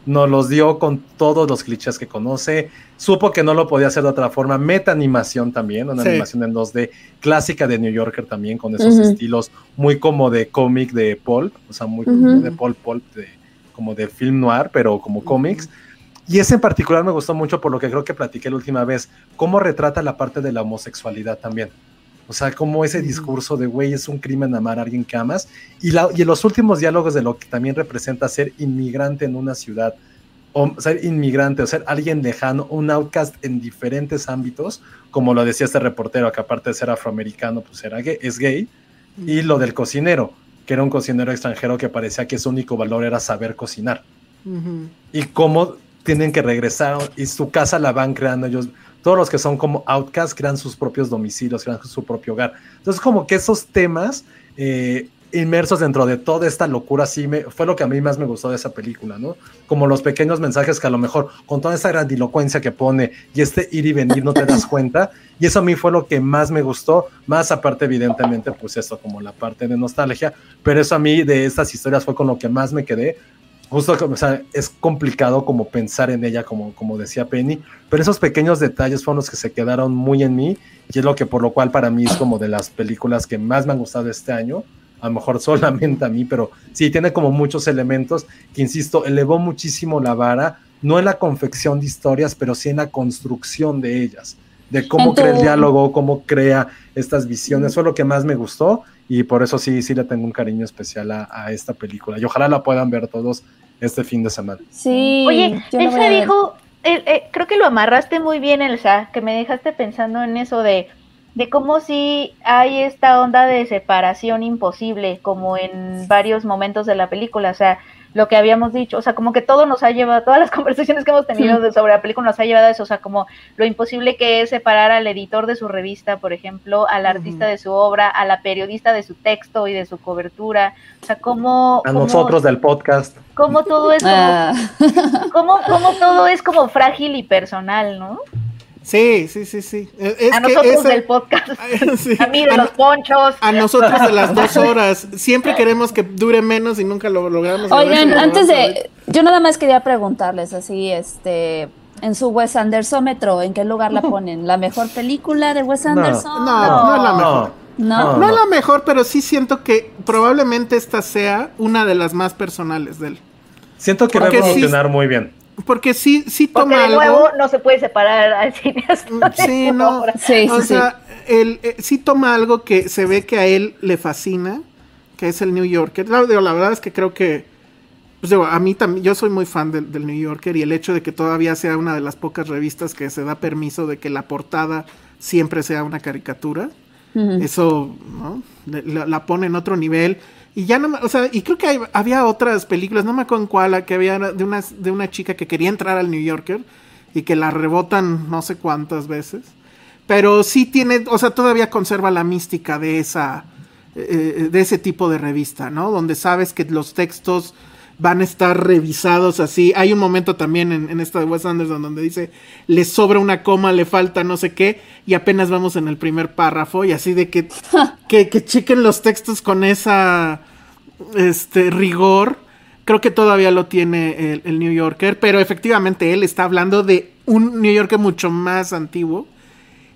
Speaker 2: Nos los dio con todos los clichés que conoce. Supo que no lo podía hacer de otra forma. Meta animación también, una
Speaker 3: Sí.
Speaker 2: animación en 2D clásica de New Yorker también, con esos estilos muy como de cómic de pulp, o sea, muy como de pulp, pulp, de, como de film noir, pero como cómics. Y ese en particular me gustó mucho por lo que creo que platiqué la última vez, cómo retrata la parte de la homosexualidad también. O sea, cómo ese discurso de, güey, es un crimen amar a alguien que amas. Y, la, y en los últimos diálogos de lo que también representa ser inmigrante en una ciudad, o ser inmigrante, o ser alguien lejano, un outcast en diferentes ámbitos, como lo decía este reportero, que aparte de ser afroamericano, pues era gay, es gay. Y lo del cocinero, que era un cocinero extranjero que parecía que su único valor era saber cocinar
Speaker 3: ujú.
Speaker 2: y cómo tienen que regresar y su casa la van creando ellos. Todos los que son como outcasts crean sus propios domicilios, crean su propio hogar. Entonces, como que esos temas eh, inmersos dentro de toda esta locura, sí, me, fue lo que a mí más me gustó de esa película, ¿no? Como los pequeños mensajes que a lo mejor con toda esa grandilocuencia que pone y este ir y venir no te das cuenta. Y eso a mí fue lo que más me gustó, más aparte evidentemente, pues eso, como la parte de nostalgia, pero eso a mí de estas historias fue con lo que más me quedé, justo o sea, es complicado como pensar en ella, como, como decía Penny, pero esos pequeños detalles fueron los que se quedaron muy en mí y es lo que por lo cual para mí es como de las películas que más me han gustado este año, a lo mejor solamente a mí, pero sí, tiene como muchos elementos que, insisto, elevó muchísimo la vara, no en la confección de historias, pero sí en la construcción de ellas, de cómo
Speaker 4: tu-
Speaker 2: crea el diálogo, cómo crea estas visiones, fue lo que más me gustó y por eso sí, sí le tengo un cariño especial a, a esta película y ojalá la puedan ver todos este fin de semana.
Speaker 4: Sí.
Speaker 5: Oye, Elsa dijo, eh, eh, creo que lo amarraste muy bien, Elsa, que me dejaste pensando en eso de, de cómo si hay esta onda de separación imposible, como en varios momentos de la película, o sea, lo que habíamos dicho, o sea, como que todo nos ha llevado, todas las conversaciones que hemos tenido de- sobre la película nos ha llevado a eso, o sea, como lo imposible que es separar al editor de su revista, por ejemplo, al artista de su obra, a la periodista de su texto y de su cobertura, o sea, cómo...
Speaker 2: A
Speaker 5: cómo-
Speaker 2: nosotros del podcast.
Speaker 5: cómo todo es como
Speaker 4: Ah,
Speaker 5: cómo, cómo todo es como frágil y personal, ¿no?
Speaker 3: Sí, sí, sí, sí. Es
Speaker 5: a
Speaker 3: que
Speaker 5: nosotros
Speaker 3: esa-
Speaker 5: del podcast.
Speaker 3: Sí.
Speaker 5: A mí de
Speaker 3: A
Speaker 5: los ponchos.
Speaker 3: A nosotros de las dos horas. Siempre queremos que dure menos y nunca lo logramos.
Speaker 4: Oigan,
Speaker 3: lo
Speaker 4: antes
Speaker 3: logramos
Speaker 4: de. Yo nada más quería preguntarles así, este. En su Wes Andersómetro, ¿en qué lugar la ponen? ¿La mejor película de Wes Anderson?
Speaker 3: No, no es la mejor.
Speaker 4: No.
Speaker 3: No es la mejor, pero sí siento que probablemente esta sea una de las más personales de él.
Speaker 2: Siento que va a
Speaker 3: sí-
Speaker 2: evolucionar muy bien.
Speaker 3: Porque sí, sí
Speaker 5: Porque
Speaker 3: toma
Speaker 5: de
Speaker 3: algo.
Speaker 5: nuevo no se puede separar al cineasta. de
Speaker 3: Sí, no.
Speaker 4: Sí,
Speaker 3: o
Speaker 4: sí,
Speaker 3: sea, él eh, sí toma algo que se ve que a él le fascina, que es el New Yorker. La, digo, la verdad es que creo que, pues digo, a mí también, yo soy muy fan del, del New Yorker y el hecho de que todavía sea una de las pocas revistas que se da permiso de que la portada siempre sea una caricatura, eso, ¿no? Le- La, la pone en otro nivel. Y ya no, o sea, y creo que hay- había otras películas, no me acuerdo en cuál, que había de una, de una chica que quería entrar al New Yorker y que la rebotan no sé cuántas veces. Pero sí tiene, o sea, todavía conserva la mística de esa, eh, de ese tipo de revista, ¿no? Donde sabes que los textos van a estar revisados así. Hay un momento también en, en esta de Wes Anderson donde dice, le sobra una coma, le falta no sé qué, y apenas vamos en el primer párrafo, y así de que, que, que chequen los textos con esa este rigor. Creo que todavía lo tiene el, el New Yorker, pero efectivamente él está hablando de un New Yorker mucho más antiguo.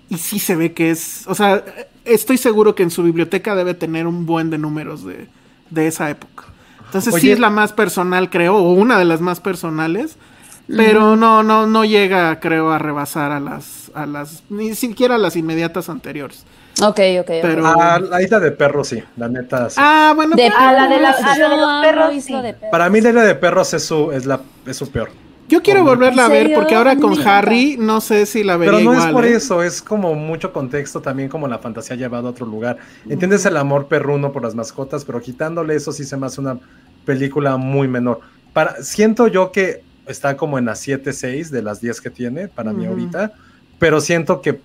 Speaker 3: Y sí se ve que es, o sea, estoy seguro que en su biblioteca debe tener un buen de números de, de esa época. Entonces sí es la más personal, creo, o una de las más personales, pero no, no, no llega, creo, a rebasar a las, a las, ni siquiera a las inmediatas anteriores.
Speaker 4: Ok, ok, ok.
Speaker 3: Pero-
Speaker 2: Ah, la isla de perros, sí, la neta. sí.
Speaker 3: Ah, bueno,
Speaker 4: De
Speaker 3: pero-
Speaker 5: la de la-
Speaker 4: perros,
Speaker 5: la de los
Speaker 4: yo amo
Speaker 5: perros,
Speaker 4: Isla
Speaker 5: sí.
Speaker 4: de Perros.
Speaker 2: Para mí la isla de perros es su, es la, es su peor.
Speaker 3: yo quiero volverla a
Speaker 4: ¿En
Speaker 3: ver porque ahora
Speaker 4: A
Speaker 3: con. Harry no sé si la vería
Speaker 2: Pero no
Speaker 3: igual.
Speaker 2: es por
Speaker 3: ¿eh?
Speaker 2: eso, es como mucho contexto también como la fantasía llevado a otro lugar. Entiendes el amor perruno por las mascotas, pero quitándole eso sí se me hace una película muy menor. Para, siento yo que está como en las 7, 6 de las 10 que tiene para mí ahorita, pero siento que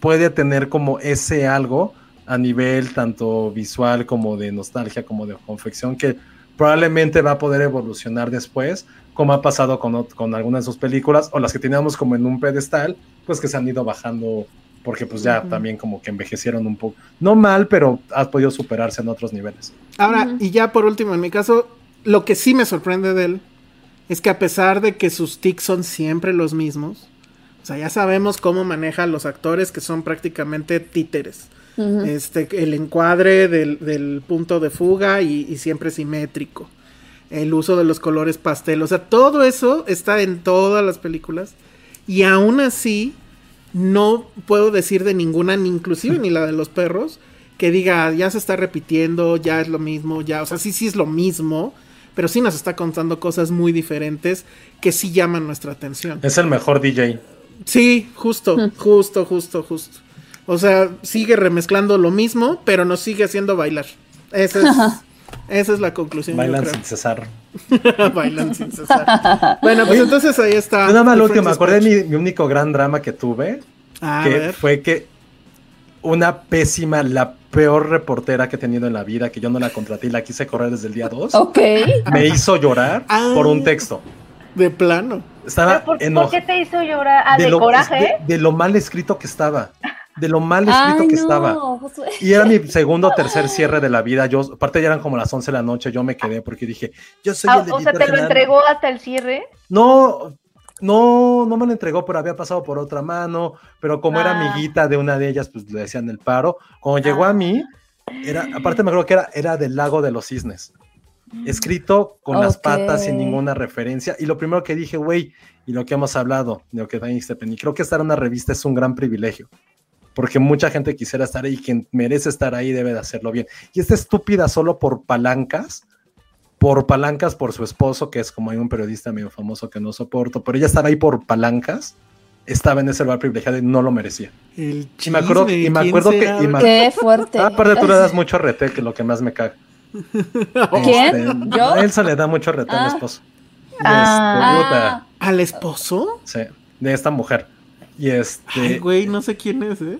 Speaker 2: puede tener como ese algo a nivel tanto visual como de nostalgia, como de confección, que probablemente va a poder evolucionar después, como ha pasado con, con algunas de sus películas, o las que teníamos como en un pedestal, pues que se han ido bajando, porque pues ya también como que envejecieron un poco. No mal, pero ha podido superarse en otros niveles.
Speaker 3: Ahora, y ya por último, en mi caso, lo que sí me sorprende de él es que a pesar de que sus tics son siempre los mismos, sea, ya sabemos cómo maneja a los actores que son prácticamente títeres. Este, el encuadre del, del punto de fuga y, y siempre simétrico. El uso de los colores pastel. O sea, todo eso está en todas las películas. Y aún así, no puedo decir de ninguna, ni inclusive ni la de los perros, que diga, ya se está repitiendo, ya es lo mismo, ya, o sea, sí, sí es lo mismo, pero sí nos está contando cosas muy diferentes que sí llaman nuestra atención.
Speaker 2: Es el mejor DJ.
Speaker 3: Sí, justo, justo, justo, justo. O sea, sigue remezclando lo mismo, pero nos sigue haciendo bailar. Esa es, esa es la conclusión.
Speaker 2: Bailan sin cesar.
Speaker 3: Bailan sin cesar. Bueno, pues entonces ahí está.
Speaker 2: Nada más lo último, me acordé de mi, mi único gran drama que tuve,
Speaker 3: A
Speaker 2: que
Speaker 3: ver.
Speaker 2: fue que una pésima, la peor reportera que he tenido en la vida, que yo no la contraté y la quise correr desde el día 2,
Speaker 4: Ok.
Speaker 2: me hizo llorar
Speaker 3: Ah.
Speaker 2: por un texto.
Speaker 3: De plano.
Speaker 2: Estaba
Speaker 5: ¿Por, qué te hizo llorar? Ah, de,
Speaker 2: lo,
Speaker 5: coraje.
Speaker 2: de- de lo mal escrito que estaba. De lo mal escrito
Speaker 4: Ay,
Speaker 2: que
Speaker 4: no,
Speaker 2: estaba.
Speaker 4: Josué.
Speaker 2: Y era mi segundo o tercer cierre de la vida. Yo, aparte ya eran como las 11 de la noche, yo me quedé porque dije, yo soy
Speaker 5: Ah,
Speaker 2: el
Speaker 5: o sea, te lo entregó hasta el cierre.
Speaker 2: No, no, no me lo entregó, pero había pasado por otra mano. Pero como era
Speaker 5: Ah.
Speaker 2: amiguita de una de ellas, pues le decían el paro. Cuando llegó
Speaker 5: Ah.
Speaker 2: a mí, era, aparte me acuerdo que era, era del lago de los cisnes. Escrito con las patas sin ninguna referencia. Y lo primero que dije, güey, y lo que hemos hablado, de lo que dijiste, Penny, creo que estar en una revista es un gran privilegio. Porque mucha gente quisiera estar ahí y quien merece estar ahí debe de hacerlo bien. Y esta estúpida solo por palancas, por palancas por su esposo, que es como hay un periodista medio famoso que no soporto, pero ella estaba ahí por palancas, estaba en ese lugar privilegiado y no lo merecía.
Speaker 3: El
Speaker 2: Y me acuerdo- y me
Speaker 3: ¿quién
Speaker 2: acuerdo que- y me-
Speaker 4: Qué fuerte.
Speaker 2: Ah, aparte tú le das mucho rete, que lo que más me caga.
Speaker 4: ¿Quién?
Speaker 2: Este,
Speaker 4: ¿Yo?
Speaker 2: A Elsa le da mucho rete al
Speaker 4: Ah.
Speaker 2: esposo.
Speaker 5: Ah.
Speaker 2: este,
Speaker 3: ¿Al esposo?
Speaker 2: sí, de esta mujer. Y este.
Speaker 3: Ay, güey, no sé quién es, ¿eh?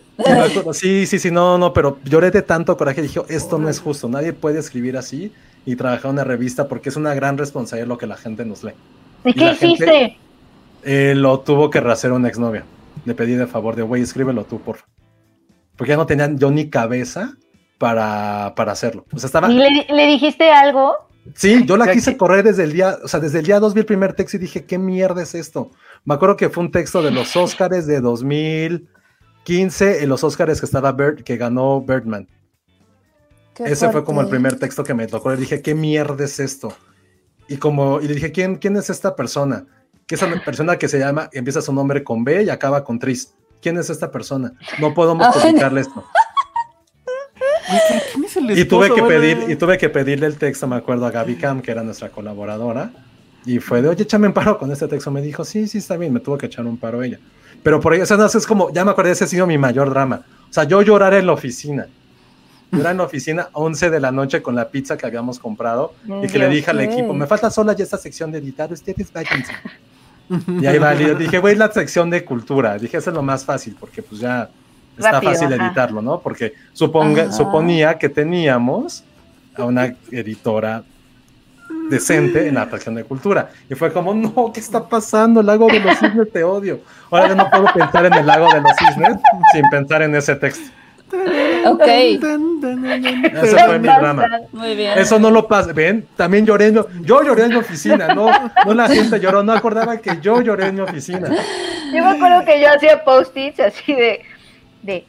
Speaker 2: sí, sí, sí, no, no, pero lloré de tanto coraje. Dije, esto no es justo. Nadie puede escribir así y trabajar en una revista porque es una gran responsabilidad lo que la gente nos lee.
Speaker 5: ¿Y
Speaker 2: Y
Speaker 5: qué
Speaker 2: gente-
Speaker 5: hiciste?
Speaker 2: Eh, lo tuvo que rehacer una exnovia. le pedí de favor de, güey, escríbelo tú, por Porque ya no tenía yo ni cabeza para, para hacerlo. O sea, estaba...
Speaker 5: ¿Y le, le dijiste algo?
Speaker 2: Sí, yo la quise correr desde el día, o sea, desde el día 2 vi el primer texto y dije, ¿qué mierda es esto? Me acuerdo que fue un texto de los Oscars de 2015, en los Oscars que estaba Bird, que ganó Birdman.
Speaker 4: Qué
Speaker 2: Ese fue como el primer texto que me tocó. Le dije, ¿qué mierda es esto? Y como, y le dije, ¿quién, quién es esta persona? Que es una persona que se llama, empieza su nombre con B y acaba con Tris. ¿Quién es esta persona? No podemos publicarle esto.
Speaker 3: ¿Quién es el
Speaker 2: Y tuve que pedir, y tuve que pedirle el texto, me acuerdo, a Gaby Cam, que era nuestra colaboradora. Y fue de, oye, échame un paro con este texto. Me dijo, sí, sí, está bien, me tuvo que echar un paro ella. Pero por ahí, o sea, no, es como, ya me acordé, ese ha sido mi mayor drama. O sea, yo llorar en la oficina. Llorar en la oficina 11 de la noche con la pizza que habíamos comprado y que le dije al equipo, me falta sola ya esta sección de editar, ustedes váyanse. Y ahí va, dije, güey, la sección de cultura. Dije, eso es lo más fácil, porque pues ya está
Speaker 5: Rápido,
Speaker 2: fácil
Speaker 5: ajá.
Speaker 2: editarlo, ¿no? Porque suponga,
Speaker 4: Ajá.
Speaker 2: suponía que teníamos a una editora decente en la sección de cultura. Y fue como, no, ¿qué está pasando? El lago de los cisnes te odio. Ahora ya no puedo pensar en el lago de los cisnes sin pensar en ese texto.
Speaker 4: Ok.
Speaker 2: Ese fue mi drama.
Speaker 4: muy bien.
Speaker 2: Eso no lo pasa, ven, también lloré en, yo lloré en mi oficina, no, no la gente lloró, no acordaba que yo lloré en mi oficina.
Speaker 5: Yo me acuerdo que yo hacía post-its así de, de,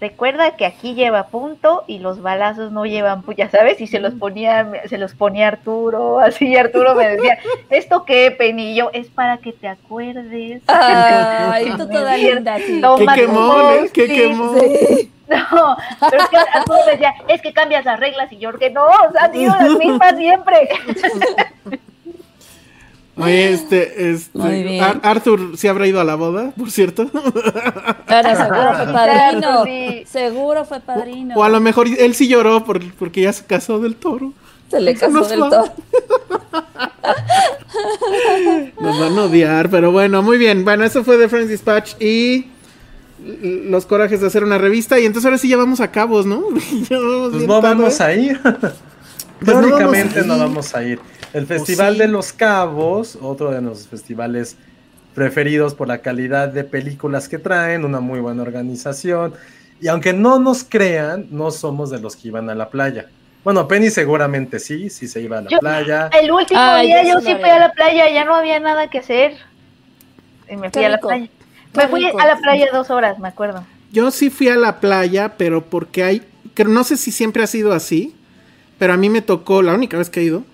Speaker 5: recuerda que aquí lleva punto y los balazos no llevan puya, ¿sabes? Y se los ponía, se los ponía Arturo, así y Arturo me decía, ¿esto qué, yo, es para que te acuerdes.
Speaker 4: Ay, tú toda linda, sí.
Speaker 3: Qué
Speaker 5: Toma
Speaker 3: quemón, ¿eh? Qué quemón.
Speaker 4: Sí.
Speaker 5: No, pero es que Arturo me decía, es que cambias las reglas y yo que no, o sea, digo las mismas siempre.
Speaker 3: Oye, este, este. Ar- Arthur sí habrá ido a la boda, por cierto.
Speaker 4: Ahora seguro fue padrino.
Speaker 5: Sí.
Speaker 4: Seguro fue padrino.
Speaker 3: O a lo mejor él sí lloró por- porque ya se casó del toro.
Speaker 4: Se le casó
Speaker 3: no es
Speaker 4: del todo.
Speaker 3: Nos van a odiar, pero bueno, muy bien. Bueno, eso fue de Friends Dispatch y los corajes de hacer una revista. Y entonces ahora sí ya vamos a cabos, ¿no? Ya vamos
Speaker 2: Pues
Speaker 3: bien
Speaker 2: no
Speaker 3: tarde.
Speaker 2: vamos a ir.
Speaker 3: Pues no vamos a
Speaker 2: no
Speaker 3: ir.
Speaker 2: vamos a ir. El Festival
Speaker 3: sí.
Speaker 2: de los Cabos, otro de los festivales preferidos por la calidad de películas que traen, una muy buena organización. Y aunque no nos crean, no somos de los que iban a la playa. Bueno, Penny seguramente sí, sí se iba a la
Speaker 5: Yo-
Speaker 2: playa.
Speaker 5: El último
Speaker 4: Ay,
Speaker 5: día
Speaker 4: yo
Speaker 5: yo
Speaker 4: sí
Speaker 5: fui a la playa, ya no había nada que hacer. Y me fui
Speaker 4: Qué
Speaker 5: a la
Speaker 4: rico.
Speaker 5: playa.
Speaker 4: Qué
Speaker 5: Me fui
Speaker 4: rico.
Speaker 5: a la playa dos horas, me acuerdo.
Speaker 3: Yo sí fui a la playa, pero porque hay, que no sé si siempre ha sido así, pero a mí me tocó, la única vez que he ido,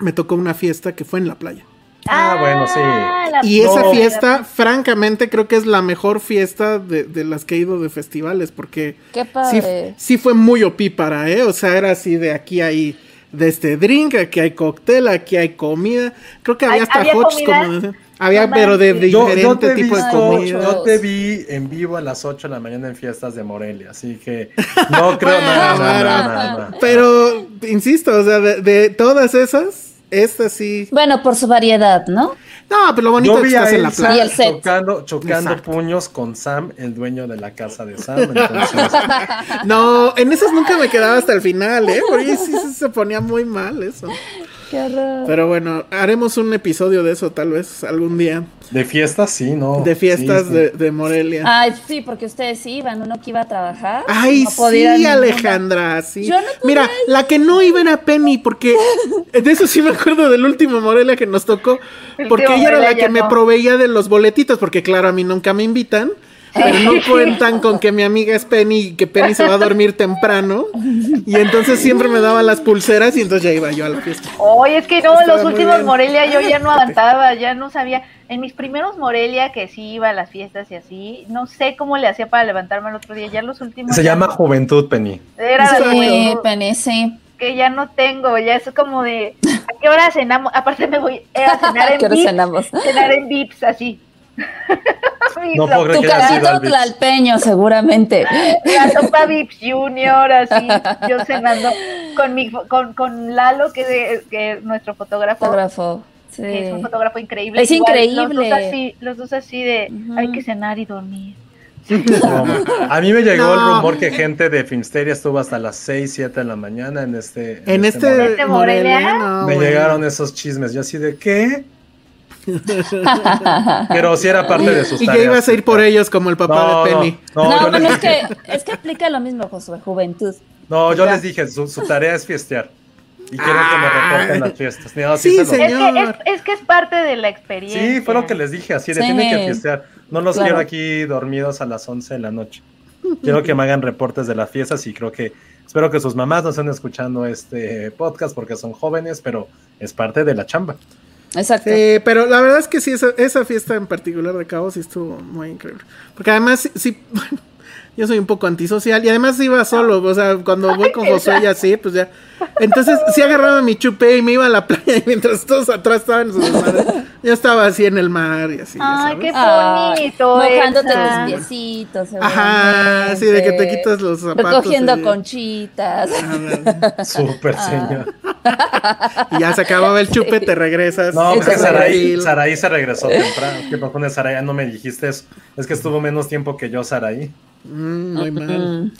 Speaker 3: me tocó una fiesta que fue en la playa.
Speaker 2: Ah, bueno, sí.
Speaker 3: Y esa fiesta, francamente, creo que es la mejor fiesta de, de las que he ido de festivales, porque
Speaker 4: Qué
Speaker 3: sí,
Speaker 4: padre.
Speaker 3: sí fue muy opípara, ¿eh? O sea, era así de aquí hay de este drink, aquí hay cóctel, aquí hay comida. Creo que había
Speaker 5: ¿Hay-
Speaker 3: hasta
Speaker 5: había
Speaker 3: hots
Speaker 5: comida?
Speaker 3: como de- había,
Speaker 5: No
Speaker 3: pero de
Speaker 5: manches.
Speaker 2: Yo,
Speaker 3: diferente
Speaker 2: yo
Speaker 3: tipo de comida.
Speaker 2: yo te vi en vivo a las 8 de la mañana en fiestas de Morelia, así que no creo nada, nada.
Speaker 3: Pero, insisto, o sea, de, de todas esas, esta sí.
Speaker 4: Bueno, por su variedad, ¿no?
Speaker 3: No, pero lo bonito
Speaker 2: Yo
Speaker 3: es que estás en la playa.
Speaker 4: Y el set.
Speaker 2: chocando, chocando
Speaker 3: Exacto.
Speaker 2: puños con Sam, el dueño de la casa de Sam. Entonces,
Speaker 3: No, en esas nunca me quedaba hasta el final, ¿eh? Porque sí, sí se ponía muy mal eso.
Speaker 4: Qué horror.
Speaker 3: Pero bueno, haremos un episodio de eso tal vez algún día.
Speaker 2: de fiestas, sí, ¿no?
Speaker 3: De fiestas
Speaker 2: Sí, sí.
Speaker 3: De, de Morelia.
Speaker 4: Ay, sí, porque ustedes iban, uno que iba a trabajar.
Speaker 3: Ay,
Speaker 4: no podía ir
Speaker 3: sí. Alejandra, sí.
Speaker 4: Yo no podía
Speaker 3: Mira,
Speaker 4: ir.
Speaker 3: la que no iba era Penny, porque de eso sí me acuerdo del último Morelia que nos tocó, porque ella era la que me proveía de los boletitos, porque claro, a mí nunca me invitan. Pero no cuentan con que mi amiga es Penny y que Penny se va a dormir temprano. Y entonces siempre me daba las pulseras y entonces ya iba yo a la fiesta.
Speaker 5: Oye, es que no,
Speaker 3: Estaba
Speaker 5: los últimos
Speaker 3: bien.
Speaker 5: Morelia yo ya no aguantaba, ya no sabía. En mis primeros Morelia, que sí iba a las fiestas y así, no sé cómo le hacía para levantarme el otro día. Ya los últimos.
Speaker 2: Se llama. Juventud, Penny.
Speaker 5: Era
Speaker 4: Sí,
Speaker 5: juventud,
Speaker 4: Penny, sí.
Speaker 5: que ya no tengo, ya es como de. ¿A qué hora cenamos? Aparte me voy a cenar en
Speaker 4: ¿Qué hora
Speaker 5: Vips.
Speaker 4: cenamos?
Speaker 5: Cenar en Vips, así.
Speaker 2: No puedo creer
Speaker 4: Tu
Speaker 2: que Vips.
Speaker 4: tlalpeño, seguramente.
Speaker 5: La sopa Vips Junior, así, yo cenando con mi con, con Lalo, que es que es nuestro fotógrafo.
Speaker 4: Fotógrafo. Sí.
Speaker 5: que es un fotógrafo increíble.
Speaker 4: Es
Speaker 5: Igual,
Speaker 4: increíble.
Speaker 5: Los dos así, los dos así de hay que cenar y dormir.
Speaker 2: No, a mí me llegó el rumor que gente de Filmsteria estuvo hasta las 6, 7 de la mañana en este.
Speaker 3: En este,
Speaker 2: Morelia.
Speaker 5: ¿Este
Speaker 3: Morelia,
Speaker 5: Morelia?
Speaker 3: no,
Speaker 2: Me
Speaker 3: bueno.
Speaker 2: llegaron esos chismes. Yo así de qué? Pero sí era parte de sus
Speaker 3: Y
Speaker 2: tareas.
Speaker 3: que ibas a ir por ellos como el papá
Speaker 2: No,
Speaker 3: de Penny.
Speaker 2: No,
Speaker 4: No,
Speaker 2: no,
Speaker 4: bueno, es que, es que aplica lo mismo, Josué, juventud.
Speaker 2: no, yo
Speaker 4: Ya.
Speaker 2: les dije, su, su tarea es fiestear. Y quiero que me reporten las fiestas. No,
Speaker 3: Sí, señor.
Speaker 5: Es que es, es que es parte de la experiencia.
Speaker 2: Sí, fue lo que les dije, así de
Speaker 4: Sí.
Speaker 2: tienen que fiestear. No los
Speaker 4: Claro.
Speaker 2: quiero aquí dormidos a las 11 de la noche. Quiero que me hagan reportes de las fiestas y creo que espero que sus mamás no estén escuchando este podcast porque son jóvenes, pero es parte de la chamba.
Speaker 4: Exacto.
Speaker 3: Sí, pero la verdad es que sí, esa, esa fiesta en particular de Cabo sí estuvo muy increíble. Porque además, sí, sí, yo soy un poco antisocial y además iba solo, o sea, cuando voy con Josué y así, pues ya. Entonces sí agarraba mi chupé y me iba a la playa y mientras todos atrás estaban en su desmadre, yo estaba así en el mar y así.
Speaker 5: Ay, qué
Speaker 4: Ay,
Speaker 5: bonito.
Speaker 4: mojándote los piecitos.
Speaker 3: Ajá, sí, de que te quitas los zapatos.
Speaker 4: Recogiendo
Speaker 3: y-
Speaker 4: conchitas.
Speaker 3: Ándale.
Speaker 2: Súper
Speaker 4: Ah.
Speaker 2: señor.
Speaker 3: Y ya se acababa el chupe, te regresas.
Speaker 2: No,
Speaker 4: Exacto.
Speaker 3: vas a
Speaker 2: Saraí. Saraí se regresó temprano. ¿Qué pasó con Saraí? Ya no me dijiste eso. Es que estuvo menos tiempo que yo, Saraí.
Speaker 3: Mm, muy mal.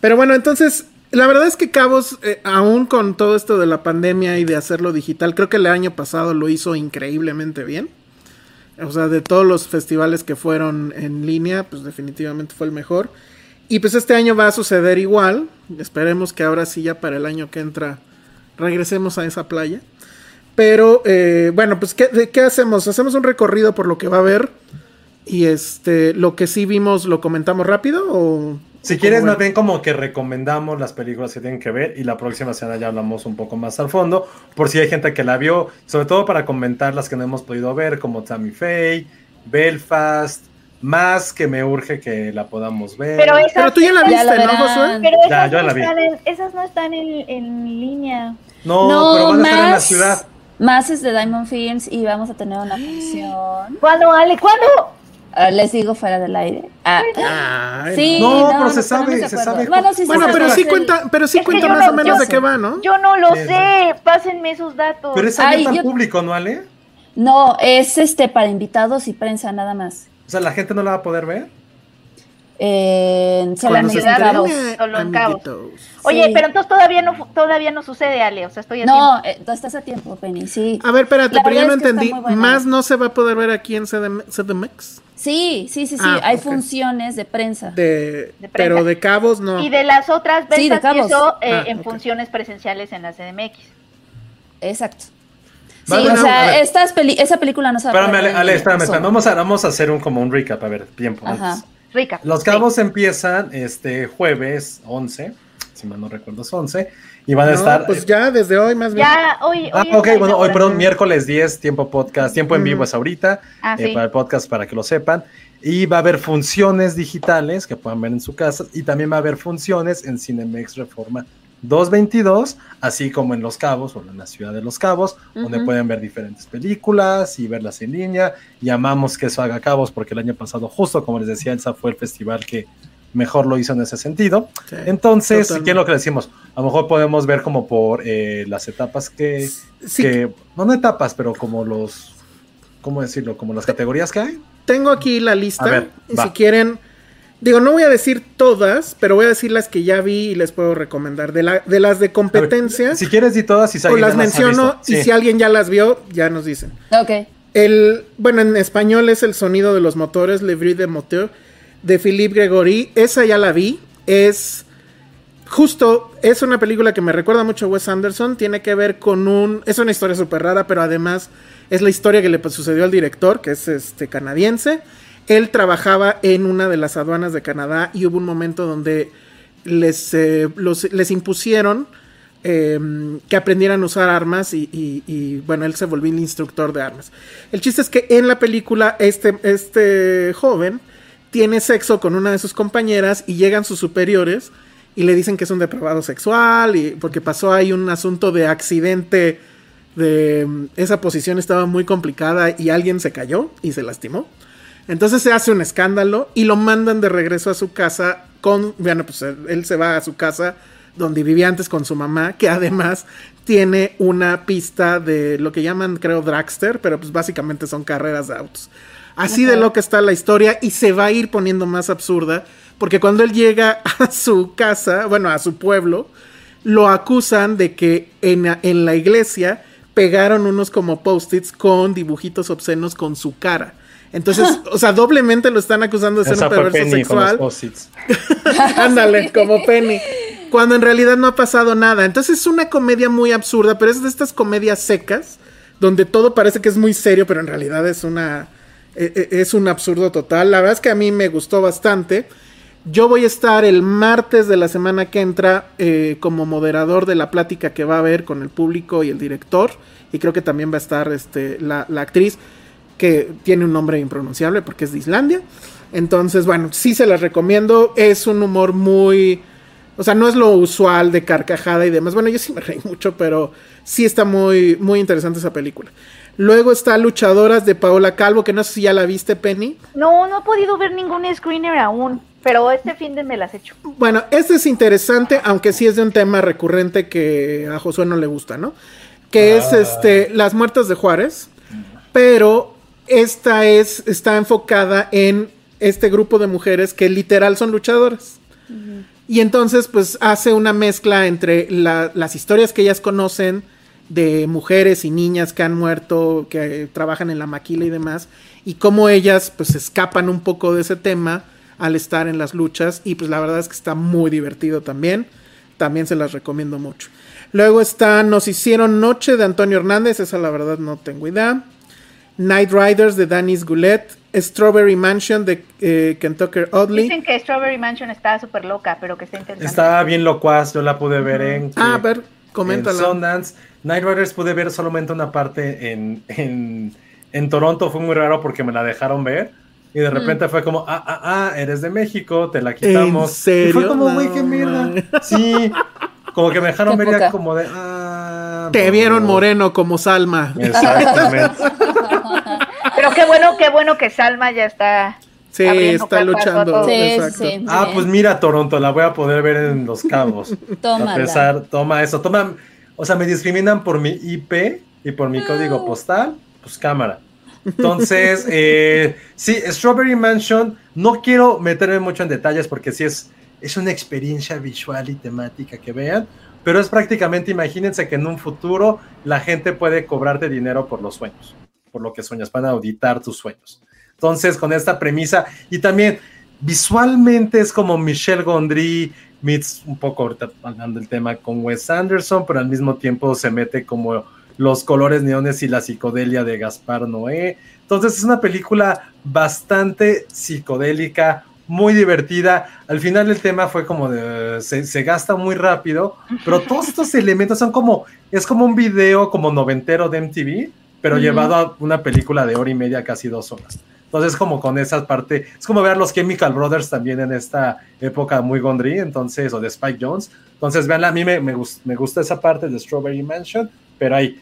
Speaker 3: Pero bueno, entonces, la verdad es que Cabos, eh, aún con todo esto de la pandemia y de hacerlo digital, creo que el año pasado lo hizo increíblemente bien. O sea, de todos los festivales que fueron en línea, pues definitivamente fue el mejor. Y pues este año va a suceder igual. Esperemos que ahora sí ya para el año que entra regresemos a esa playa. Pero eh, bueno, pues ¿qué, de- ¿qué hacemos? Hacemos un recorrido por lo que va a haber. Y este, lo que sí vimos, ¿lo comentamos rápido? O,
Speaker 2: Si
Speaker 3: o
Speaker 2: quieres, más
Speaker 3: ven?
Speaker 2: bien como que recomendamos las películas que tienen que ver y la próxima semana ya hablamos un poco más al fondo, por si hay gente que la vio, sobre todo para comentar las que no hemos podido ver, como Tammy Faye, Belfast, más que me urge que la podamos ver.
Speaker 5: Pero esas,
Speaker 3: Pero tú ya la
Speaker 4: Ya
Speaker 3: viste, ¿no. Josué?
Speaker 5: pero
Speaker 2: Ya,
Speaker 5: esas,
Speaker 2: yo
Speaker 5: no
Speaker 2: la vi.
Speaker 5: están en, esas no están en, en línea.
Speaker 2: no,
Speaker 4: No,
Speaker 2: pero van a estar en la
Speaker 4: más-
Speaker 2: ciudad.
Speaker 4: Más es de Diamond Films y vamos a tener una función.
Speaker 5: ¿Cuándo, Ale? ¿Cuándo?
Speaker 4: Ah, les digo fuera del aire. Ah,
Speaker 3: Ay,
Speaker 4: sí,
Speaker 2: No,
Speaker 4: no,
Speaker 2: pero se sabe, se.
Speaker 4: Bueno, sí,
Speaker 3: Bueno,
Speaker 4: se
Speaker 3: pero
Speaker 4: sabe.
Speaker 3: sí cuenta, pero sí
Speaker 5: Es
Speaker 3: cuenta más
Speaker 5: no-
Speaker 3: o menos de qué va, ¿no?
Speaker 5: Yo no lo
Speaker 2: Sí,
Speaker 5: sé. Pásenme esos datos.
Speaker 2: Pero es abierto al
Speaker 4: yo-
Speaker 2: público, ¿no, Ale?
Speaker 4: No, es este para invitados y prensa nada más.
Speaker 2: O sea, la gente no la va a poder ver.
Speaker 4: Eh,
Speaker 3: Cuando se
Speaker 4: en
Speaker 5: Solo en Cabos.
Speaker 3: amiguitos.
Speaker 5: Oye,
Speaker 4: Sí.
Speaker 5: pero entonces todavía no, todavía no sucede, Ale. O sea, estoy
Speaker 4: No, eh, tú estás a tiempo, Penny, sí.
Speaker 3: A ver, espérate,
Speaker 4: La
Speaker 3: pero ya no entendí. ¿Más no se va a poder ver aquí en CDM CDMX?
Speaker 4: Sí, sí, sí, sí.
Speaker 3: Ah,
Speaker 4: Hay funciones de prensa.
Speaker 3: De,
Speaker 5: De prensa.
Speaker 3: pero de cabos no.
Speaker 5: Y de las otras
Speaker 4: Sí, de Cabos.
Speaker 5: eso eh,
Speaker 3: Ah,
Speaker 5: en funciones presenciales en la CDMX.
Speaker 4: Exacto. Sí, o sea, peli esa película no se va a
Speaker 2: Espérame, Ale,
Speaker 4: ver
Speaker 2: Ale,
Speaker 4: en
Speaker 2: espérame. Vamos a, vamos a hacer un como un recap, a ver, tiempo.
Speaker 4: Ajá.
Speaker 2: antes.
Speaker 5: Rica.
Speaker 2: Los
Speaker 5: Sí.
Speaker 2: cabos empiezan este jueves 11, si mal no recuerdo es 11, y van a estar...
Speaker 3: pues ya desde hoy más bien.
Speaker 5: Ya, hoy.
Speaker 2: Ah,
Speaker 5: hoy es
Speaker 2: ok, bueno, hoy, perdón, miércoles 10, tiempo podcast, tiempo en vivo es ahorita,
Speaker 5: Ah,
Speaker 2: eh,
Speaker 5: sí.
Speaker 2: para el podcast, para que lo sepan. Y va a haber funciones digitales que puedan ver en su casa, y también va a haber funciones en Cinemex Reforma 222, así como en Los Cabos, o en la ciudad de Los Cabos, donde pueden ver diferentes películas y verlas en línea. Y amamos que eso haga Cabos, porque el año pasado, justo como les decía, Elsa fue el festival que mejor lo hizo en ese sentido.
Speaker 3: Sí,
Speaker 2: Entonces,
Speaker 3: totalmente.
Speaker 2: ¿qué es lo que decimos? A lo mejor podemos ver como por eh, las etapas que,
Speaker 3: Sí,
Speaker 2: que- no, no etapas, pero como los, ¿cómo decirlo? Como las categorías que hay.
Speaker 3: tengo aquí la lista.
Speaker 2: Ver,
Speaker 3: y
Speaker 2: va.
Speaker 3: si quieren, digo, no voy a decir todas, pero voy a decir las que ya vi y les puedo recomendar. De, la, de las de
Speaker 2: ver,
Speaker 3: competencia,
Speaker 2: si quieres, di todas y si
Speaker 3: o las menciono y
Speaker 2: Sí.
Speaker 3: si alguien ya las vio, ya nos dicen.
Speaker 4: Ok.
Speaker 3: El, bueno, en español es El sonido de los motores, Le Bruit de Moteur, de Philippe Gregory. Esa ya la vi. Es justo, es una película que me recuerda mucho a Wes Anderson. Tiene que ver con un. Es una historia súper rara, pero además es la historia que le sucedió al director, que es este canadiense. Él trabajaba en una de las aduanas de Canadá y hubo un momento donde les, eh, les impusieron eh, que aprendieran a usar armas y, bueno, él se volvió el instructor de armas. El chiste es que en la película este, este joven tiene sexo con una de sus compañeras y llegan sus superiores y le dicen que es un depravado sexual y porque pasó ahí un asunto de accidente de mm, esa posición estaba muy complicada y alguien se cayó y se lastimó. Entonces se hace un escándalo y lo mandan de regreso a su casa con, bueno, pues él, se va a su casa donde vivía antes con su mamá, que además tiene una pista de lo que llaman, creo, dragster, pero pues básicamente son carreras de autos. Así de lo que está la historia y se va a ir poniendo más absurda, porque cuando él llega a su casa, bueno, a su pueblo, lo acusan de que en, en la iglesia pegaron unos como post-its con dibujitos obscenos con su cara. Entonces, o sea, doblemente lo están acusando de ser
Speaker 2: Esa
Speaker 3: un
Speaker 2: fue
Speaker 3: perverso
Speaker 2: Penny
Speaker 3: sexual. Ándale, como Penny. Cuando en realidad no ha pasado nada. Entonces es una comedia muy absurda, pero es de estas comedias secas, donde todo parece que es muy serio, pero en realidad es una. e- e- Es un absurdo total. La verdad es que a mí me gustó bastante. Yo voy a estar el martes de la semana que entra eh, como moderador de la plática que va a haber con el público y el director. Y creo que también va a estar este, la, la actriz, que tiene un nombre impronunciable porque es de Islandia. Entonces, bueno, sí se las recomiendo. Es un humor muy... O sea, no es lo usual de carcajada y demás. Bueno, yo sí me reí mucho, pero sí está muy, muy interesante esa película. Luego está Luchadoras de Paola Calvo, que no sé si ya la viste, Penny.
Speaker 5: No, no he podido ver ningún screener aún, pero este fin de me las hecho.
Speaker 3: Bueno, este es interesante, aunque sí es de un tema recurrente que a Josué no le gusta, ¿no? Que es este Las Muertas de Juárez, pero esta es está enfocada en este grupo de mujeres que literal son luchadoras. Y entonces, pues hace una mezcla entre la- las historias que ellas conocen de mujeres y niñas que han muerto, que trabajan en la maquila y demás, y cómo ellas pues escapan un poco de ese tema al estar en las luchas. Y pues la verdad es que está muy divertido también. También se las recomiendo mucho. Luego está Nos hicieron noche de Antonio Hernández, esa la verdad no tengo idea. Night Riders de Danis Goulet, Strawberry Mansion de eh, Kentucky Oddly.
Speaker 5: Dicen que Strawberry Mansion está súper loca, pero que está interesante.
Speaker 2: Estaba bien locuaz, yo la pude ver en...
Speaker 3: Ah, a ver,
Speaker 2: en
Speaker 3: coméntala.
Speaker 2: Sundance. Night Riders pude ver solamente una parte en, en, en Toronto, fue muy raro porque me la dejaron ver. Y de repente fue como, ah, ah, ah, eres de México, te la quitamos.
Speaker 3: ¿En serio?
Speaker 2: Y fue como, güey,
Speaker 3: No,
Speaker 2: qué mierda.
Speaker 3: man.
Speaker 2: Sí, como que me dejaron ver ya como de, ah.
Speaker 3: Te vieron moreno como Salma.
Speaker 2: Exactamente.
Speaker 5: Pero qué bueno, qué bueno que Salma ya está.
Speaker 3: Sí, está luchando.
Speaker 5: todos.
Speaker 4: Sí,
Speaker 3: exacto.
Speaker 4: sí, sí.
Speaker 2: Ah, pues mira, Toronto, la voy a poder ver en Los Cabos.
Speaker 4: Tómala.
Speaker 2: A pesar, toma eso, toma, o sea, me discriminan por mi IP y por mi código postal, pues cámara. Entonces, eh, sí, Strawberry Mansion, no quiero meterme mucho en detalles porque sí es, es una experiencia visual y temática que vean, pero es prácticamente, imagínense que en un futuro la gente puede cobrarte dinero por los sueños, por lo que sueñas, van a auditar tus sueños. Entonces, con esta premisa, y también visualmente es como Michelle Gondry meets un poco ahorita hablando del tema con Wes Anderson, pero al mismo tiempo se mete como los colores neones y la psicodelia de Gaspar Noé. Entonces es una película bastante psicodélica, muy divertida. Al final el tema fue como de, se, se gasta muy rápido, pero todos estos elementos son como, es como un video como noventero de MTV, pero llevado a una película de hora y media, casi dos horas. Entonces, como con esa parte, es como ver los Chemical Brothers también en esta época muy Gondry, entonces, o de Spike Jones. Entonces, veanla, a mí me, me, gus- me gusta esa parte de Strawberry Mansion, pero ahí,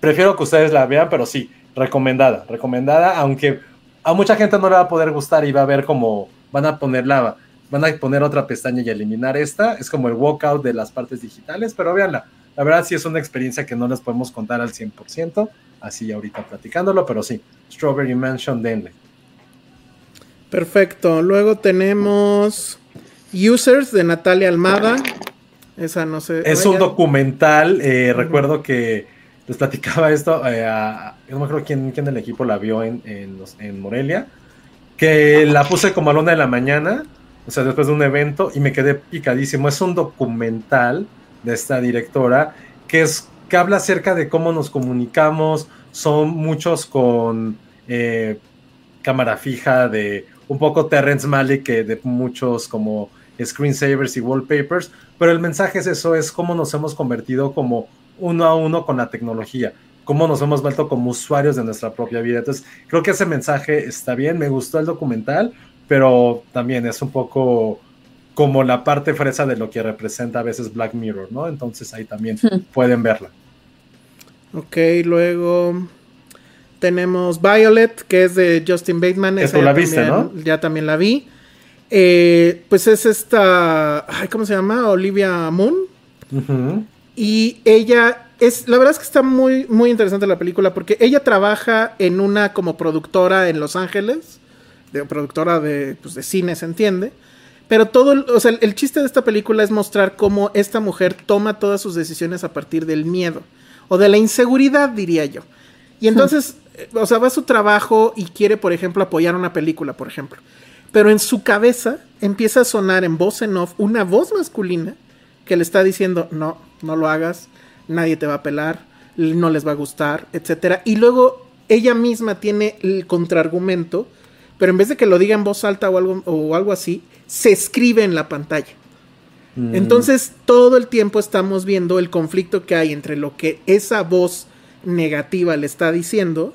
Speaker 2: prefiero que ustedes la vean, pero sí, recomendada, recomendada, aunque a mucha gente no le va a poder gustar y va a ver como van a ponerla, van a poner otra pestaña y eliminar esta, es como el walkout de las partes digitales, pero véanla, la verdad sí es una experiencia que no les podemos contar al 100%, así ahorita platicándolo, pero sí, Strawberry Mansion, denle.
Speaker 3: Perfecto. Luego tenemos Users de Natalia Almada. Esa no sé.
Speaker 2: Es un documental, eh, recuerdo que les platicaba esto, eh, a- no me acuerdo quién, quién del equipo la vio en, en, los- en Morelia, que la puse como a la una de la mañana, o sea, después de un evento, y me quedé picadísimo. Es un documental de esta directora que, es, que habla acerca de cómo nos comunicamos, son muchos con eh, cámara fija, de un poco Terrence Malick, que de muchos como screensavers y wallpapers, pero el mensaje es eso, es cómo nos hemos convertido como uno a uno con la tecnología, cómo nos hemos vuelto como usuarios de nuestra propia vida. Entonces, creo que ese mensaje está bien, me gustó el documental, pero también es un poco como la parte fresa de lo que representa a veces Black Mirror, ¿no? Entonces ahí también pueden verla.
Speaker 3: Ok, luego tenemos Violet, que es de Justin Bateman. Esa
Speaker 2: tú la viste,
Speaker 3: también- Ya también la vi. Eh, pues es esta. ay, ¿Cómo se llama? Olivia Moon.
Speaker 2: Ujú.
Speaker 3: Y ella es, la verdad es que está muy, muy interesante la película porque ella trabaja en una como productora en Los Ángeles, de productora de, pues, de cine, se entiende. Pero todo, el- o sea, el, el chiste de esta película es mostrar cómo esta mujer toma todas sus decisiones a partir del miedo. O de la inseguridad, diría yo. Y entonces, eh, o sea, va a su trabajo y quiere, por ejemplo, apoyar una película, por ejemplo. Pero en su cabeza empieza a sonar en voz en off una voz masculina que le está diciendo, no, no lo hagas, nadie te va a pelar, no les va a gustar, etcétera. Y luego ella misma tiene el contraargumento, pero en vez de que lo diga en voz alta o algo, o algo así, se escribe en la pantalla.
Speaker 2: Mm.
Speaker 3: Entonces, todo el tiempo estamos viendo el conflicto que hay entre lo que esa voz negativa le está diciendo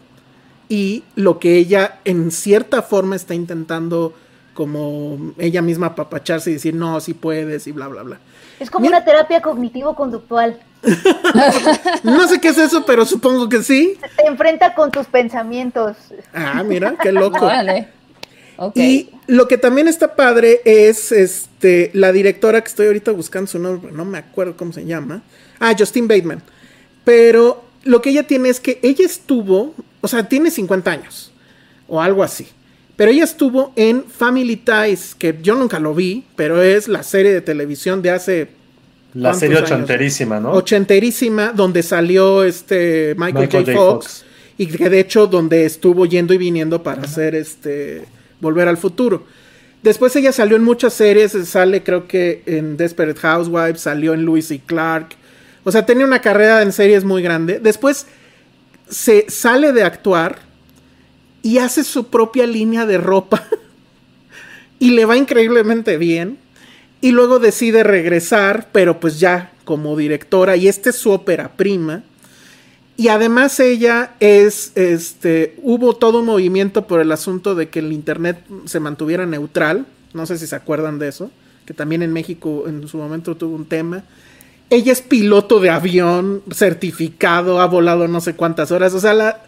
Speaker 3: y lo que ella en cierta forma está intentando como ella misma apapacharse y decir, no, sí puedes y bla, bla, bla.
Speaker 5: Es como
Speaker 3: Mira.
Speaker 5: una terapia cognitivo-conductual.
Speaker 3: No sé qué es eso, pero supongo que sí.
Speaker 5: Te enfrenta con tus pensamientos.
Speaker 3: Ah, mira, qué loco. Y lo que también está padre es este la directora que estoy ahorita buscando su nombre, no me acuerdo cómo se llama. Ah, Justine Bateman. Pero lo que ella tiene es que ella estuvo, o sea, tiene 50 años o algo así. Pero ella estuvo en Family Ties, que yo nunca lo vi, pero es la serie de televisión de hace
Speaker 2: La
Speaker 3: ¿Cuántos
Speaker 2: serie
Speaker 3: años?
Speaker 2: ochenterísima, ¿no?
Speaker 3: ochenterísima, donde salió este Michael,
Speaker 2: Michael
Speaker 3: J.
Speaker 2: J.
Speaker 3: Fox,
Speaker 2: Fox.
Speaker 3: y que de hecho donde estuvo yendo y viniendo para hacer este Volver al Futuro. Después ella salió en muchas series, sale creo que en Desperate Housewives, salió en Lewis y Clark. O sea, tenía una carrera en series muy grande. Después se sale de actuar y hace su propia línea de ropa y le va increíblemente bien. Y luego decide regresar, pero pues ya como directora, y esta es su ópera prima. Y además ella es, este, hubo todo un movimiento por el asunto de que el Internet se mantuviera neutral. No sé si se acuerdan de eso, que también en México en su momento tuvo un tema. Ella es piloto de avión, certificado, ha volado no sé cuántas horas. O sea, la,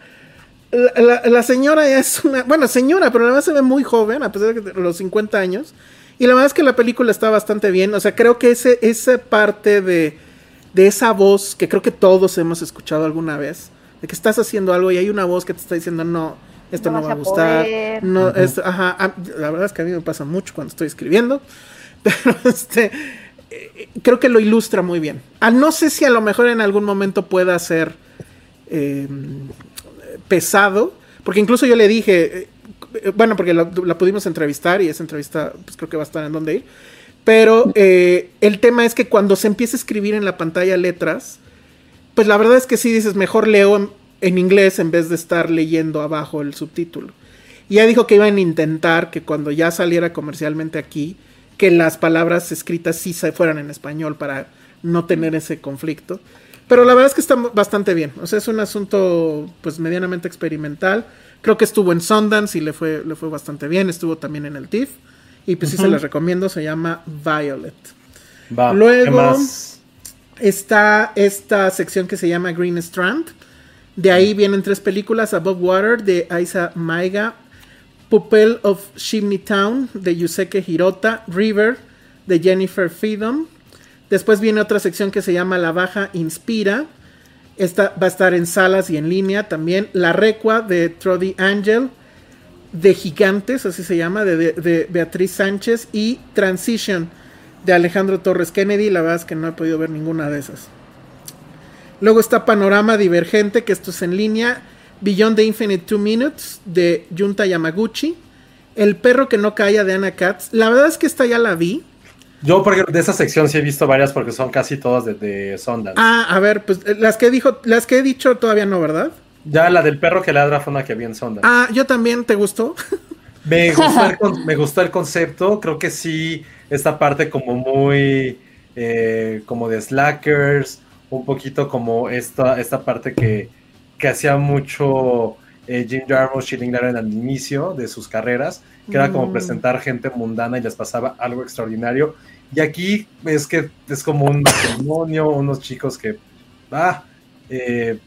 Speaker 3: la, señora es una, bueno, señora, pero además se ve muy joven, a pesar de los 50 años. Y la verdad es que la película está bastante bien. O sea, creo que ese, esa parte de, de esa voz que creo que todos hemos escuchado alguna vez, de que estás haciendo algo y hay una voz que te está diciendo, no, esto no,
Speaker 5: No
Speaker 3: va a gustar.
Speaker 5: poder".
Speaker 3: No, es- ajá, a- la verdad es que a mí me pasa mucho cuando estoy escribiendo. Pero este, eh, creo que lo ilustra muy bien. Ah, no sé si a lo mejor en algún momento pueda ser eh, pesado, porque incluso yo le dije, eh, eh, bueno, porque la, la pudimos entrevistar y esa entrevista pues creo que va a estar en donde ir, pero eh, el tema es que cuando se empieza a escribir en la pantalla letras, pues la verdad es que sí dices, mejor leo en, en inglés en vez de estar leyendo abajo el subtítulo. Y ya dijo que iban a intentar que cuando ya saliera comercialmente aquí, que las palabras escritas sí se fueran en español para no tener ese conflicto. Pero la verdad es que está bastante bien. O sea, es un asunto pues medianamente experimental. Creo que estuvo en Sundance y le fue, le fue bastante bien. Estuvo también en el TIFF. Y pues sí se les recomiendo. Se llama Violet.
Speaker 2: Va,
Speaker 3: Luego-. Está esta sección que se llama Green Strand. De ahí vienen tres películas: Above Water de Aisa Maiga, Pupil of Chimney Town de Yusuke Hirota, River de Jennifer Freedom. Después viene otra sección que se llama La Baja Inspira. Esta va a estar en salas y en línea también. La Recua de Trody Angel. De Gigantes, así se llama, de, de- de Beatriz Sánchez. Y Transition de Alejandro Torres Kennedy. La verdad es que no he podido ver ninguna de esas. Luego está Panorama Divergente, que esto es en línea. Beyond the Infinite Two Minutes de Junta Yamaguchi. El perro que no calla de Anna Katz. La verdad es que esta ya la vi.
Speaker 2: Yo, porque de esa sección sí he visto varias porque son casi todas de, de Sundance.
Speaker 3: Ah, a ver, pues eh, las que dijo, las que he dicho todavía no, ¿verdad?
Speaker 2: Ya la del perro que ladra fue una que vi en Sundance.
Speaker 3: Ah, yo también, ¿te gustó?
Speaker 2: Me gustó, el, con- me gustó el concepto, creo que sí, esta parte como muy, eh, como de slackers, un poquito como esta, esta parte que, que hacía mucho eh, Jim Jarmusch, Schilling Laren al inicio de sus carreras, que era como
Speaker 3: Mm.
Speaker 2: presentar gente mundana y les pasaba algo extraordinario. Y aquí es que es como un matrimonio, unos chicos que, ah, eh,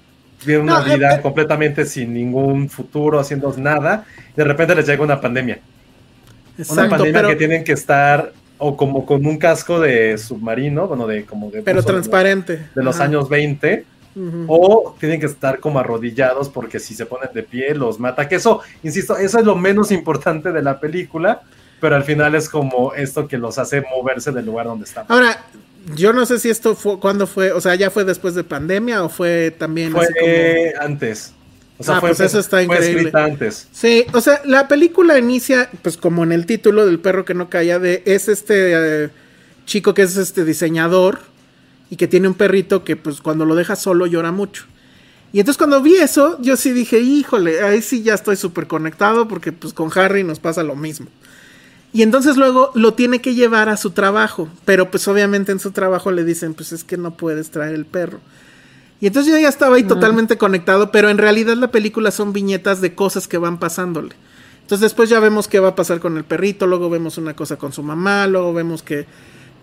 Speaker 2: viven una
Speaker 3: No, eh,
Speaker 2: vida
Speaker 3: eh.
Speaker 2: completamente sin ningún futuro, haciendo nada, y de repente les llega una pandemia. Una pandemia
Speaker 3: pero,
Speaker 2: que tienen que estar o como con un casco de submarino, bueno, de como de,
Speaker 3: pero
Speaker 2: de
Speaker 3: transparente.
Speaker 2: de los
Speaker 3: Ajá.
Speaker 2: años 20,
Speaker 3: Ujú.
Speaker 2: o tienen que estar como arrodillados porque si se ponen de pie los mata. Que eso, insisto, eso es lo menos importante de la película, pero al final es como esto que los hace moverse del lugar donde están.
Speaker 3: Ahora, Yo no sé si esto fue, ¿cuándo fue? O sea, ¿ya fue después de pandemia o fue también
Speaker 2: Fue
Speaker 3: como-
Speaker 2: antes. O sea,
Speaker 3: Ah,
Speaker 2: fue,
Speaker 3: pues eso está
Speaker 2: fue
Speaker 3: increíble.
Speaker 2: antes.
Speaker 3: Sí, o sea, la película inicia, pues como en el título del perro que no calla, de es este eh, chico que es este diseñador y que tiene un perrito que pues cuando lo deja solo llora mucho. Y entonces cuando vi eso, yo sí dije, híjole, ahí sí ya estoy súper conectado porque pues con Harry nos pasa lo mismo. Y entonces luego lo tiene que llevar a su trabajo, pero pues obviamente en su trabajo le dicen, pues es que no puedes traer el perro. Y entonces yo ya estaba ahí totalmente conectado, pero en realidad la película son viñetas de cosas que van pasándole. Entonces después ya vemos qué va a pasar con el perrito, luego vemos una cosa con su mamá, luego vemos que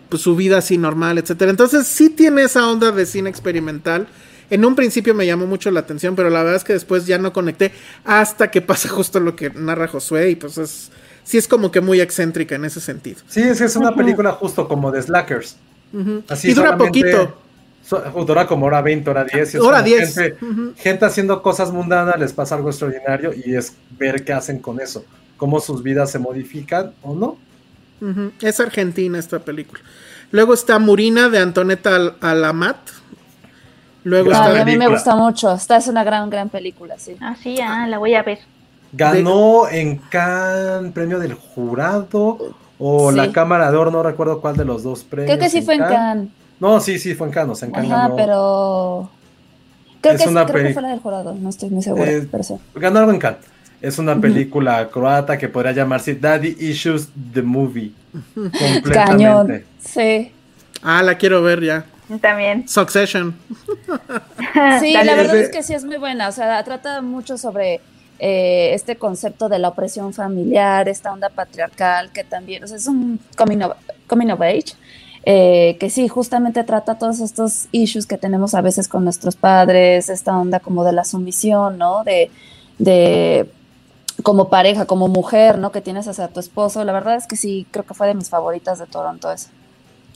Speaker 3: pues, su vida así normal, etcétera. Entonces sí tiene esa onda de cine experimental. En un principio me llamó mucho la atención, pero la verdad es que después ya no conecté hasta que pasa justo lo que narra Josué y pues es sí es como que muy excéntrica en ese sentido.
Speaker 2: Sí, es, es una película justo como de Slackers. Así
Speaker 3: y dura poquito.
Speaker 2: so- dura como hora 20, hora 10. y es
Speaker 3: Hora
Speaker 2: como
Speaker 3: 10,
Speaker 2: Gente, gente haciendo cosas mundanas, les pasa algo extraordinario y es ver qué hacen con eso. Cómo sus vidas se modifican o no.
Speaker 3: Es argentina esta película. Luego está Murina de Antoneta Al- Alamat. Luego está
Speaker 4: a mí me gusta mucho. Esta es una gran, gran película, sí.
Speaker 5: Ah, sí, ah, la voy a ver.
Speaker 2: Ganó en Cannes premio del jurado o
Speaker 4: Sí.
Speaker 2: la Cámara de Oro, no recuerdo cuál de los dos premios.
Speaker 4: Creo que sí fue en Cannes.
Speaker 2: No, sí, sí, fue en Cannes. En Cannes
Speaker 4: Ajá,
Speaker 2: ganó.
Speaker 4: pero. Creo,
Speaker 2: Es
Speaker 4: que, sí,
Speaker 2: una
Speaker 4: creo que fue la del jurado, no estoy muy segura,
Speaker 2: Eh,
Speaker 4: pero sí.
Speaker 2: Ganó algo en Cannes. Es una película croata que podría llamarse Daddy Issues the Movie. Completamente.
Speaker 4: Cañón. Sí.
Speaker 3: Ah, la quiero ver ya.
Speaker 5: También.
Speaker 3: Succession.
Speaker 4: Sí, la verdad es que sí es muy buena. O sea, trata mucho sobre eh, este concepto de la opresión familiar, esta onda patriarcal, que también, o sea, es un coming of, coming of age. eh, que sí, justamente trata todos estos issues que tenemos a veces con nuestros padres, esta onda como de la sumisión, ¿no? De, de como pareja, como mujer, ¿no? Que tienes hacia tu esposo. La verdad es que sí, creo que fue de mis favoritas de Toronto esa.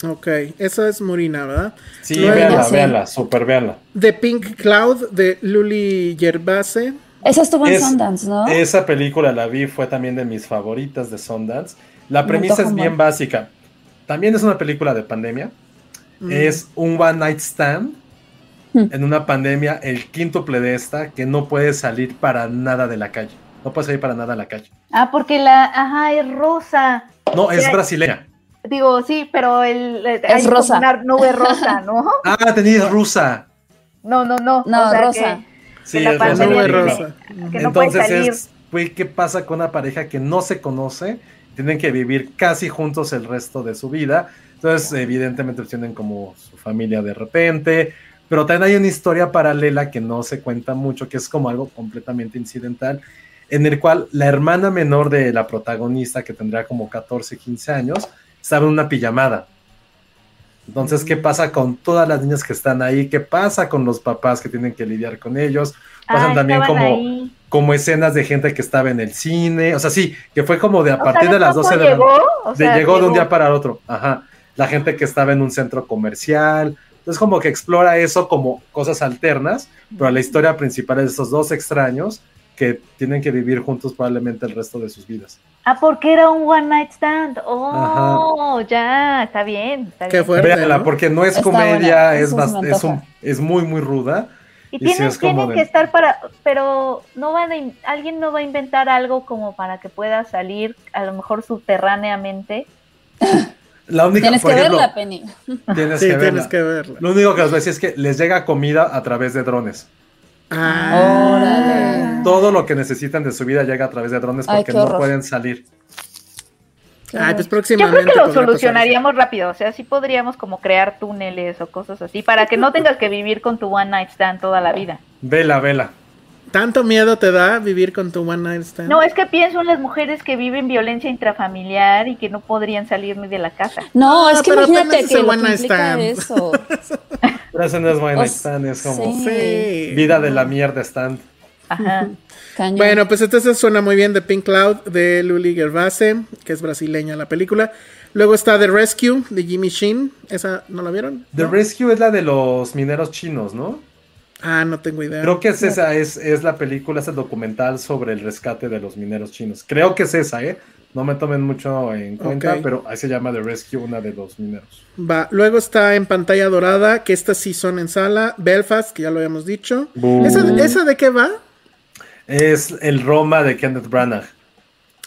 Speaker 3: Ok, esa es Murina, ¿verdad?
Speaker 2: Sí,
Speaker 3: Luego-
Speaker 2: véanla,
Speaker 4: sí.
Speaker 2: véanla, súper véanla.
Speaker 3: The Pink Cloud de Luli Yerbase.
Speaker 4: Esa estuvo en
Speaker 2: Es-
Speaker 4: Sundance, ¿no?
Speaker 2: Esa película la vi, fue también de mis favoritas de Sundance. La premisa es bien básica. También es una película de pandemia. Es un one night stand
Speaker 4: Hmm.
Speaker 2: en una pandemia, el quíntuple de esta, que no puede salir para nada de la calle. No puede salir para nada a la calle.
Speaker 5: Ah, porque la, ajá, es rosa.
Speaker 2: No, es brasileña.
Speaker 5: Digo, sí, pero el, eh, como
Speaker 4: rosa.
Speaker 5: una nube rosa, ¿no?
Speaker 2: Ah, tenías rusa.
Speaker 5: No, no, no.
Speaker 4: No,
Speaker 5: o sea,
Speaker 4: rosa.
Speaker 5: que-
Speaker 2: Sí,
Speaker 5: que la
Speaker 2: es rosa.
Speaker 5: pandemia
Speaker 3: Nube
Speaker 5: tiene-
Speaker 3: rosa.
Speaker 5: Que no puede
Speaker 2: Entonces
Speaker 5: salir.
Speaker 2: es, güey, ¿qué pasa con una pareja que no se conoce? Tienen que vivir casi juntos el resto de su vida. Entonces, evidentemente, tienen como su familia de repente. Pero también hay una historia paralela que no se cuenta mucho, que es como algo completamente incidental, en el cual la hermana menor de la protagonista, que tendría como 14, 15 años, estaba en una pijamada. Entonces, ¿qué pasa con todas las niñas que están ahí? ¿Qué pasa con los papás que tienen que lidiar con ellos? Pasan
Speaker 5: Ah,
Speaker 2: también como,
Speaker 5: ahí.
Speaker 2: como escenas de gente que estaba en el cine. O sea, sí, que fue como de a
Speaker 5: O sea,
Speaker 2: partir de las
Speaker 5: ¿cómo
Speaker 2: 12 de la
Speaker 5: llegó?
Speaker 2: De-
Speaker 5: sea,
Speaker 2: llegó de un día para el otro. Ajá. La gente que estaba en un centro comercial. Entonces, como que explora eso como cosas alternas, pero la historia principal es de esos dos extraños que tienen que vivir juntos probablemente el resto de sus vidas.
Speaker 5: Ah, porque era un one night stand. Oh, ya, está bien. Está
Speaker 3: Qué
Speaker 5: bien.
Speaker 3: fuerte,
Speaker 2: Véanla,
Speaker 3: ¿no?
Speaker 2: porque no es
Speaker 4: Está
Speaker 2: comedia,
Speaker 4: buena,
Speaker 2: es, es, un- es muy, muy ruda.
Speaker 5: Y
Speaker 2: Y sí,
Speaker 5: tienen,
Speaker 2: es como
Speaker 5: tienen
Speaker 2: de-
Speaker 5: que estar para, pero no van a, in- alguien no va a inventar algo como para que pueda salir a lo mejor subterráneamente.
Speaker 2: La única,
Speaker 4: Tienes que
Speaker 2: ejemplo,
Speaker 4: verla, Penny.
Speaker 2: Tienes
Speaker 3: Sí,
Speaker 2: que verla.
Speaker 3: tienes que verla.
Speaker 2: Lo único que les voy a decir es que les llega comida a través de drones.
Speaker 3: Ah,
Speaker 4: Órale.
Speaker 2: Todo lo que necesitan de su vida llega a través de drones
Speaker 4: Ay,
Speaker 2: porque no pueden salir.
Speaker 3: Pues
Speaker 5: Yo
Speaker 3: próximamente.
Speaker 5: creo que lo solucionaríamos rápido, o sea, sí podríamos como crear túneles o cosas así para que no tengas que vivir con tu one night stand toda la vida.
Speaker 2: Vela, vela.
Speaker 3: ¿Tanto miedo te da vivir con tu one night stand?
Speaker 5: No, es que pienso en las mujeres que viven violencia intrafamiliar y que no podrían salir ni de la casa.
Speaker 4: No,
Speaker 3: Ah,
Speaker 4: es que
Speaker 3: pero
Speaker 4: imagínate que lo
Speaker 3: one
Speaker 4: que
Speaker 3: night
Speaker 4: implica
Speaker 3: stand.
Speaker 4: eso.
Speaker 2: Es stand, es como
Speaker 4: sí.
Speaker 2: Vida de la mierda stand.
Speaker 5: Ajá.
Speaker 4: Cañón.
Speaker 3: Bueno, pues entonces suena muy bien The Pink Cloud de Luli Gervase, que es brasileña la película. Luego está The Rescue de Jimmy Sheen. ¿Esa no la vieron?
Speaker 2: The
Speaker 3: ¿No?
Speaker 2: Rescue es la de los mineros chinos, ¿no?
Speaker 3: Ah, no tengo idea.
Speaker 2: Creo que es esa, es, es la película, es el documental sobre el rescate de los mineros chinos. Creo que es esa, ¿eh? No me tomen mucho en cuenta, pero ahí se llama The Rescue, una de los mineros.
Speaker 3: Va, luego está en pantalla dorada, que estas sí son en sala. Belfast, que ya lo habíamos dicho. ¿Esa, esa de qué va?
Speaker 2: Es el Roma de Kenneth Branagh.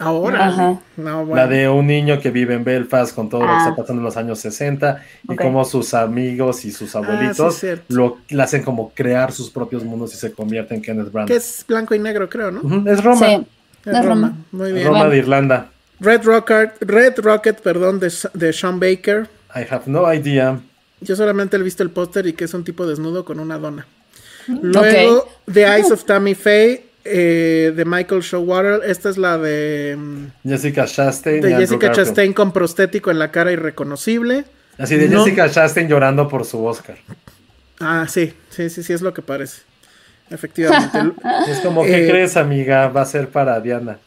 Speaker 3: Ahora.
Speaker 4: Ajá.
Speaker 3: No, bueno.
Speaker 2: La de un niño que vive en Belfast con todo lo que
Speaker 5: Ah.
Speaker 2: está pasando en los años 60 y cómo sus amigos y sus abuelitos
Speaker 3: sí, cierto.
Speaker 2: lo hacen como crear sus propios mundos y se convierte en Kenneth Branagh.
Speaker 3: Que es blanco y negro, creo, ¿no?
Speaker 2: Es Roma.
Speaker 4: Sí,
Speaker 3: Es
Speaker 4: es Roma.
Speaker 3: Muy bien.
Speaker 2: Roma
Speaker 4: Bueno.
Speaker 2: de Irlanda.
Speaker 3: Red Rocket, Red Rocket, perdón, de, de Sean Baker.
Speaker 2: I have no idea.
Speaker 3: Yo solamente he visto el póster y que es un tipo desnudo con una dona. Luego, The Eyes of Tammy Faye, eh, de Michael Showalter. Esta es la de, mm,
Speaker 2: Jessica Chastain.
Speaker 3: de Jessica
Speaker 2: Garfield.
Speaker 3: Chastain con prostético en la cara irreconocible.
Speaker 2: Así de
Speaker 3: No.
Speaker 2: Jessica Chastain llorando por su Oscar.
Speaker 3: Ah, sí, sí, sí, sí, es lo que parece. Efectivamente.
Speaker 2: Es como, ¿qué
Speaker 3: Eh,
Speaker 2: crees, amiga? Va a ser para Diana.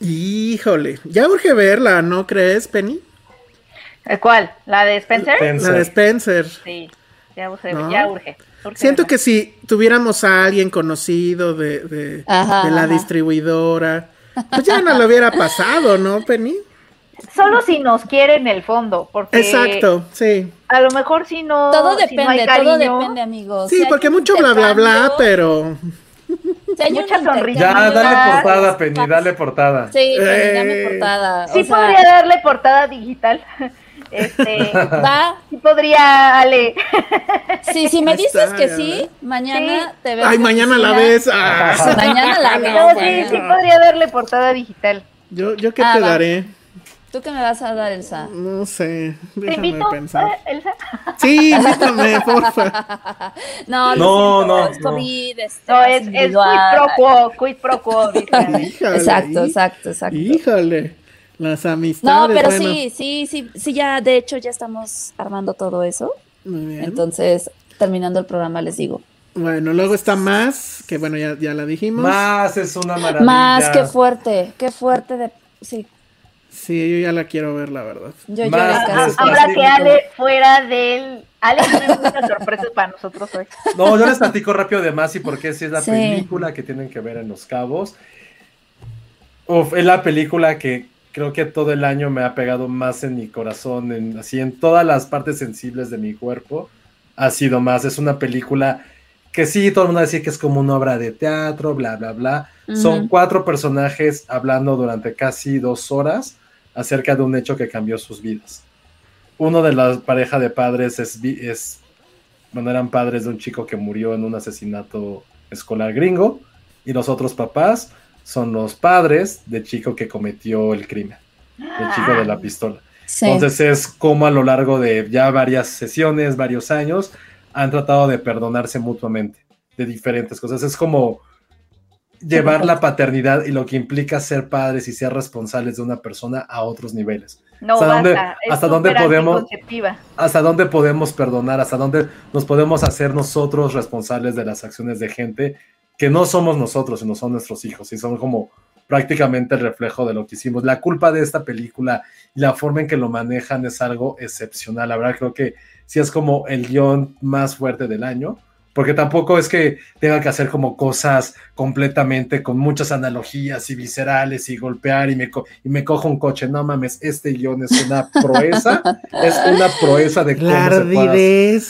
Speaker 3: Híjole, ya urge verla, ¿no crees, Penny?
Speaker 5: ¿El cuál? ¿La de Spencer?
Speaker 2: Spencer.
Speaker 3: La de Spencer.
Speaker 5: Sí, ya urge.
Speaker 3: ¿No?
Speaker 5: Ya urge. Urge
Speaker 3: Siento
Speaker 5: verla.
Speaker 3: que si tuviéramos a alguien conocido de, de,
Speaker 4: Ajá,
Speaker 3: de la
Speaker 4: ajá.
Speaker 3: distribuidora, pues ya no lo hubiera pasado, ¿no, Penny?
Speaker 5: Solo si nos quiere en el fondo, porque
Speaker 3: Exacto, sí.
Speaker 5: a lo mejor si no.
Speaker 4: Todo
Speaker 5: si no hay
Speaker 4: depende, todo depende, amigos.
Speaker 3: Sí,
Speaker 4: Si
Speaker 3: porque mucho bla bla bla, pero
Speaker 5: Mucha sonrisa.
Speaker 2: Ya, dale portada, Penny, dale portada.
Speaker 4: Sí, Penny, dame
Speaker 3: Eh,
Speaker 4: portada.
Speaker 5: Sí
Speaker 4: o sea,
Speaker 5: podría darle portada digital. Este.
Speaker 4: Va,
Speaker 5: sí podría, Ale.
Speaker 4: sí, si me dices
Speaker 3: está,
Speaker 4: que
Speaker 3: ya
Speaker 4: sí,
Speaker 3: ves.
Speaker 4: mañana
Speaker 5: Sí.
Speaker 4: te veo.
Speaker 3: ay, mañana la ves. Ah,
Speaker 4: Mañana la veo.
Speaker 5: No, sí, sí podría darle portada digital.
Speaker 3: yo, yo qué
Speaker 4: Ah,
Speaker 3: te
Speaker 4: va.
Speaker 3: daré,
Speaker 4: ¿Tú qué me vas a dar, Elsa?
Speaker 3: no sé,
Speaker 5: Te
Speaker 3: déjame
Speaker 5: invito,
Speaker 3: pensar.
Speaker 5: eh, Elsa.
Speaker 3: Sí, invítame, porfa.
Speaker 4: No,
Speaker 2: No,
Speaker 4: no,
Speaker 2: no,
Speaker 4: es
Speaker 2: no.
Speaker 4: COVID, este,
Speaker 5: No, es, es pro quo, quid pro quo.
Speaker 3: Híjole,
Speaker 4: Exacto, exacto, exacto.
Speaker 3: Híjole, las
Speaker 4: No,
Speaker 3: amistades.
Speaker 4: pero
Speaker 3: bueno,
Speaker 4: sí, sí, sí, sí, ya, de hecho, ya estamos armando todo eso.
Speaker 3: Muy bien.
Speaker 4: Entonces, terminando el programa, les digo.
Speaker 3: Bueno, luego está más, que bueno, ya, ya la dijimos.
Speaker 2: Más es una maravilla.
Speaker 4: Más, qué fuerte, qué fuerte de... Sí,
Speaker 3: Sí, yo ya la quiero ver, la verdad.
Speaker 4: yo lloré
Speaker 2: Más es
Speaker 5: Ahora que Ale fuera del. Ale tiene muchas sorpresas para nosotros hoy.
Speaker 2: No, yo les platico rápido de más y por qué si es la
Speaker 4: Sí.
Speaker 2: película que tienen que ver en Los Cabos. Uf, es la película que creo que todo el año me ha pegado más en mi corazón, en, así en todas las partes sensibles de mi cuerpo. Ha sido más, es una película que sí, todo el mundo va a decir que es como una obra de teatro, bla, bla, bla. Son cuatro personajes hablando durante casi dos horas acerca de un hecho que cambió sus vidas. Uno de la pareja de padres es, es bueno, eran padres de un chico que murió en un asesinato escolar gringo y los otros papás son los padres del chico que cometió el crimen, el chico de la pistola.
Speaker 4: Sí.
Speaker 2: Entonces es como a lo largo de ya varias sesiones, varios años, han tratado de perdonarse mutuamente de diferentes cosas. Es como llevar la paternidad y lo que implica ser padres y ser responsables de una persona a otros niveles.
Speaker 5: No,
Speaker 2: ¿Hasta dónde-
Speaker 5: basta.
Speaker 2: hasta dónde podemos- hasta dónde podemos perdonar, hasta dónde nos podemos hacer nosotros responsables de las acciones de gente que no somos nosotros, sino son nuestros hijos y son como prácticamente el reflejo de lo que hicimos. La culpa de esta película y la forma en que lo manejan es algo excepcional. La verdad creo que sí es como el guion más fuerte del año, porque tampoco es que tenga que hacer como cosas completamente con muchas analogías y viscerales y golpear y me, co- y me cojo un coche. No mames, este guion es una proeza, es una proeza de cómo se puede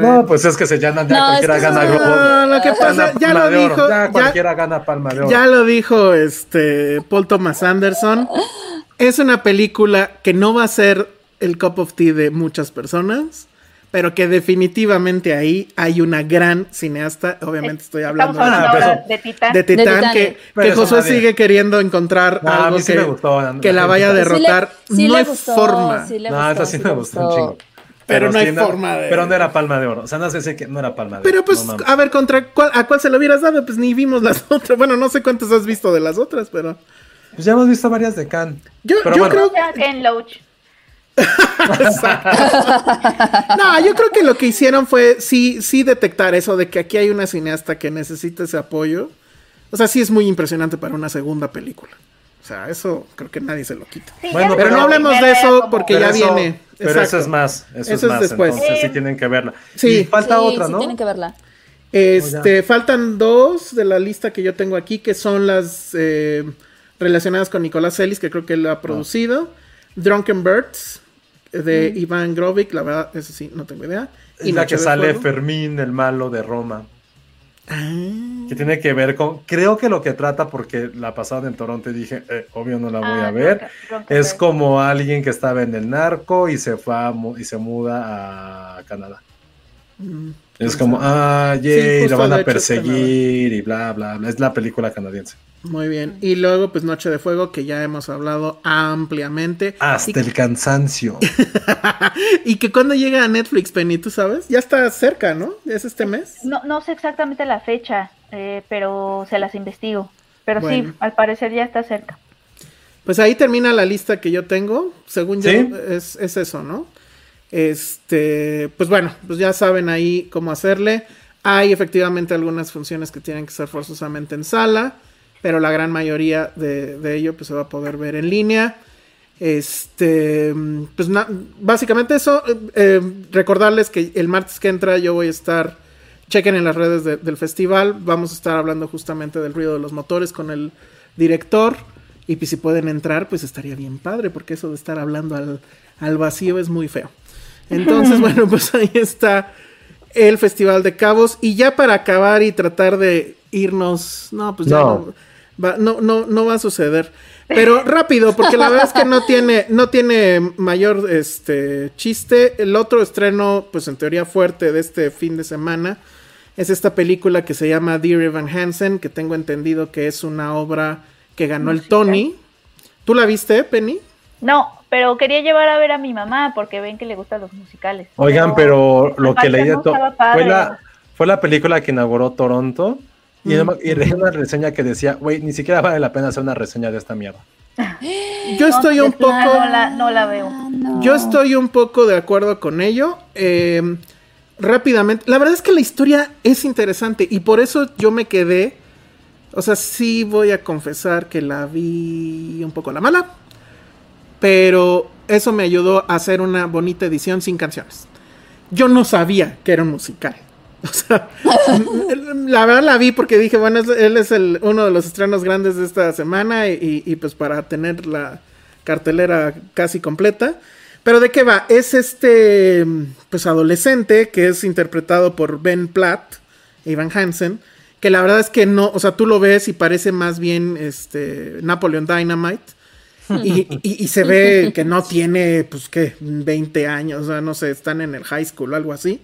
Speaker 2: No, pues es que se llaman, ya
Speaker 4: No,
Speaker 2: cualquiera
Speaker 4: es que
Speaker 2: gana globo.
Speaker 3: No, lo que pasa, ya
Speaker 2: palma
Speaker 3: lo
Speaker 2: de oro,
Speaker 3: dijo,
Speaker 2: ya
Speaker 3: ya,
Speaker 2: cualquiera gana palma de oro.
Speaker 3: ya lo dijo este Paul Thomas Anderson. Es una película que no va a ser el cup of tea de muchas personas, pero que definitivamente ahí hay una gran cineasta. Obviamente estoy hablando
Speaker 2: Ah, eso-
Speaker 5: de Titán.
Speaker 3: de Titán, que, que Josué
Speaker 2: nadie-
Speaker 3: sigue queriendo encontrar
Speaker 2: No, a
Speaker 3: algo
Speaker 2: sí
Speaker 3: que,
Speaker 2: gustó,
Speaker 3: que
Speaker 2: la
Speaker 3: vaya a
Speaker 2: gente.
Speaker 4: Sí le-
Speaker 3: derrotar.
Speaker 4: sí
Speaker 3: no hay
Speaker 4: gustó,
Speaker 3: forma.
Speaker 4: sí le
Speaker 2: No,
Speaker 4: gustó,
Speaker 2: esa sí
Speaker 4: sí
Speaker 2: me gustó un chingo.
Speaker 3: Pero no
Speaker 2: sí,
Speaker 3: hay forma de-
Speaker 2: Pero no era palma de oro. O sea, no sé si que no era palma de oro.
Speaker 3: Pero pues,
Speaker 2: no
Speaker 3: a ver, contra cuál, ¿a cuál se lo hubieras dado? Pues ni vimos las otras. Bueno, no sé cuántas has visto de las otras, pero...
Speaker 2: Pues ya hemos visto varias de Khan.
Speaker 3: Yo,
Speaker 2: Pero
Speaker 3: yo
Speaker 2: bueno.
Speaker 3: creo
Speaker 5: Ken Loach.
Speaker 3: No, yo creo que lo que hicieron fue sí, sí detectar eso de que aquí hay una cineasta que necesita ese apoyo. O sea, sí es muy impresionante para una segunda película. O sea, eso creo que nadie se lo quita.
Speaker 5: Sí,
Speaker 2: Bueno,
Speaker 3: Pero no hablemos de eso porque ya
Speaker 2: eso-
Speaker 3: viene.
Speaker 2: Pero
Speaker 3: Exacto.
Speaker 2: eso es más. Eso,
Speaker 3: Eso
Speaker 2: es
Speaker 3: es
Speaker 2: más.
Speaker 3: después.
Speaker 2: Entonces sí
Speaker 5: Sí.
Speaker 2: tienen que verla.
Speaker 3: Sí.
Speaker 2: Y falta
Speaker 4: Sí,
Speaker 2: otra,
Speaker 4: sí
Speaker 2: ¿no?
Speaker 4: tienen que verla.
Speaker 3: Este, faltan dos de la lista que yo tengo aquí, que son las eh, relacionadas con Nicolás Ellis, que creo que él lo ha producido. Drunken Birds, de Iván Grovik, la verdad, eso sí, no tengo idea.
Speaker 2: Y la que sale
Speaker 3: Fuego.
Speaker 2: Fermín, el malo de Roma.
Speaker 3: Ah,
Speaker 2: Que tiene que ver con. Creo que lo que trata, porque la pasada en Toronto y dije, eh, obvio no la voy
Speaker 5: Ah,
Speaker 2: a ver. Es como alguien que estaba en el narco y se fue a y se muda a Canadá.
Speaker 3: mm,
Speaker 2: Es como, ah, yay,
Speaker 3: justo
Speaker 2: lo van a perseguir y bla, bla, bla. Es la película canadiense.
Speaker 3: Muy bien. Y luego, pues Noche de Fuego, que ya hemos hablado ampliamente.
Speaker 2: Hasta
Speaker 3: y,
Speaker 2: el cansancio.
Speaker 3: y que cuando llega a Netflix, Penny, tú sabes, ya está cerca, ¿no? ¿Es este mes?
Speaker 5: No, no sé exactamente la fecha, eh, pero se las investigo. Pero
Speaker 3: Bueno.
Speaker 5: sí, al parecer ya está cerca.
Speaker 3: Pues ahí termina la lista que yo tengo. Según yo, es, es eso, ¿no? Este, pues bueno, pues ya saben ahí cómo hacerle. Hay efectivamente algunas funciones que tienen que ser forzosamente en sala, pero la gran mayoría de, de ello pues se va a poder ver en línea. Este, pues na- básicamente eso. eh, eh, recordarles que el martes que entra yo voy a estar, chequen en las redes de- del festival, vamos a estar hablando justamente del ruido de los motores con el director. Y pues si pueden entrar, pues estaría bien padre, porque eso de estar hablando al, al vacío es muy feo. Entonces, bueno, pues ahí está el Festival de Cabos. Y ya para acabar y tratar de irnos, no, pues ya
Speaker 2: No.
Speaker 3: No, va, no, no, no va a suceder. Pero rápido, porque la verdad es que no tiene, no tiene mayor este chiste. El otro estreno, pues en teoría fuerte de este fin de semana, es esta película que se llama Dear Evan Hansen, que tengo entendido que es una obra que ganó el Tony. ¿Tú la viste, Penny?
Speaker 5: No, pero quería llevar a ver a mi mamá porque ven que le gustan los musicales.
Speaker 2: Oigan, pero lo que leí
Speaker 5: no
Speaker 2: fue la, fue la película que inauguró Toronto. Y,
Speaker 3: Mm.
Speaker 2: y leí una reseña que decía, güey, ni siquiera vale la pena hacer una reseña de esta mierda.
Speaker 3: Yo estoy un poco...
Speaker 5: No la, no la veo.
Speaker 4: No.
Speaker 3: Yo estoy un poco de acuerdo con ello. Eh, rápidamente, la verdad es que la historia es interesante y por eso yo me quedé. O sea, sí voy a confesar que la vi un poco la mala, pero eso me ayudó a hacer una bonita edición sin canciones. Yo no sabía que era un musical. Sea, la verdad la vi porque dije, bueno, él es el, uno de los estrenos grandes de esta semana y, y, pues para tener la cartelera casi completa. Pero ¿de qué va? Es este, pues adolescente que es interpretado por Ben Platt, Ivan Hansen, que la verdad es que no, o sea, tú lo ves y parece más bien este Napoleon Dynamite. Y se ve que no tiene, pues, ¿qué? 20 años, o sea, no sé, están en el high school o algo así.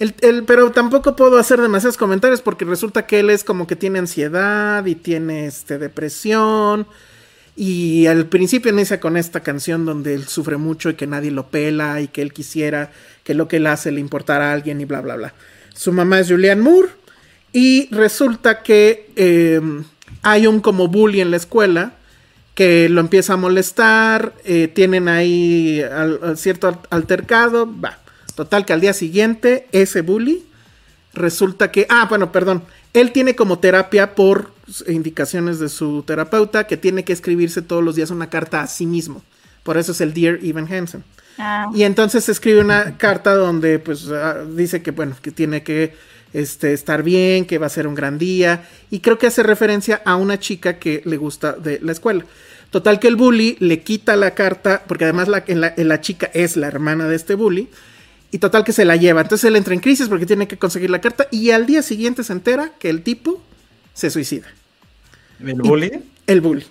Speaker 3: El- el- pero tampoco puedo hacer demasiados comentarios porque resulta que él es como que tiene ansiedad y tiene este, depresión. Y al principio inicia con esta canción donde él sufre mucho y que nadie lo pela y que él quisiera que lo que él hace le importara a alguien y bla, bla, bla. Su mamá es Julianne Moore y resulta que eh, hay un como bully en la escuela que lo empieza a molestar, eh, tienen ahí cierto al- altercado, va. Total que al día siguiente ese bully resulta que, ah, bueno, perdón, él tiene como terapia por indicaciones de su terapeuta que tiene que escribirse todos los días una carta a sí mismo. Por eso es el Dear Evan Hansen.
Speaker 5: Ah,
Speaker 3: Y entonces escribe una carta donde pues ah, dice que bueno, que tiene que este, estar bien, que va a ser un gran día. Y creo que hace referencia a una chica que le gusta de la escuela. Total que el bully le quita la carta, porque además la, en la, en la chica es la hermana de este bully. Y total que se la lleva. Entonces él entra en crisis porque tiene que conseguir la carta. Y al día siguiente se entera que el tipo se suicida.
Speaker 2: ¿El bully?
Speaker 3: El bully.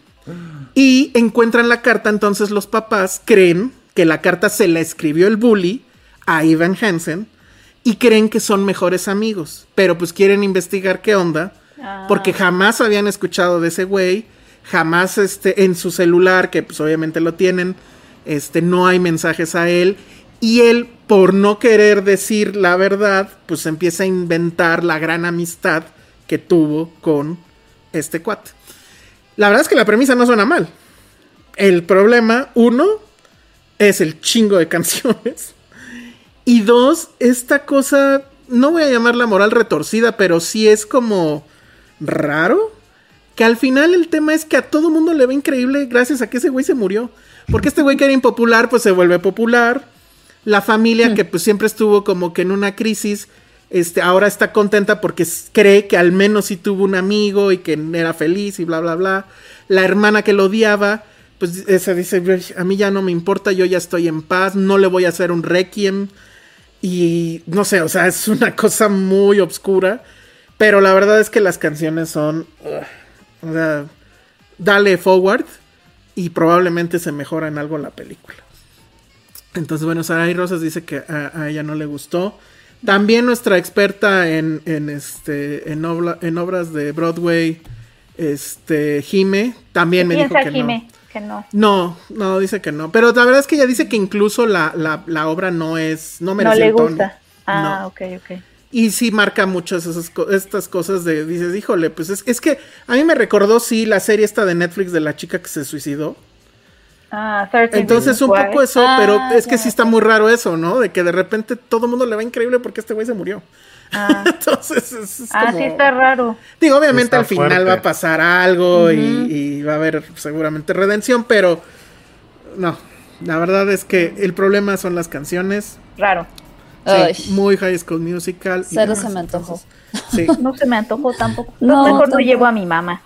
Speaker 3: Y encuentran la carta, entonces los papás creen que la carta se la escribió el bully a Ivan Hansen y creen que son mejores amigos, pero pues quieren investigar qué onda, porque jamás habían escuchado de ese güey, jamás este en su celular, que pues obviamente lo tienen, este no hay mensajes a él y él por no querer decir la verdad, pues empieza a inventar la gran amistad que tuvo con este cuate. La verdad es que la premisa no suena mal. El problema, uno, es el chingo de canciones. Y dos, esta cosa, no voy a llamarla moral retorcida, pero sí es como raro. Que al final el tema es que a todo mundo le va increíble gracias a que ese güey se murió. Porque este güey que era impopular, pues se vuelve popular. La familia que pues siempre estuvo como que en una crisis, Este, ahora está contenta porque cree que al menos sí tuvo un amigo y que era feliz y bla, bla, bla. La hermana que lo odiaba, pues esa dice, a mí ya no me importa, yo ya estoy en paz, no le voy a hacer un requiem. Y no sé, o sea, es una cosa muy obscura. Pero la verdad es que las canciones son... o sea, dale forward y probablemente se mejora en algo la película. Entonces, bueno, Saray Rosas dice que a, a ella no le gustó. También nuestra experta en, en, este, en, obla- en obras de Broadway, este, Jime, también me dijo
Speaker 5: Piensa,
Speaker 3: que
Speaker 5: Jime,
Speaker 3: no.
Speaker 5: que no.
Speaker 3: No, no, dice que no. Pero la verdad es que ella dice que incluso la, la, la obra no es, no
Speaker 5: No
Speaker 3: merece
Speaker 5: le
Speaker 3: el Tony.
Speaker 5: gusta. Ah,
Speaker 3: No.
Speaker 5: ok, ok.
Speaker 3: Y sí marca muchas esas estas cosas de, dices, híjole, pues es, es que a mí me recordó, sí, la serie esta de Netflix de la chica que se suicidó.
Speaker 5: Ah, 13
Speaker 3: Entonces un poco
Speaker 5: Why.
Speaker 3: eso,
Speaker 4: Ah,
Speaker 3: pero es que
Speaker 4: ya.
Speaker 3: sí está muy raro eso, ¿no? De que de repente todo el mundo le va increíble porque este güey se murió.
Speaker 5: Ah.
Speaker 3: Entonces es, es
Speaker 5: Ah,
Speaker 3: como-
Speaker 5: sí está raro.
Speaker 3: Digo, obviamente
Speaker 2: Está
Speaker 3: al final
Speaker 2: fuerte.
Speaker 3: va a pasar algo y, y va a haber seguramente redención, pero no. La verdad es que el problema son las canciones.
Speaker 5: Raro.
Speaker 3: Sí, muy High School Musical.
Speaker 4: Cero se me antojó.
Speaker 3: Sí.
Speaker 5: No se me antojó tampoco.
Speaker 4: No,
Speaker 5: No, mejor no
Speaker 4: tampoco.
Speaker 5: llevo a mi mamá.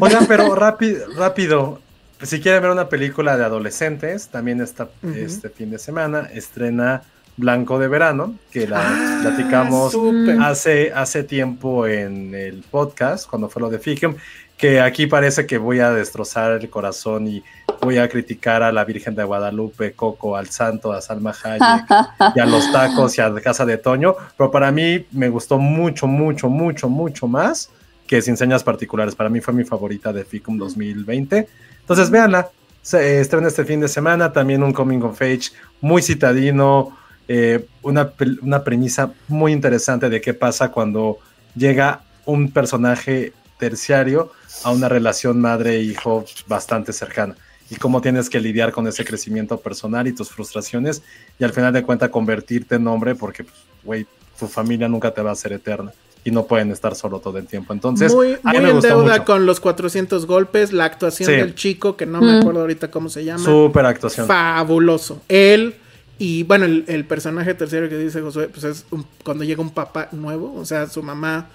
Speaker 2: Oigan, pero rápido, rápido. Si quieren ver una película de adolescentes, también está este fin de semana estrena Blanco de Verano, que la
Speaker 3: Ah,
Speaker 2: platicamos hace, hace tiempo en el podcast, cuando fue lo de Ficum, que aquí parece que voy a destrozar el corazón y voy a criticar a la Virgen de Guadalupe, Coco, al Santo, a Salma Hayek y a los tacos y a Casa de Toño, pero para mí me gustó mucho, mucho, mucho, mucho más que Sin Señas Particulares. Para mí fue mi favorita de Ficum 2020. Entonces, véanla. Se eh, estrena este fin de semana. También un coming of age muy citadino. eh, una, una premisa muy interesante de qué pasa cuando llega un personaje terciario a una relación madre-hijo bastante cercana y cómo tienes que lidiar con ese crecimiento personal y tus frustraciones y al final de cuentas convertirte en hombre porque, pues, güey, tu familia nunca te va a ser eterna y no pueden estar solo todo el tiempo. Entonces,
Speaker 3: muy muy en deuda
Speaker 2: mucho.
Speaker 3: con los 400 golpes, la actuación
Speaker 2: Sí.
Speaker 3: del chico, que no me acuerdo ahorita cómo se llama.
Speaker 2: Súper actuación.
Speaker 3: Fabuloso. Él y bueno, el, el personaje tercero que dice Josué, pues es un- cuando llega un papá nuevo, o sea, su mamá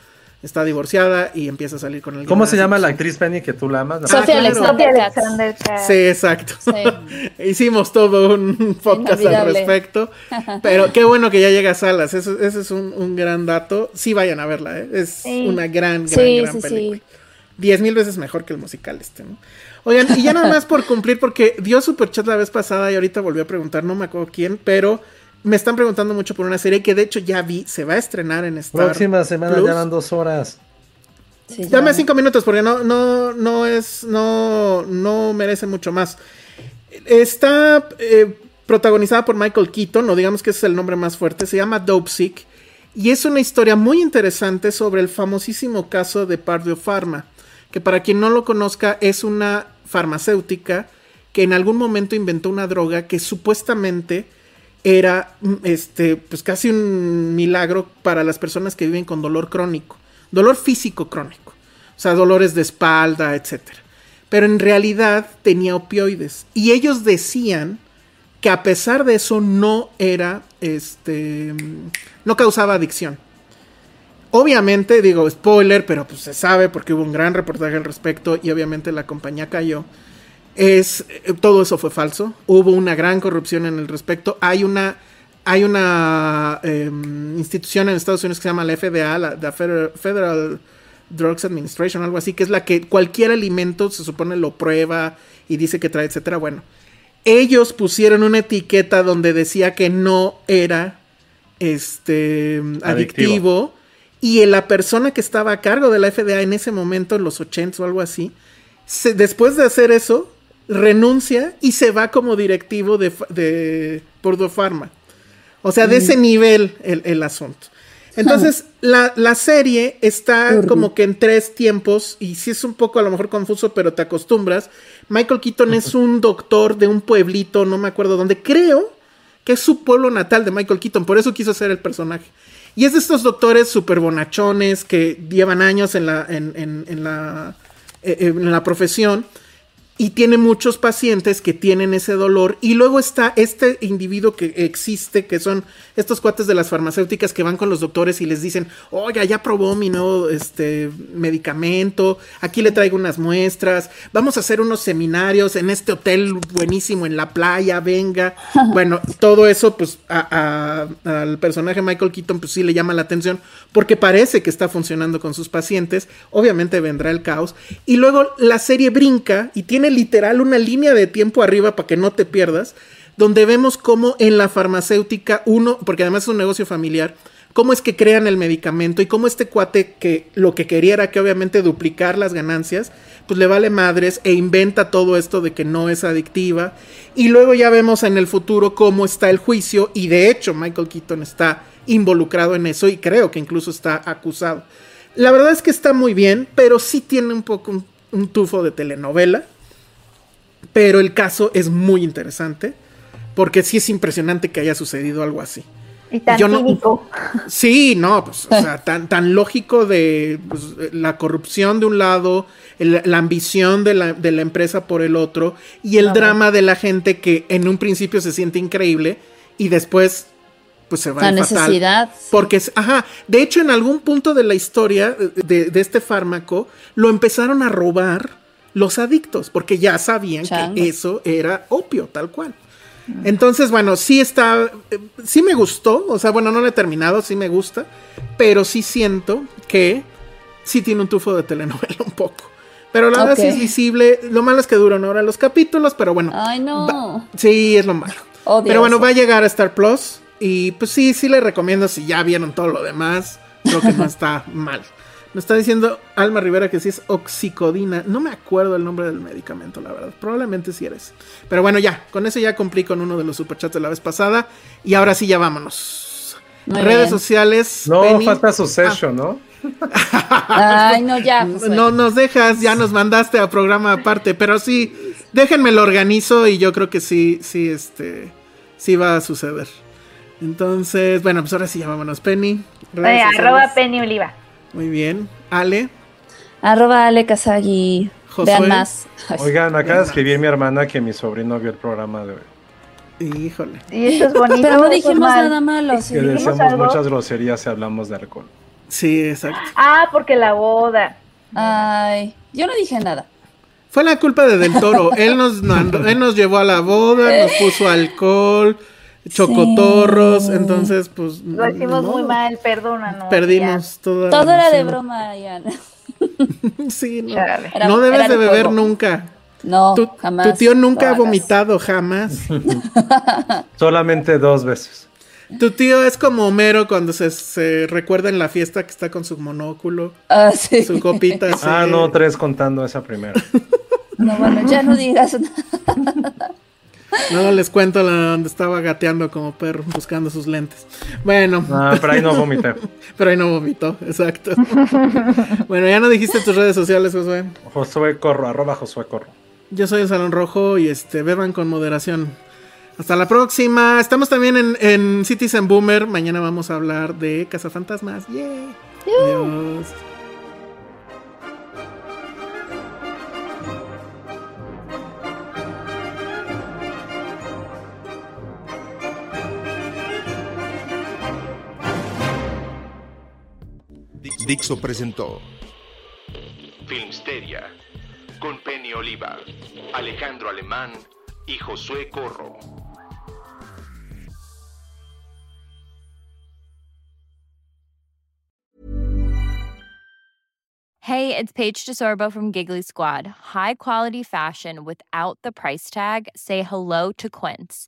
Speaker 3: está divorciada y empieza a salir con el
Speaker 2: ¿Cómo se llama la actriz Penny que tú la amas? La-
Speaker 4: Sofía
Speaker 3: claro.
Speaker 4: Alexander.
Speaker 3: Sí, exacto.
Speaker 4: Sí.
Speaker 3: Hicimos todo un podcast al respecto. Pero qué bueno que ya llega a salas. Eso- ese es un, un gran dato. Sí, vayan a verla, ¿eh? Es
Speaker 5: Sí.
Speaker 3: una gran, gran,
Speaker 4: Sí,
Speaker 3: gran
Speaker 4: sí,
Speaker 3: película.
Speaker 4: sí.
Speaker 3: Diez mil veces mejor que el musical este, ¿no? Oigan, y ya nada más por cumplir, porque dio superchat la vez pasada y ahorita volvió a preguntar, no me acuerdo quién, pero me están preguntando mucho por una serie que de hecho ya vi, se va a estrenar en Star
Speaker 2: Próxima semana
Speaker 3: Plus.
Speaker 2: ya van dos horas.
Speaker 4: Sí,
Speaker 3: Dame
Speaker 4: ya.
Speaker 3: cinco minutos porque no, no, no es, no, no merece mucho más. Está eh, protagonizada por Michael Keaton, o digamos que ese es el nombre más fuerte, se llama Dope Sick, y es una historia muy interesante sobre el famosísimo caso de Pardue Pharma, que para quien no lo conozca es una farmacéutica que en algún momento inventó una droga que supuestamente era mm, este pues casi un milagro para las personas que viven con dolor crónico, dolor físico crónico, o sea, dolores de espalda, etcétera. Pero en realidad tenía opioides y ellos decían que a pesar de eso no era este mm, no causaba adicción. Obviamente, digo, spoiler, pero pues se sabe porque hubo un gran reportaje al respecto y obviamente la compañía cayó. Es eh, todo eso fue falso. Hubo una gran corrupción en el respecto. Hay una hay una eh, institución en Estados Unidos que se llama la FDA, la, la Federal, Federal Drugs Administration, algo así, que es la que cualquier alimento se supone lo prueba y dice que trae, etcétera. Bueno, ellos pusieron una etiqueta donde decía que no era este adictivo,
Speaker 2: Adictivo.
Speaker 3: y la persona que estaba a cargo de la FDA en ese momento, en los 80 o algo así, se- después de hacer eso, renuncia y se va como directivo de, de Pharma. O sea, de ese nivel el, el asunto. Entonces, la, la serie está como que en tres tiempos, y sí es un poco a lo mejor confuso, pero te acostumbras. Michael Keaton es un doctor de un pueblito, no me acuerdo dónde, creo que es su pueblo natal de Michael Keaton, por eso quiso ser el personaje. Y es de estos doctores súper bonachones que llevan años en la, en, en- en la, eh, en la profesión y tiene muchos pacientes que tienen ese dolor. Y luego está este individuo que existe, que son estos cuates de las farmacéuticas que van con los doctores y les dicen, oiga, ya probó mi nuevo este, medicamento, aquí le traigo unas muestras, vamos a hacer unos seminarios en este hotel buenísimo en la playa, venga. bueno, todo eso, pues al personaje Michael Keaton, pues sí le llama la atención, porque parece que está funcionando con sus pacientes. Obviamente vendrá el caos. Y luego la serie brinca y tiene literal una línea de tiempo arriba para que no te pierdas, donde vemos cómo en la farmacéutica uno, porque además es un negocio familiar, cómo es que crean el medicamento y cómo este cuate que lo que quería era que obviamente duplicar las ganancias, pues le vale madres e inventa todo esto de que no es adictiva. Y luego ya vemos en el futuro cómo está el juicio y de hecho Michael Keaton está involucrado en eso y creo que incluso está acusado. La verdad es que está muy bien, pero sí tiene un poco un tufo de telenovela. Pero el caso es muy interesante porque sí es impresionante que haya sucedido algo así.
Speaker 5: Y tan cínico.
Speaker 3: Sí, no, pues, o sea, tan, tan lógico de pues, la corrupción de un lado, la ambición de la, de la, empresa por el otro, y el drama de la gente que en un principio se siente increíble y después pues se va
Speaker 4: la necesidad.
Speaker 3: Porque, ajá, de hecho en algún punto de la historia de, de este fármaco lo empezaron a robar los adictos, porque ya sabían que eso era opio, tal cual. Entonces, bueno, sí está, eh, sí me gustó, o sea, bueno, no lo he terminado, sí me gusta, pero sí siento que sí tiene un tufo de telenovela un poco. Pero la verdad sí es visible, lo malo es que duran ahora los capítulos, pero bueno.
Speaker 4: Ay, no.
Speaker 3: sí, es lo malo. pero bueno, va a llegar a Star Plus y pues sí, sí le recomiendo si ya vieron todo lo demás, creo que no está mal. Me está diciendo Alma Rivera que sí es oxicodina. No me acuerdo el nombre del medicamento, la verdad. Probablemente sí eres. Pero bueno, ya. Con eso ya cumplí con uno de los superchats de la vez pasada. Y ahora sí, ya vámonos. Redes sociales.
Speaker 2: No, falta su session, ¿no?
Speaker 4: Ay, no, ya.
Speaker 3: No nos dejas, ya nos mandaste a programa aparte. Pero sí, déjenme lo organizo y yo creo que sí, sí, este. Sí va a suceder. Entonces, bueno, pues ahora sí ya vámonos. Penny.
Speaker 5: arroba Penny Oliva.
Speaker 3: Muy bien. Ale.
Speaker 4: Arroba Ale Kazagi. Vean más.
Speaker 2: Oigan, acaba de escribir mi hermana que mi sobrino vio el programa de hoy.
Speaker 3: Híjole.
Speaker 5: Y eso es bonito.
Speaker 4: Pero no dijimos nada malo.
Speaker 2: Que decíamos muchas groserías y hablamos de alcohol.
Speaker 3: Sí, exacto.
Speaker 5: Ah, porque la boda.
Speaker 4: Ay, yo no dije nada.
Speaker 3: Fue la culpa de Del Toro. él nos él nos llevó a la boda, nos puso alcohol, chocotorros, entonces pues...
Speaker 5: Lo hicimos muy mal, perdónanos.
Speaker 3: Perdimos todo.
Speaker 4: Todo era de broma, Ian.
Speaker 3: sí, no. no debes de beber nunca.
Speaker 4: No, jamás.
Speaker 3: Tu tío nunca ha vomitado, jamás.
Speaker 2: Solamente dos veces.
Speaker 3: Tu tío es como Homero cuando se, se, recuerda en la fiesta que está con su monóculo.
Speaker 4: Ah, sí.
Speaker 3: Su copita.
Speaker 2: Ah, no, tres contando esa primera.
Speaker 4: No, bueno, ya no digas nada.
Speaker 3: No les cuento la donde estaba gateando como perro buscando sus lentes. Bueno.
Speaker 2: Ah, pero ahí no vomité.
Speaker 3: pero ahí no vomitó, exacto. bueno, ya no dijiste tus redes sociales, Josué.
Speaker 2: Josué Corro, arroba Josué Corro.
Speaker 3: Yo soy el Salón Rojo y este, beban con moderación. Hasta la próxima. Estamos también en, en Citizen Boomer. Mañana vamos a hablar de Cazafantasmas. ¡Yay! Adiós.
Speaker 1: Dixo presentó Filmsteria con Penny Oliva, Alejandro Alemán y Josué Corro.
Speaker 6: Hey, it's Paige DeSorbo from Giggly Squad. High quality fashion without the price tag. Say hello to Quince.